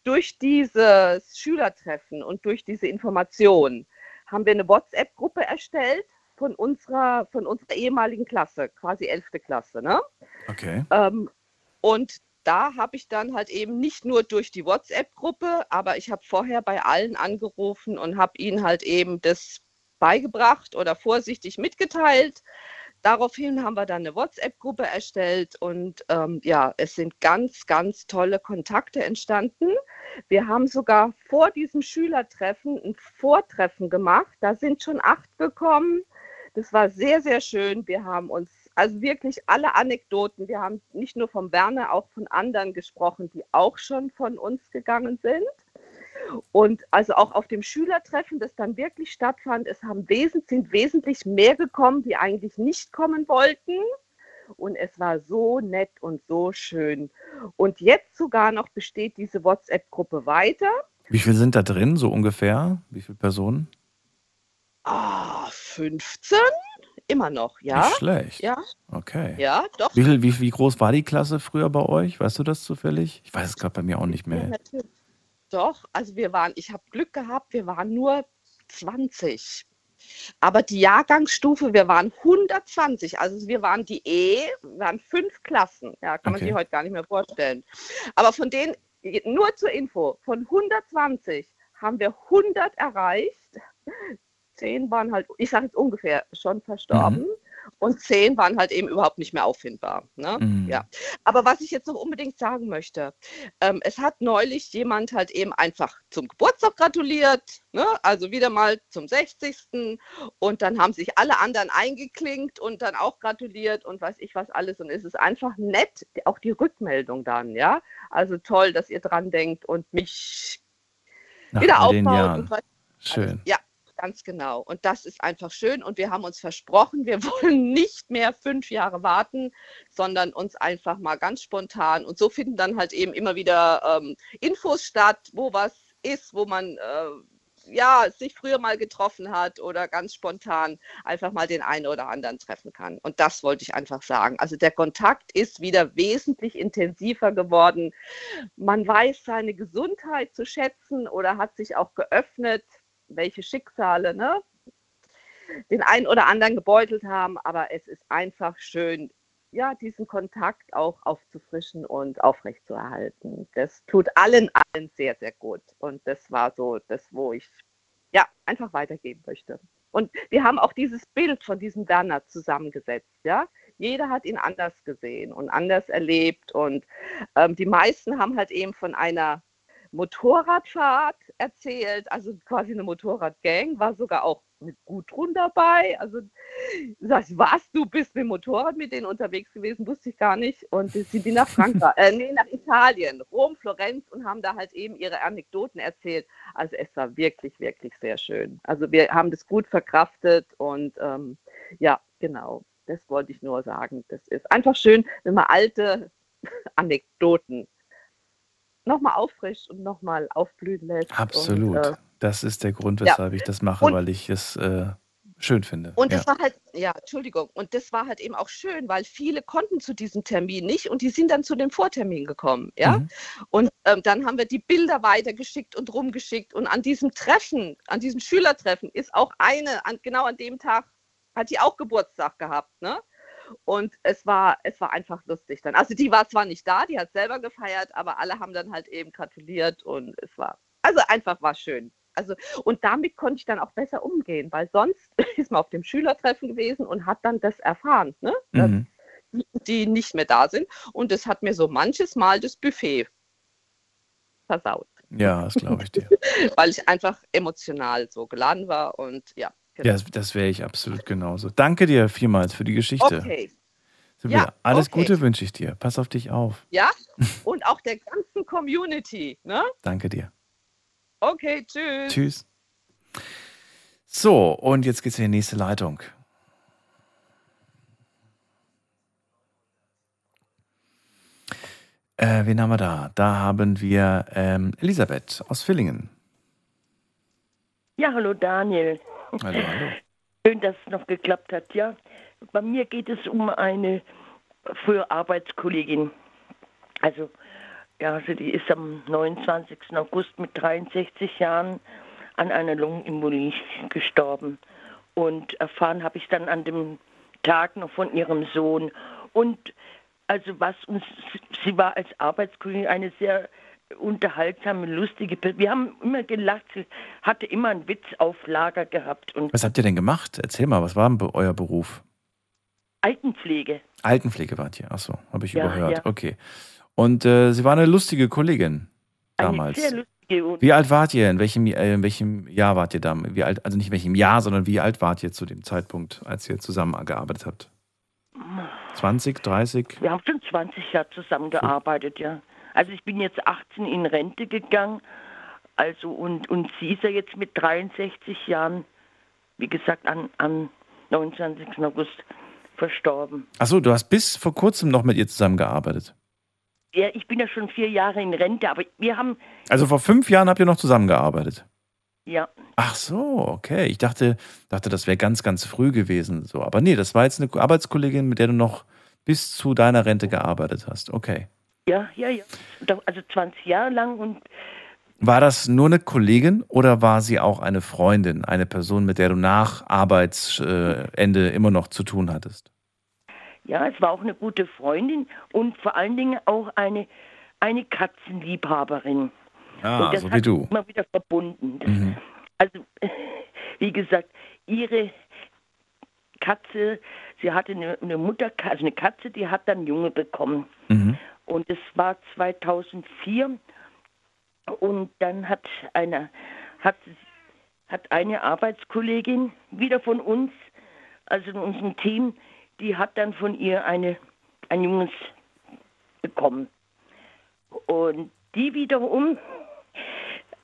durch dieses Schülertreffen und durch diese Information haben wir eine WhatsApp-Gruppe erstellt von unserer, von unserer ehemaligen Klasse, quasi 11. Klasse. Ne? Okay. Ähm, und da habe ich dann halt eben nicht nur durch die WhatsApp-Gruppe, aber ich habe vorher bei allen angerufen und habe ihnen halt eben das beigebracht oder vorsichtig mitgeteilt. Daraufhin haben wir dann eine WhatsApp-Gruppe erstellt und ähm, ja, es sind ganz, ganz tolle Kontakte entstanden. Wir haben sogar vor diesem Schülertreffen ein Vortreffen gemacht. Da sind schon acht gekommen. Das war sehr, sehr schön. Wir haben uns also wirklich alle Anekdoten, wir haben nicht nur vom Werner, auch von anderen gesprochen, die auch schon von uns gegangen sind. Und also auch auf dem Schülertreffen, das dann wirklich stattfand, es haben wesentlich, sind wesentlich mehr gekommen, die eigentlich nicht kommen wollten. Und es war so nett und so schön. Und jetzt sogar noch besteht diese WhatsApp-Gruppe weiter. Wie viel sind da drin, so ungefähr? Wie viele Personen? Ah, 15? Immer noch, ja. Nicht schlecht. Ja, Okay. ja, doch. Wie, viel, wie, wie groß war die Klasse früher bei euch? Weißt du das zufällig? Ich weiß es gerade bei mir auch nicht Ja, mehr. natürlich. Doch, also wir waren, ich habe Glück gehabt, wir waren nur 20. Aber die Jahrgangsstufe, wir waren 120. Also wir waren die E, wir waren fünf Klassen. Ja, kann man Okay. sich heute gar nicht mehr vorstellen. Aber von denen, nur zur Info, von 120 haben wir 100 erreicht. Zehn waren halt, ich sage jetzt ungefähr, schon verstorben. Und zehn waren halt eben überhaupt nicht mehr auffindbar. Ne? Mhm. Ja. Aber was ich jetzt noch unbedingt sagen möchte, ähm, es hat neulich jemand halt eben einfach zum Geburtstag gratuliert, ne? also wieder mal zum 60. Und dann haben sich alle anderen eingeklinkt und dann auch gratuliert und weiß ich was alles. Und es ist einfach nett, auch die Rückmeldung dann, ja. Also toll, dass ihr dran denkt und mich Nach wieder aufbaut. Schön. ja, ganz genau. Und das ist einfach schön. Und wir haben uns versprochen, wir wollen nicht mehr fünf Jahre warten, sondern uns einfach mal ganz spontan. Und so finden dann halt eben immer wieder ähm, Infos statt, wo was ist, wo man äh, ja, sich früher mal getroffen hat oder ganz spontan einfach mal den einen oder anderen treffen kann. Und das wollte ich einfach sagen. Also der Kontakt ist wieder wesentlich intensiver geworden. Man weiß seine Gesundheit zu schätzen oder hat sich auch geöffnet, welche Schicksale ne, den einen oder anderen gebeutelt haben. Aber es ist einfach schön, ja, diesen Kontakt auch aufzufrischen und aufrechtzuerhalten. Das tut allen, allen sehr, sehr gut. Und das war so das, wo ich ja einfach weitergeben möchte. Und wir haben auch dieses Bild von diesem Werner zusammengesetzt, ja. Jeder hat ihn anders gesehen und anders erlebt. Und ähm, die meisten haben halt eben von einer Motorradfahrt erzählt, also quasi eine Motorradgang, war sogar auch mit Gudrun dabei. Also sagst, was, du bist mit dem Motorrad mit denen unterwegs gewesen, wusste ich gar nicht. Und sind die nach Frankreich, äh, nee, nach Italien, Rom, Florenz und haben da halt eben ihre Anekdoten erzählt. Also es war wirklich, wirklich sehr schön. Also wir haben das gut verkraftet und ähm, ja, genau. Das wollte ich nur sagen. Das ist einfach schön, wenn man alte Anekdoten nochmal auffrischt und nochmal aufblühen lässt. Absolut. Und, äh, das ist der Grund, ja. weshalb ich das mache, Und- weil ich es äh, schön finde. Und ja. das war halt, ja, Entschuldigung, und das war halt eben auch schön, weil viele konnten zu diesem Termin nicht und die sind dann zu dem Vortermin gekommen, ja. Mhm. Und ähm, dann haben wir die Bilder weitergeschickt und rumgeschickt und an diesem Treffen, an diesem Schülertreffen ist auch eine, an, genau an dem Tag hat die auch Geburtstag gehabt, ne? Und es war, es war einfach lustig dann. Also die war zwar nicht da, die hat selber gefeiert, aber alle haben dann halt eben gratuliert und es war, also einfach war schön. Also, und damit konnte ich dann auch besser umgehen, weil sonst ist man auf dem Schülertreffen gewesen und hat dann das erfahren, ne? dass Mhm. die, die nicht mehr da sind. Und das hat mir so manches Mal das Buffet versaut, ja, das glaube ich dir. weil ich einfach emotional so geladen war und ja. Ja, das, das wäre ich absolut genauso. Danke dir vielmals für die Geschichte. Okay. Sibylla, Ja, alles okay. Gute wünsche ich dir. Pass auf dich auf. Ja, und auch der ganzen Community. Ne? Danke dir. Okay, tschüss. Tschüss. So, und jetzt geht's in die nächste Leitung. Äh, wen haben wir da? Da haben wir ähm, Elisabeth aus Villingen. Ja, hallo Daniel. Hallo, hallo. Schön, dass es noch geklappt hat. Ja, bei mir geht es um eine frühere Arbeitskollegin. Also, ja, also die ist am 29. August mit 63 Jahren an einer Lungenembolie gestorben. Und erfahren habe ich dann an dem Tag noch von ihrem Sohn. Und also was uns, sie war als Arbeitskollegin eine sehr unterhaltsame, lustige. Wir haben immer gelacht, sie hatte immer einen Witz auf Lager gehabt und Was habt ihr denn gemacht? Erzähl mal, was war euer Beruf? Altenpflege. Altenpflege wart ihr. Achso, habe ich Ja, überhört. ja. Okay. Und äh, sie war eine lustige Kollegin damals. Eine sehr lustige und Wie alt wart ihr? In welchem, äh, in welchem Jahr wart ihr da? Wie alt, also nicht in welchem Jahr, sondern wie alt wart ihr zu dem Zeitpunkt, als ihr zusammengearbeitet habt? 20, 30? wir haben schon 20 Jahre zusammengearbeitet, ja. Also ich bin jetzt 18 in Rente gegangen, also und, und sie ist ja jetzt mit 63 Jahren, wie gesagt, an, am 29. August verstorben. Achso, du hast bis vor kurzem noch mit ihr zusammengearbeitet. Ja, ich bin ja schon vier Jahre in Rente, aber wir haben, Also vor fünf Jahren habt ihr noch zusammengearbeitet. ja, Ach so, okay. Ich dachte, dachte das wäre ganz, ganz früh gewesen. So. Aber nee, das war jetzt eine Arbeitskollegin, mit der du noch bis zu deiner Rente gearbeitet hast. Okay. Ja, ja, ja. Also 20 Jahre lang und War das nur eine Kollegin oder war sie auch eine Freundin, eine Person, mit der du nach Arbeitsende immer noch zu tun hattest? Ja, es war auch eine gute Freundin und vor allen Dingen auch eine, eine Katzenliebhaberin. Ah, so wie du. immer wieder verbunden. Mhm. Also, wie gesagt, ihre Katze, sie hatte eine, eine Mutterkatze, also eine Katze, die hat dann Junge bekommen. Mhm. Und es war 2004 und dann hat eine, hat, hat eine Arbeitskollegin wieder von uns, also in unserem Team, die hat dann von ihr eine, ein Junges bekommen. Und die wiederum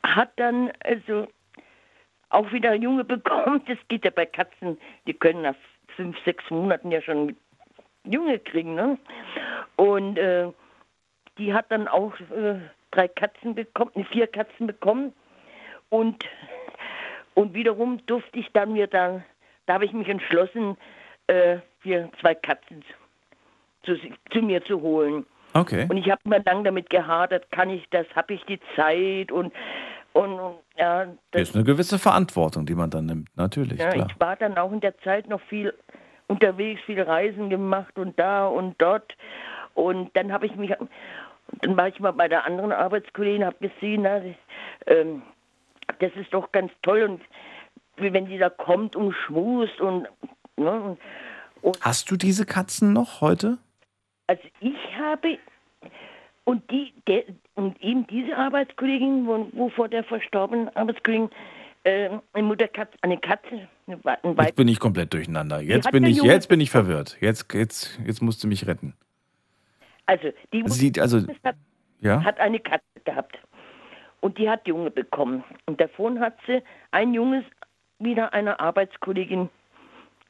hat dann also auch wieder ein Junge bekommen. Das geht ja bei Katzen, die können nach fünf, sechs Monaten ja schon Junge kriegen. Ne? Und äh, die hat dann auch äh, drei Katzen bekommen, vier Katzen bekommen und Und wiederum durfte ich dann mir dann, da habe ich mich entschlossen, äh, für zwei Katzen zu, zu mir zu holen. Okay. Und ich habe mir lang damit gehadert, kann ich das, habe ich die Zeit und, und, und ja, das, ist eine gewisse Verantwortung, die man dann nimmt, natürlich, ja, klar. ich war dann auch in der Zeit noch viel unterwegs, viel Reisen gemacht und da und dort. Und dann habe ich mich, dann war ich mal bei der anderen Arbeitskollegin, habe gesehen, na, das, ähm, das ist doch ganz toll und wie wenn die da kommt und schmust und, ne, und, Hast du diese Katzen noch heute? also ich habe und die der, und eben diese Arbeitskollegin, wo, wo vor der verstorbenen Arbeitskollegin äh, eine Mutterkatze, eine Katze, eine, Weib, Jetzt bin ich komplett durcheinander. Jetzt bin ich, jetzt bin ich verwirrt. Jetzt, jetzt, jetzt musst du mich retten. Also die Sie, also, hat, ja? hat eine Katze gehabt und die hat Junge bekommen und davon hat sie ein Junges wieder einer Arbeitskollegin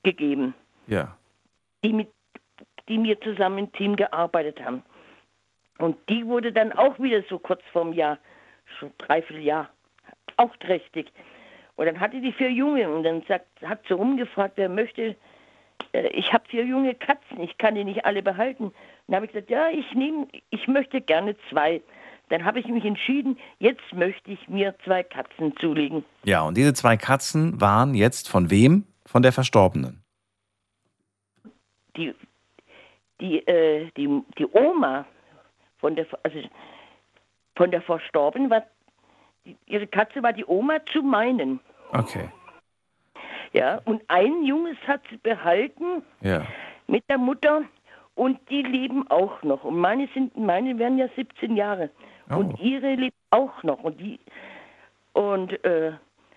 gegeben, Ja. die mit die mir zusammen im Team gearbeitet haben. Und die wurde dann auch wieder so kurz vorm Jahr, schon dreiviertel Jahr, auch trächtig. Und dann hatte die vier Junge und dann sagt, hat sie rumgefragt, wer möchte. Äh, Ich habe vier junge Katzen, ich kann die nicht alle behalten. Dann habe ich gesagt, ja, ich nehme, ich möchte gerne zwei. Dann habe ich mich entschieden, jetzt möchte ich mir zwei Katzen zulegen. Ja, und diese zwei Katzen waren jetzt von wem? Von der Verstorbenen. Die, die, äh, die, die Oma von der, also von der Verstorbenen war, ihre Katze war die Oma zu meinen. Okay. Ja, und ein Junges hat sie behalten Ja. mit der Mutter und die leben auch noch. Und meine sind, meine werden ja 17 Jahre. Oh. Und ihre lebt auch noch. Und die, und, äh,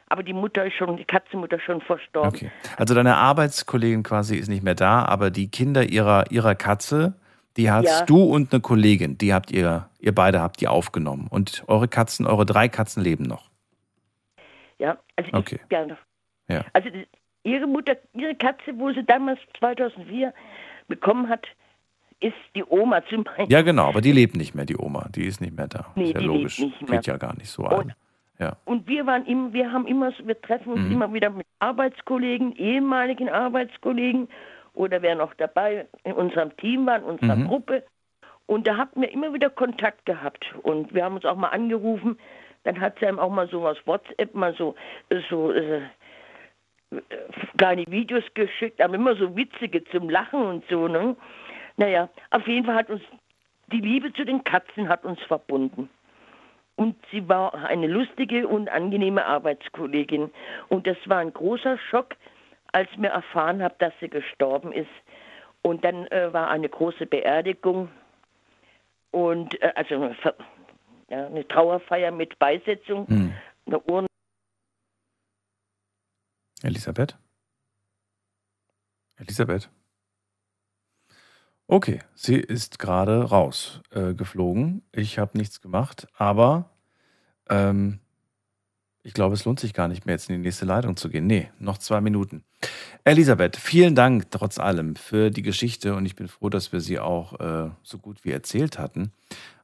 aber die Mutter ist schon, die Katzenmutter schon verstorben. Okay. Also deine Arbeitskollegin quasi ist nicht mehr da, aber die Kinder ihrer, ihrer Katze, die hast Ja. du und eine Kollegin, die habt ihr, ihr beide habt die aufgenommen. Und eure Katzen, eure drei Katzen leben noch. Ja, also Okay. ich, ja, noch. Ja. Also ihre Mutter, ihre Katze, wo sie damals 2004 bekommen hat, ist die Oma zu meinen. Ja, genau, aber die lebt nicht mehr, die Oma. Die ist nicht mehr da. Nee, ist ja die lebt logisch. nicht mehr. Geht ja gar nicht so Und- an. Ja. Und wir waren immer, wir haben immer, so- wir treffen uns Mhm. immer wieder mit Arbeitskollegen, ehemaligen Arbeitskollegen oder wer noch dabei in unserem Team war, in unserer Mhm. Gruppe. Und da hatten wir immer wieder Kontakt gehabt. Und wir haben uns auch mal angerufen. Dann hat sie einem auch mal so was WhatsApp, mal so, so äh, kleine Videos geschickt, aber immer so witzige zum Lachen und so. Ne? Naja, auf jeden Fall hat uns die Liebe zu den Katzen hat uns verbunden. Und sie war eine lustige und angenehme Arbeitskollegin. Und das war ein großer Schock, als mir erfahren habe, dass sie gestorben ist. Und dann äh, war eine große Beerdigung und äh, also eine, ja, eine Trauerfeier mit Beisetzung, Hm. eine Urne. Elisabeth? Elisabeth? Okay, sie ist gerade raus äh. Ich habe nichts gemacht, aber ähm, ich glaube, es lohnt sich gar nicht mehr, jetzt in die nächste Leitung zu gehen. Nee, noch zwei Minuten. Elisabeth, vielen Dank trotz allem für die Geschichte und ich bin froh, dass wir sie auch äh, so gut wie erzählt hatten.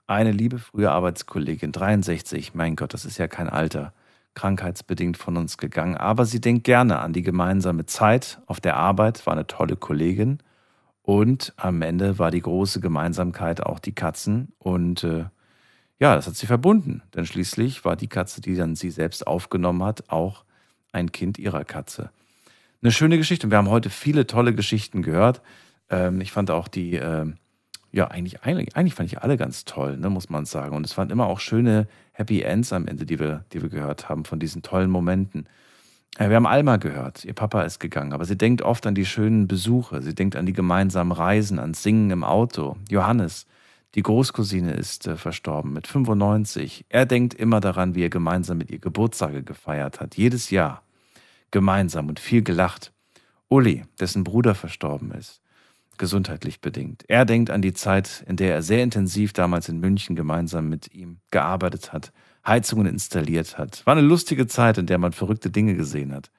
Eine liebe frühe Arbeitskollegin, 63, mein Gott, das ist ja kein Alter, krankheitsbedingt von uns gegangen, aber sie denkt gerne an die gemeinsame Zeit auf der Arbeit, war eine tolle Kollegin und am Ende war die große Gemeinsamkeit auch die Katzen und äh, ja, das hat sie verbunden, denn schließlich war die Katze, die dann sie selbst aufgenommen hat, auch ein Kind ihrer Katze. Eine schöne Geschichte. Und wir haben heute viele tolle Geschichten gehört. Ähm, ich fand auch die, ähm, ja, eigentlich, eigentlich, eigentlich fand ich alle ganz toll, ne, muss man sagen. Und es waren immer auch schöne Happy Ends am Ende, die wir, die wir gehört haben, von diesen tollen Momenten. Äh, Wir haben Alma gehört, ihr Papa ist gegangen, aber sie denkt oft an die schönen Besuche, sie denkt an die gemeinsamen Reisen, ans Singen im Auto. Johannes, die Großcousine ist äh, verstorben mit 95. Er denkt immer daran, wie er gemeinsam mit ihr Geburtstage gefeiert hat, jedes Jahr. Gemeinsam und viel gelacht. Uli, dessen Bruder verstorben ist, gesundheitlich bedingt. Er denkt an die Zeit, in der er sehr intensiv damals in München gemeinsam mit ihm gearbeitet hat, Heizungen installiert hat. War eine lustige Zeit, in der man verrückte Dinge gesehen hat.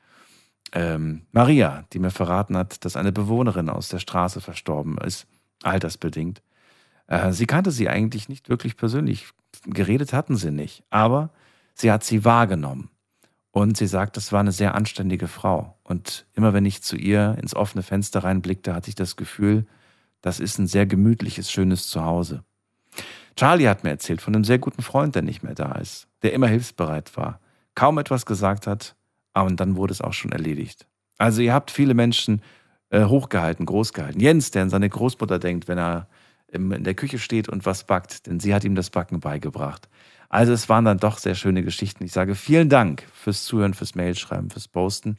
Ähm, Maria, die mir verraten hat, dass eine Bewohnerin aus der Straße verstorben ist, altersbedingt. Äh, sie kannte sie eigentlich nicht wirklich persönlich. Geredet hatten sie nicht, aber sie hat sie wahrgenommen. Und sie sagt, das war eine sehr anständige Frau. Und immer wenn ich zu ihr ins offene Fenster reinblickte, hatte ich das Gefühl, das ist ein sehr gemütliches, schönes Zuhause. Charlie hat mir erzählt von einem sehr guten Freund, der nicht mehr da ist, der immer hilfsbereit war, kaum etwas gesagt hat, aber dann wurde es auch schon erledigt. Also ihr habt viele Menschen äh, hochgehalten, großgehalten. Jens, der an seine Großmutter denkt, wenn er in der Küche steht und was backt, denn sie hat ihm das Backen beigebracht. Also es waren dann doch sehr schöne Geschichten. Ich sage vielen Dank fürs Zuhören, fürs Mailschreiben, fürs Posten.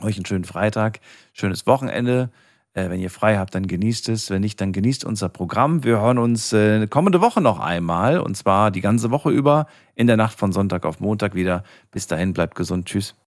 Euch einen schönen Freitag, schönes Wochenende. Äh, wenn ihr frei habt, dann genießt es. Wenn nicht, dann genießt unser Programm. Wir hören uns äh, kommende Woche noch einmal und zwar die ganze Woche über in der Nacht von Sonntag auf Montag wieder. Bis dahin, bleibt gesund. Tschüss.